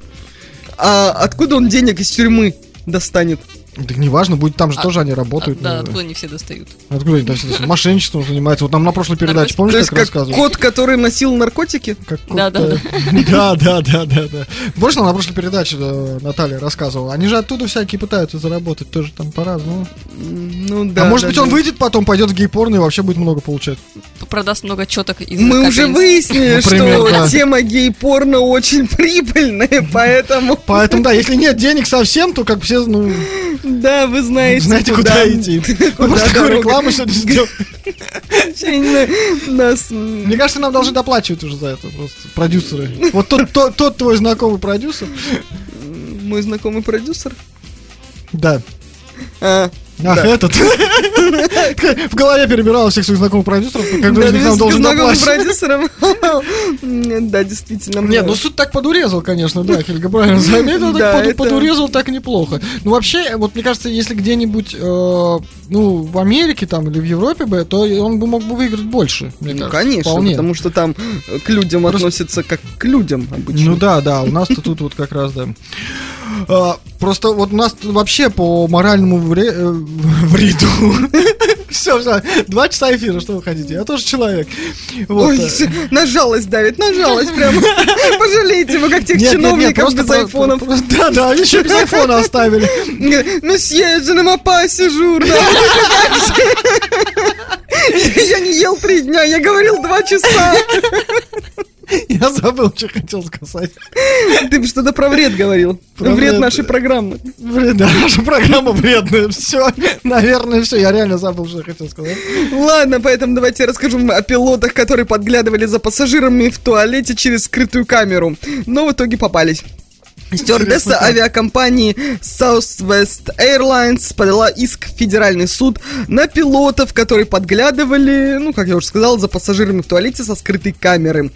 А откуда он денег из тюрьмы достанет? Да неважно, будет там же А- тоже они работают. Да, ну, откуда не все достают. Откуда они там все это, мошенничеством занимаются? Вот нам на прошлой передаче, помнишь, То есть как как рассказывали? кот, который носил наркотики? Как Да, да, да, да, да, да, нам на прошлой передаче Наталья рассказывала? Они же оттуда всякие пытаются заработать тоже там по-разному. Ну да. а может быть, он выйдет потом, пойдет в гей-порно и вообще будет много получать. Продаст много четок из Мы уже выяснили, что тема гей-порно очень прибыльная, поэтому, Поэтому, да, если нет денег совсем, то как все, ну, да, вы знаете, знаете, куда идти. Куда такую рекламу сегодня. Нас, Мне кажется, нам должны доплачивать уже за это просто продюсеры. Вот тот, тот, тот твой знакомый продюсер, мой знакомый продюсер. да. А, Ах, Да. этот. В голове перебирал всех своих знакомых продюсеров, как них нам должен доплачивать. продюсером. Да, действительно. Нет, ну суд так подурезал, конечно, да, Хельга правильно заметил, так подурезал так неплохо. Ну вообще, вот мне кажется, если где-нибудь, э, ну, в Америке там или в Европе бы, то он бы мог бы выиграть больше, мне Ну, кажется. конечно, вполне. потому что там э, к людям относятся как к людям обычно. Ну да, да, у нас-то тут вот как раз, да. А, просто вот у нас вообще по моральному вре- э, вреду. Все, все, два часа эфира, что вы хотите? Я тоже человек. Вот, Ой, э. на жалость давит, на жалость прям. Пожалейте его, как тех Нет, нет, нет, чиновников без айфонов. Да, да, еще без айфона оставили. Месье, je ne m'appelle pas séjour, да. Я не ел три дня, я говорил два часа. Я забыл, что хотел сказать. Ты что-то про вред говорил. Про вред вред. нашей программы. Блин, да, наша программа вредная. Все, наверное, все. Я реально забыл, что я хотел сказать. Ладно, поэтому давайте я расскажу вам о пилотах, которые подглядывали за пассажирами в туалете через скрытую камеру, но в итоге попались. Стюардесса авиакомпании Southwest Airlines подала иск в федеральный суд на пилотов, которые подглядывали, ну, как я уже сказал, за пассажирами в туалете со скрытой камеры.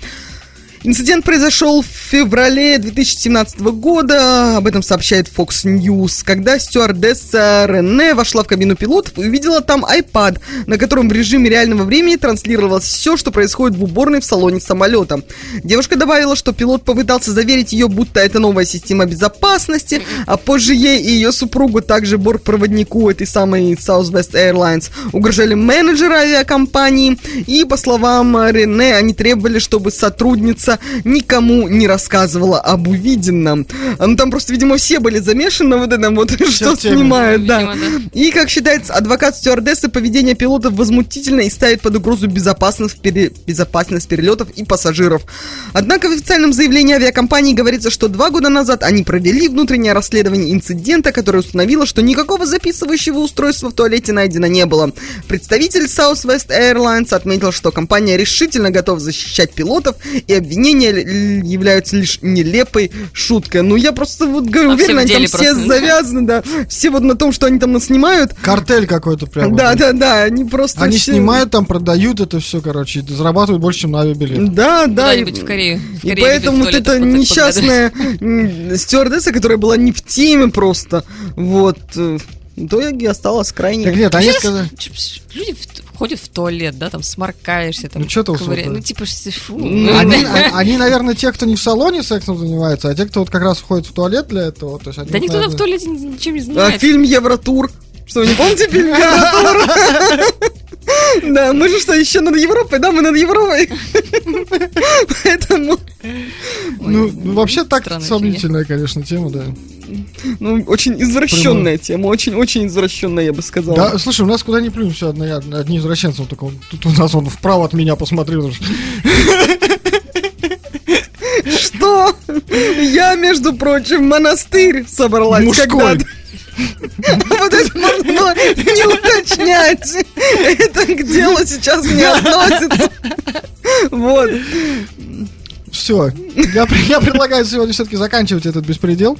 Инцидент произошел в феврале 2017 года, об этом сообщает Fox News, когда стюардесса Рене вошла в кабину пилотов и увидела там iPad, на котором в режиме реального времени транслировалось все, что происходит в уборной в салоне самолета. Девушка добавила, что пилот попытался заверить ее, будто это новая система безопасности, а позже ей и ее супругу, также бортпроводнику этой самой Southwest Airlines, угрожали менеджеры авиакомпании, и, по словам Рене, они требовали, чтобы сотрудница никому не рассказывала об увиденном. А, Ну, там просто, видимо, все были замешаны вот этом вот, что в теме. снимают, да. Видимо, И, как считается адвокат стюардессы, поведение пилотов возмутительно и ставит под угрозу безопасность, пере- безопасность перелетов и пассажиров. Однако в официальном заявлении авиакомпании говорится, что два года назад они провели внутреннее расследование инцидента, которое установило, что никакого записывающего устройства в туалете найдено не было. Представитель Southwest Airlines отметил, что компания решительно готова защищать пилотов, и обвинения л- являются лишь нелепой шуткой. Ну, я просто вот говорю, А в они там деле все просто. завязаны, да. Все вот на том, что они там наснимают. Картель какой-то прям. Да, да, да, они просто Они все- снимают там, продают это все, короче, и зарабатывают больше, чем на авиабилет. Да, да. и- в Корею. В И Корее поэтому любят вот эта несчастная стюардесса, которая была не в теме просто, вот, э, в итоге осталась крайне... Так нет, они сказали... Люди ходят в туалет, да, там сморкаешься, там Ну, чё ты ковыря-? Ну, типа, что- фу. Ну, Они, а- они, наверное, те, кто не в салоне сексом занимается, а те, кто вот как раз ходит в туалет для этого. То есть они Да вот, никто там в наверное, туалете ни- ничем не А занимается. фильм Евротур. Что, не помните фильм Евротур? Да, мы же что, еще над Европой? Да, мы над Европой. Поэтому, Ну, ну, вообще так сомнительная, конечно, тема, да. ну, очень извращенная тема, очень-очень извращенная, я бы сказал. Да, слушай, у нас куда ни плюнь, все одни, одни извращенцы. Вот только он- тут у нас он вправо от меня посмотрел. Что? Я, между прочим, монастырь собралась Мужской. Вот это можно было не уточнять. Это к делу сейчас не относится. Вот. Все. Я, я предлагаю сегодня все-таки заканчивать этот беспредел.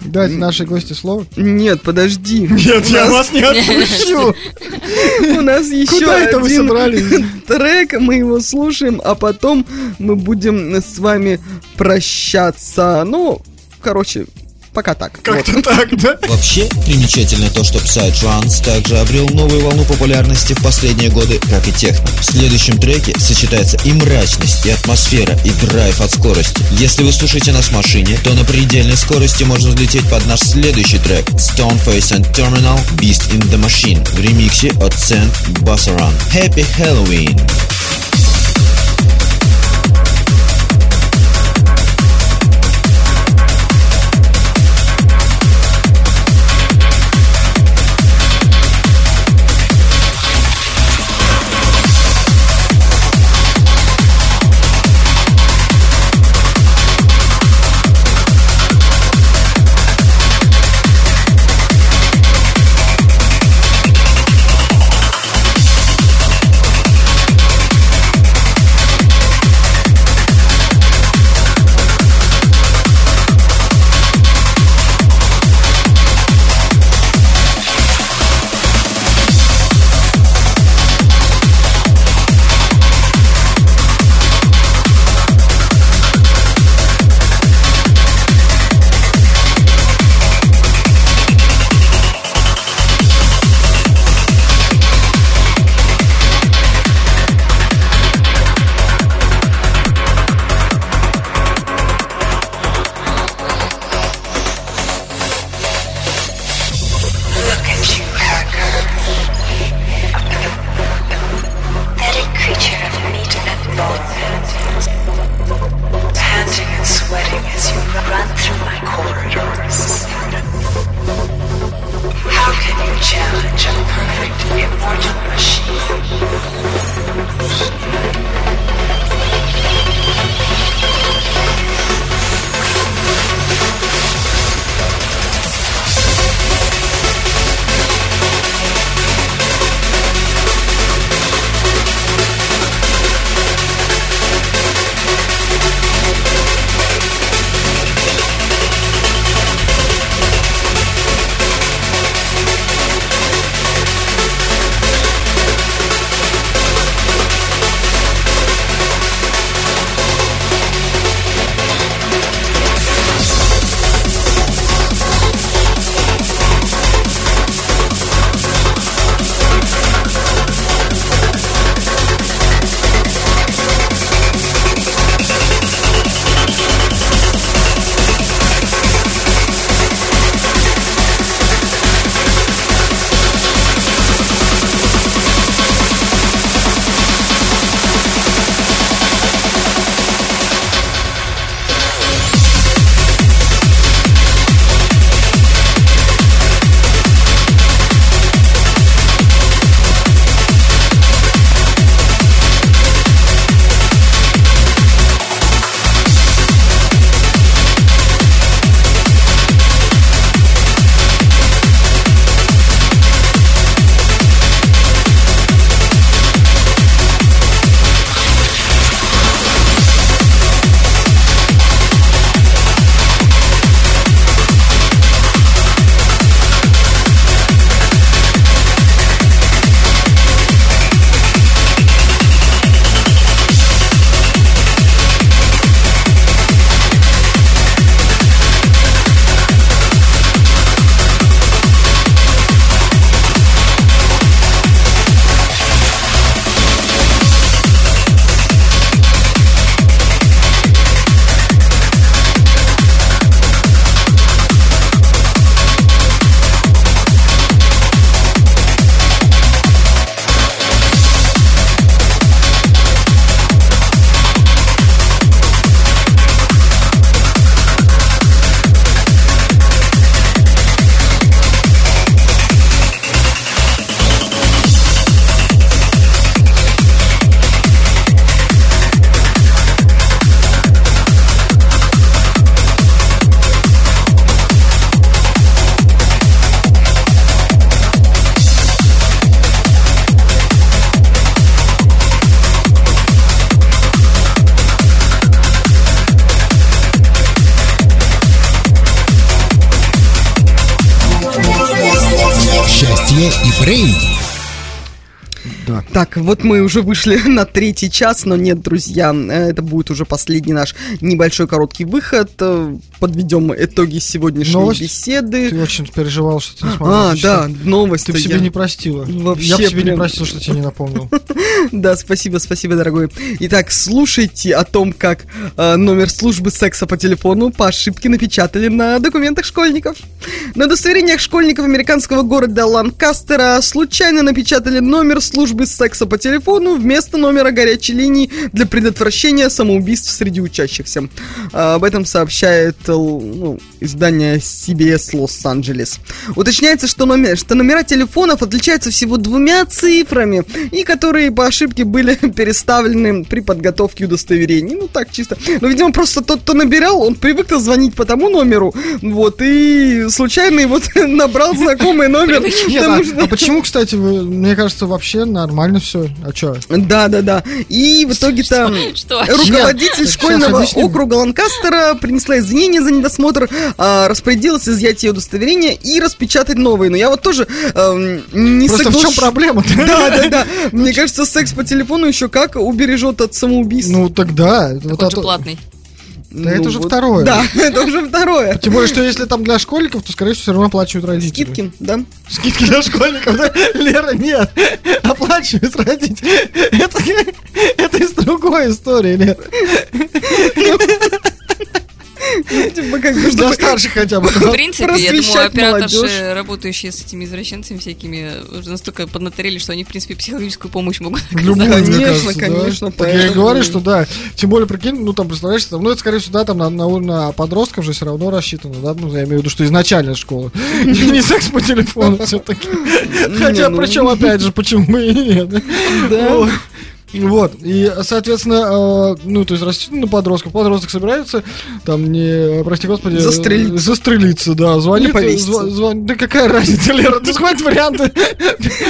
Дать нашей гости слово. Нет, подожди. Нет, нас- не отпущу. У нас еще Куда это вы собрались? трек, мы его слушаем, а потом мы будем с вами прощаться. Ну, короче, пока так. Как-то так, да? Вообще, примечательно то, что Psytrance также обрел новую волну популярности в последние годы, как и техно. В следующем треке сочетается и мрачность, и атмосфера, и драйв от скорости. Если вы слушаете нас в машине, то на предельной скорости можно взлететь под наш следующий трек Stoneface and Terminal Beast in the Machine в ремиксе от Sand Bassaran. Happy Halloween! Брейн. Так, вот мы уже вышли на третий час, но нет, друзья, э, это будет уже последний наш небольшой короткий выход. Э, Подведем итоги сегодняшней Новость? беседы. Ты очень переживал, что ты не смогла А, да, новость. Ты в себе не простила. Вообще Я в себе не прям- простил, что тебе не напомнил. Да, спасибо, спасибо, дорогой. Итак, слушайте о том, как э, номер службы секса по телефону по ошибке напечатали на документах школьников. На удостоверениях школьников американского города Ланкастера случайно напечатали номер службы секса по телефону вместо номера горячей линии для предотвращения самоубийств среди учащихся. А, Об этом сообщает э, ну, издание CBS Лос-Анджелес. Уточняется, что, номер, что номера телефонов отличаются всего двумя цифрами, и которые по ошибке были переставлены при подготовке удостоверений. Ну, так чисто. Но, видимо, просто тот, кто набирал, он привык звонить по тому номеру, вот, и случайно вот набрал знакомый номер. А, почему, кстати, мне кажется, вообще нормально все. А что? Да, да, да. И в итоге-то Что? руководитель школьного округа Ланкастера принесла извинения за недосмотр, а, распорядилась изъять ее удостоверение и распечатать новые. Но я вот тоже эм, не Просто в чем проблема-то? Да, да, да. Мне кажется, секс по телефону еще как убережет от самоубийств. Ну тогда. Вот это- платный. Да это Ну уже вот. второе. Да, это уже второе. Тем более, что если там для школьников, то, скорее всего, все равно оплачивают родители. Скидки, да? Скидки для школьников, да? Лера, нет. Оплачивают родители. Это, это из другой истории, Лера. Типа как бы, Для старших хотя бы. В принципе, я думаю, операторши, работающие с этими извращенцами всякими, уже настолько поднаторели, что они, в принципе, психологическую помощь могут Любую, оказать. Конечно, да. конечно, Так я и говорю, что да. Тем более, прикинь, ну там, представляешь, там, ну это, скорее всего, да, там на, на, на подростков же все равно рассчитано, да, ну я имею в виду, что изначально школа. Не секс по телефону все-таки. Хотя, ну. причем, опять же, почему бы и нет. Вот. Вот, и, соответственно, э, ну, то есть рассчитано на подростков. Подросток собирается, там, не, прости господи... Застрелиться. э, Застрелиться, да. Звонит. Повеситься. зва- звон- Да какая разница, Лера, ты схватит варианты.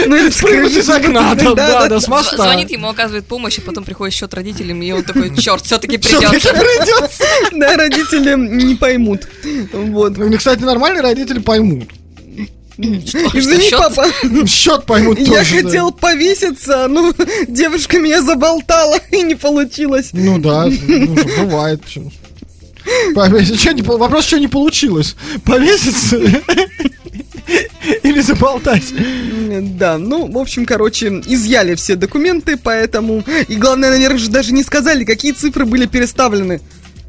Ну, или Спрыгнуть из окна, да, да, с Зв- моста. Звонит ему, оказывает помощь, и потом приходит счет родителям, и он такой, черт, все-таки придется. придется. Да, родители не поймут. Вот. Ну, кстати, нормальные родители поймут. Извини, счет? папа, Счет поймут тоже. я да. хотел повеситься, ну, девушка меня заболтала, и не получилось. Ну да, ну, что, бывает. Повесить. Чё не Вопрос, что не получилось? Повеситься? Или заболтать? Да, ну, в общем, короче, изъяли все документы, поэтому... И главное, наверное, же даже не сказали, какие цифры были переставлены.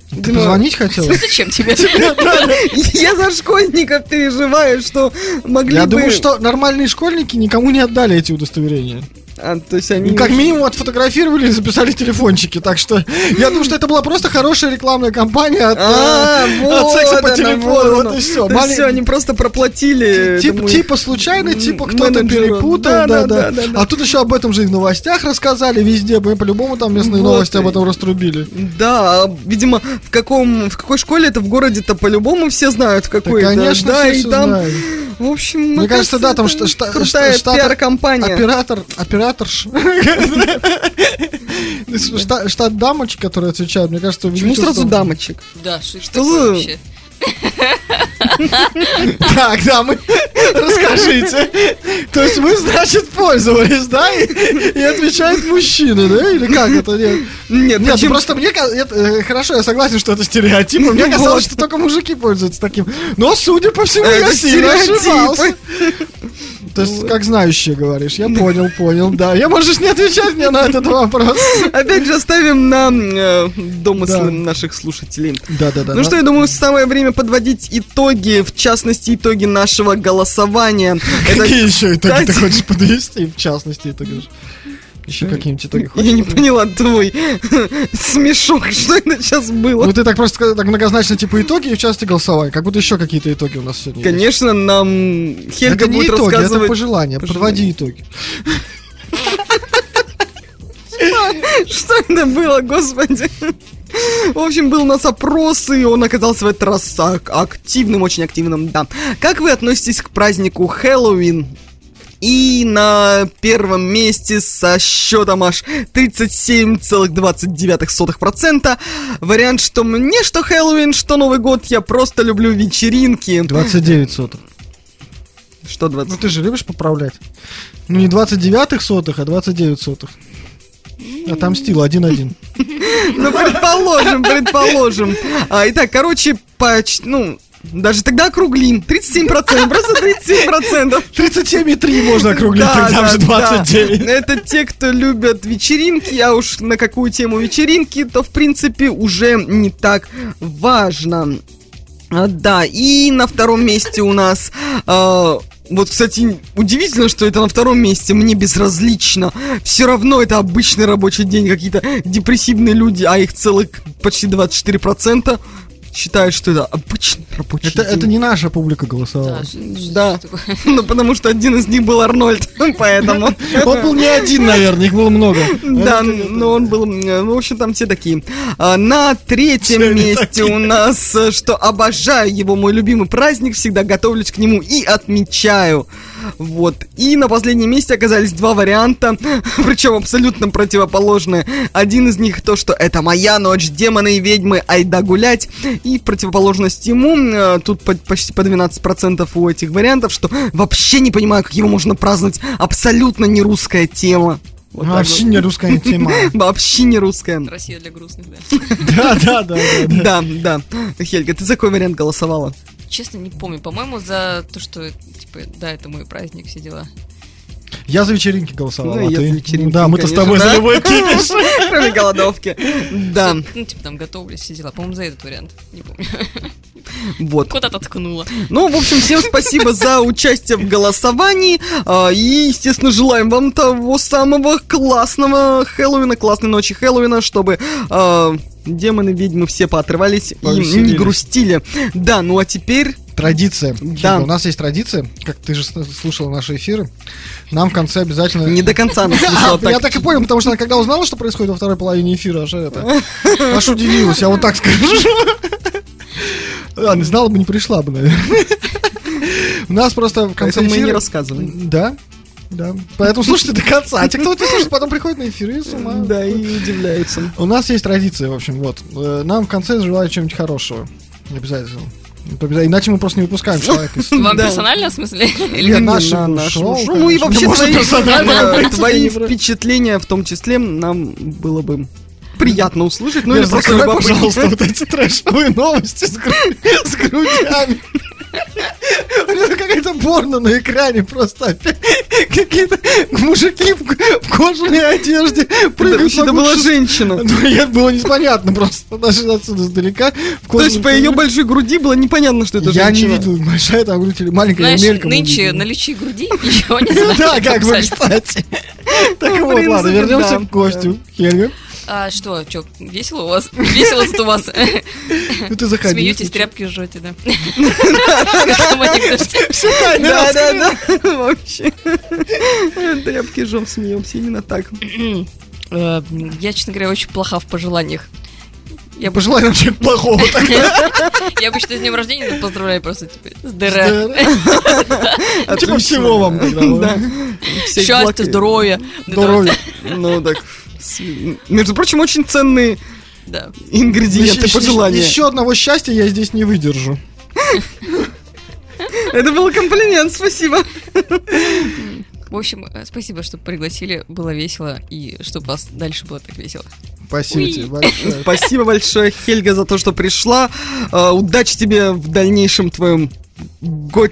Ты Видимо, позвонить хотел? Зачем тебе? Я за школьников переживаю, что могли Я бы... думаю, что нормальные школьники никому не отдали эти удостоверения. А, то есть они... Как минимум отфотографировали и записали телефончики. Так что я думаю, что это была просто хорошая рекламная кампания от, А, э, вот от секса по телефону. вот и все. Есть всё, они просто проплатили... Тип- этому- типа случайно, типа кто-то перепутал, Да, да, да, да, да. А тут еще об этом же и в новостях рассказали везде, мы по-любому там местные Вот. новости об этом раструбили. Да, а, видимо, в каком, в какой школе это в городе-то по-любому все знают, в какой Да, конечно, да, все и всё там, знают. в общем, Мне кажется, да, там это шта- шта- крутая шта- штат- пиар-компания. Оператор, операторш. Штат, дамочек, которые отвечают, мне кажется, Почему сразу дамочек? Да, что вообще? Так, да, мы расскажите. То есть вы, значит, пользовались, да? И, и отвечают мужчины, да? Или как это? Нет, Нет, Нет, ну почему- просто мне это, хорошо, я согласен, что это стереотип, но мне Ну казалось, вот. что только мужики пользуются таким. Но, судя по всему, я Это сильно стереотипы. ошибался. То есть, как знающие говоришь. Я понял, понял, да. Я можешь не отвечать мне на этот вопрос. Опять же, оставим на э, домыслы Да. наших слушателей. Да, да, да. Ну что, я думаю, самое время подводить итоги, в частности, итоги нашего голосования. Какие еще итоги ты хочешь подвести, в частности, итоги? Еще какие-нибудь итоги Я хочешь? не поняла твой смешок, что это сейчас было. Ну ты так просто так многозначно типа итоги и в частности голосования. Как будто еще какие-то итоги у нас сегодня есть. Конечно, нам Хельга это будет итоги, это рассказывать... пожелания. Подводи итоги. Что это было, господи? В общем, был у нас опрос, и он оказался в этот раз ак- активным, очень активным, да. Как вы относитесь к празднику Хэллоуин? И на первом месте со счетом аж 37,29% вариант, что мне что Хэллоуин, что Новый год, я просто люблю вечеринки. 29 соток. Что 20? Ну ты же любишь поправлять. Ну не 29 сотых, а 29 сотых. Отомстил 1-1. Ну, предположим, предположим. А, итак, короче, поч- ну, даже тогда округлим. 37%, просто 37%. 37,3 можно округлить, тогда уже 29. Это те, кто любят вечеринки, а уж на какую тему вечеринки, то, в принципе, уже не так важно. А, Да, и на втором месте у нас... а, вот, кстати, удивительно, что это на втором месте, мне безразлично. Все равно это обычный рабочий день, какие-то депрессивные люди, а их целых почти 24% считают, что это обычный рабочий Это, день. это не наша публика голосовала. Да, Да. Ну, потому что один из них был Арнольд, поэтому... Он был не один, наверное, их было много. Да, но он был, э, ну, в общем, там все такие. А, На третьем месте у нас, э, что обожаю его, мой любимый праздник, всегда готовлюсь к нему и отмечаю. Вот. И на последнем месте оказались два варианта, причем абсолютно противоположные. Один из них то, что это моя ночь, демоны и ведьмы, айда гулять. И в противоположность ему, э, тут по- почти по 12% у этих вариантов, что вообще не понимаю, как его можно праздновать. Абсолютно не русская тема. Вот Вообще вот. не русская тема. Вообще не русская. Россия для грустных, да. Да, да, да, да. Да, да. Хельга, ты за какой вариант голосовала? Честно, не помню. По-моему, за то, что, типа, да, это мой праздник, все дела. Я за вечеринки голосовал, Ну, а я ты? за вечеринки, Да, мы-то с тобой да. за любой кипиш. Кроме голодовки. Да, Ну, типа, там готовлюсь, все дела. По-моему, за этот вариант. Не помню. вот. Куда-то ткнула. Ну, в общем, всем спасибо за участие в голосовании. а, И, естественно, желаем вам того самого классного Хэллоуина, классной ночи Хэллоуина, чтобы а, демоны, ведьмы все поотрывались и не грустили. Да, ну а теперь... Традиция. Да. У нас есть традиция, как ты же с- слушала наши эфиры. Нам в конце обязательно... Не до конца она слушала Я так и понял, потому что она когда узнала, что происходит во второй половине эфира, аж это... Аж удивилась, я вот так скажу. Не знала бы, не пришла бы, наверное. У нас просто в конце Поэтому мы не эфира... рассказываем. Да, да. Поэтому слушайте до конца. А те, кто это слушает, потом приходит на эфир и с ума. Да, и удивляются. У нас есть традиция, в общем, вот. Э, Нам в конце желают чего-нибудь хорошего. Обязательно. Это Иначе мы просто не выпускаем человека. из- Вам Да. персонально, в смысле? Или нашему нашему шоу, шоу. Ну и вообще твои, впечатления в том числе нам было бы приятно услышать. Ну Нет, или просто пожалуйста, вот эти трэшовые новости с, гру- с грудями. У него какая-то порно на экране просто опять. Какие-то мужики в, кожаной одежде Это прыгают вокруг была женщина. Ну, я было непонятно просто, даже отсюда издалека. В То есть по ее большой груди было непонятно, что это Я не женщина. видел, большая там грудь или маленькая, мельком нынче наличие груди ничего не значит. Да, как бы, кстати. Так вот, ладно, вернемся к гостю. Хельга, А что, что, весело у вас? Весело тут у вас. ну ты заходи. Смеетесь, тряпки жжете, да? Да, да, да. Вообще. Тряпки жжем, смеемся именно так. Э, Я, честно говоря, очень плоха в пожеланиях. Я, Пожелай нам чего-то плохого я обычно с днем рождения поздравляю просто, типа, с ДР. Ну, Типа всего вам Счастья, здоровья. Здоровья. Ну так. Между прочим, очень ценные Да. ингредиенты пожелания. Еще одного счастья я здесь не выдержу. Это был комплимент, спасибо. В общем, э, спасибо, что пригласили, было весело, и чтобы у вас дальше было так весело. Спасибо Уи. тебе большое. Спасибо большое, Хельга, за то, что пришла. А, Удачи тебе в дальнейшем твоем го- г-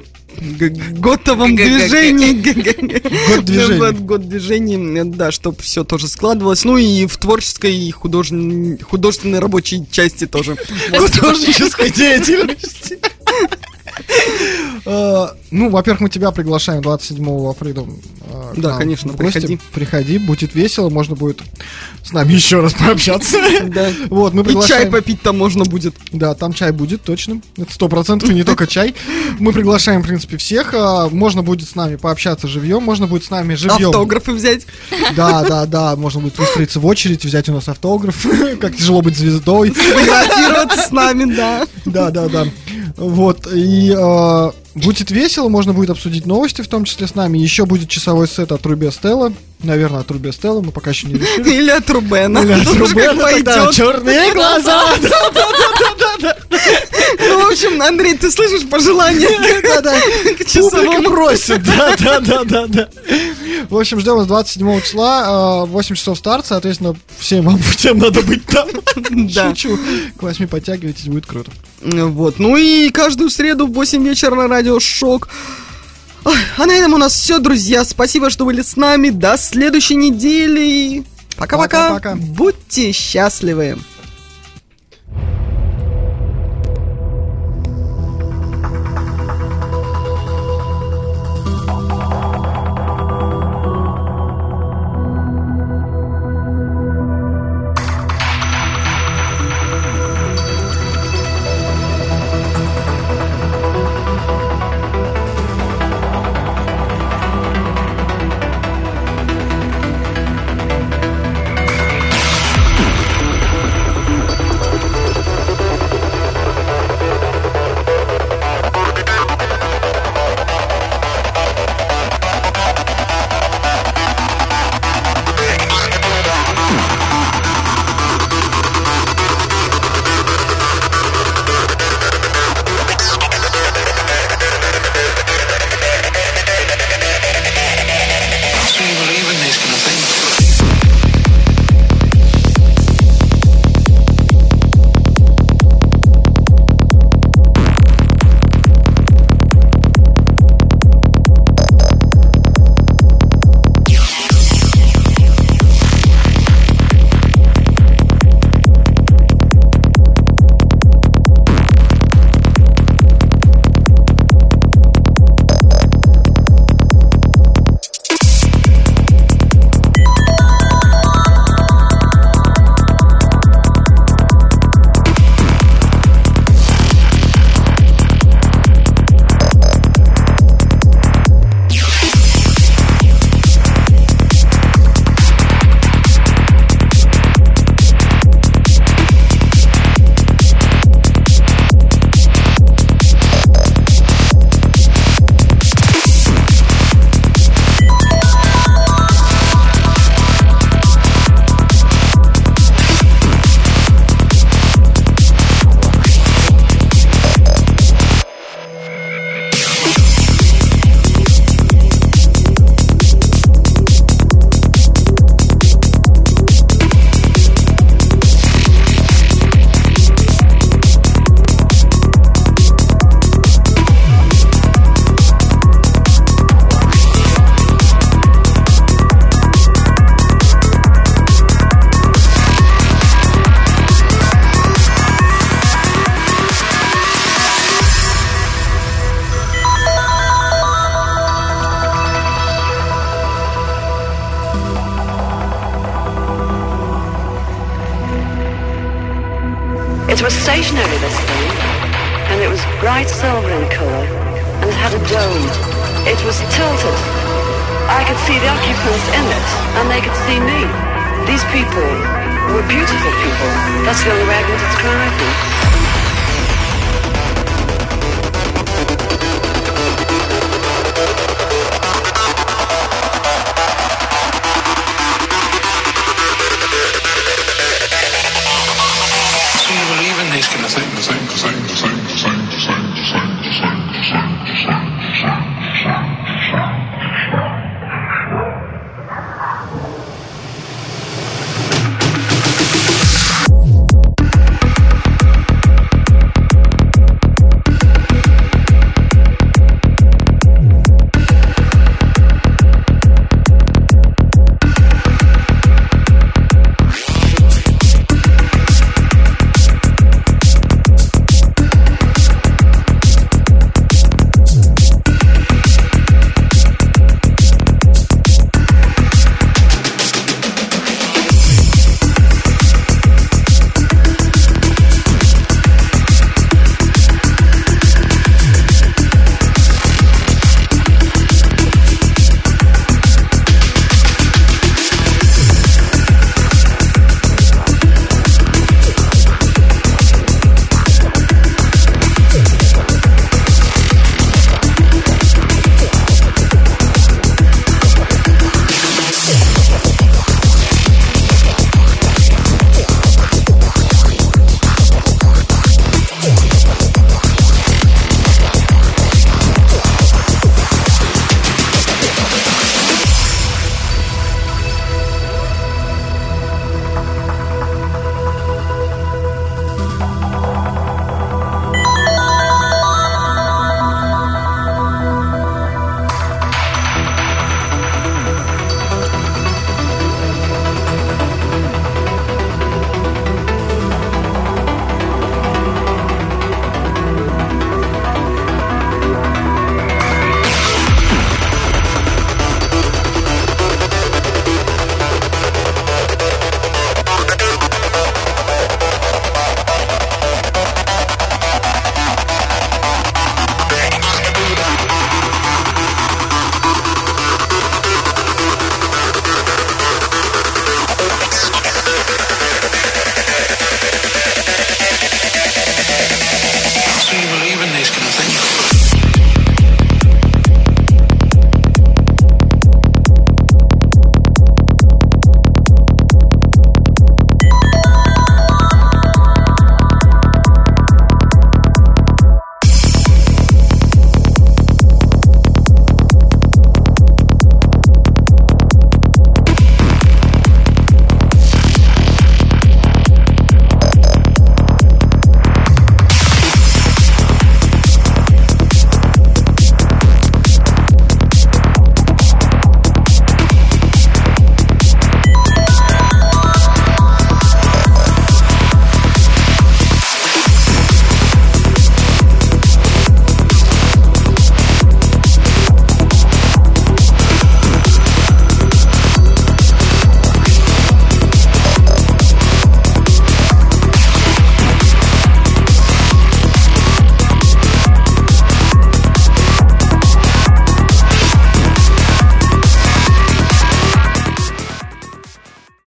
готовом движении. Год движения. Год, год движений, да, чтобы все тоже складывалось. Ну и в творческой и художн- художественной рабочей части тоже. Художнической деятельности. Э, Ну, во-первых, мы тебя приглашаем 27-го во Freedom. Да, конечно, приходи. Приходи, будет весело, можно будет с нами еще раз пообщаться. Да. Вот, мы И чай приглашаем... попить там можно будет. Да, там чай будет, точно. Это сто процентов, и не только чай. Мы приглашаем, в принципе, всех. а, Можно будет с нами пообщаться живьем, можно будет с нами живьем. Автографы взять. Да, да, да, можно будет выстроиться в очередь, взять у нас автограф. Как тяжело быть звездой. Фотографироваться с нами, да. Да, да, да. Вот, и э, Будет весело, можно будет обсудить новости, в том числе с нами. Еще будет часовой сет от Рубе Стелла. Наверное, от Рубе Стелла, мы пока еще не решили. Или от Рубена. Или от Рубена черные глаза. Ну, в общем, Андрей, ты слышишь пожелания Да-да. к Публика просит, да, да, да, да, да. В общем, ждем вас 27 числа, э, 8 часов старт, соответственно, всем вам всем надо быть там. Да. Шучу. К 8 подтягивайтесь, будет круто. Вот. Ну и каждую среду в 8 вечера на радио Шок. Ой, а на этом у нас все, друзья. Спасибо, что были с нами. До следующей недели. Пока-пока. Будьте счастливы.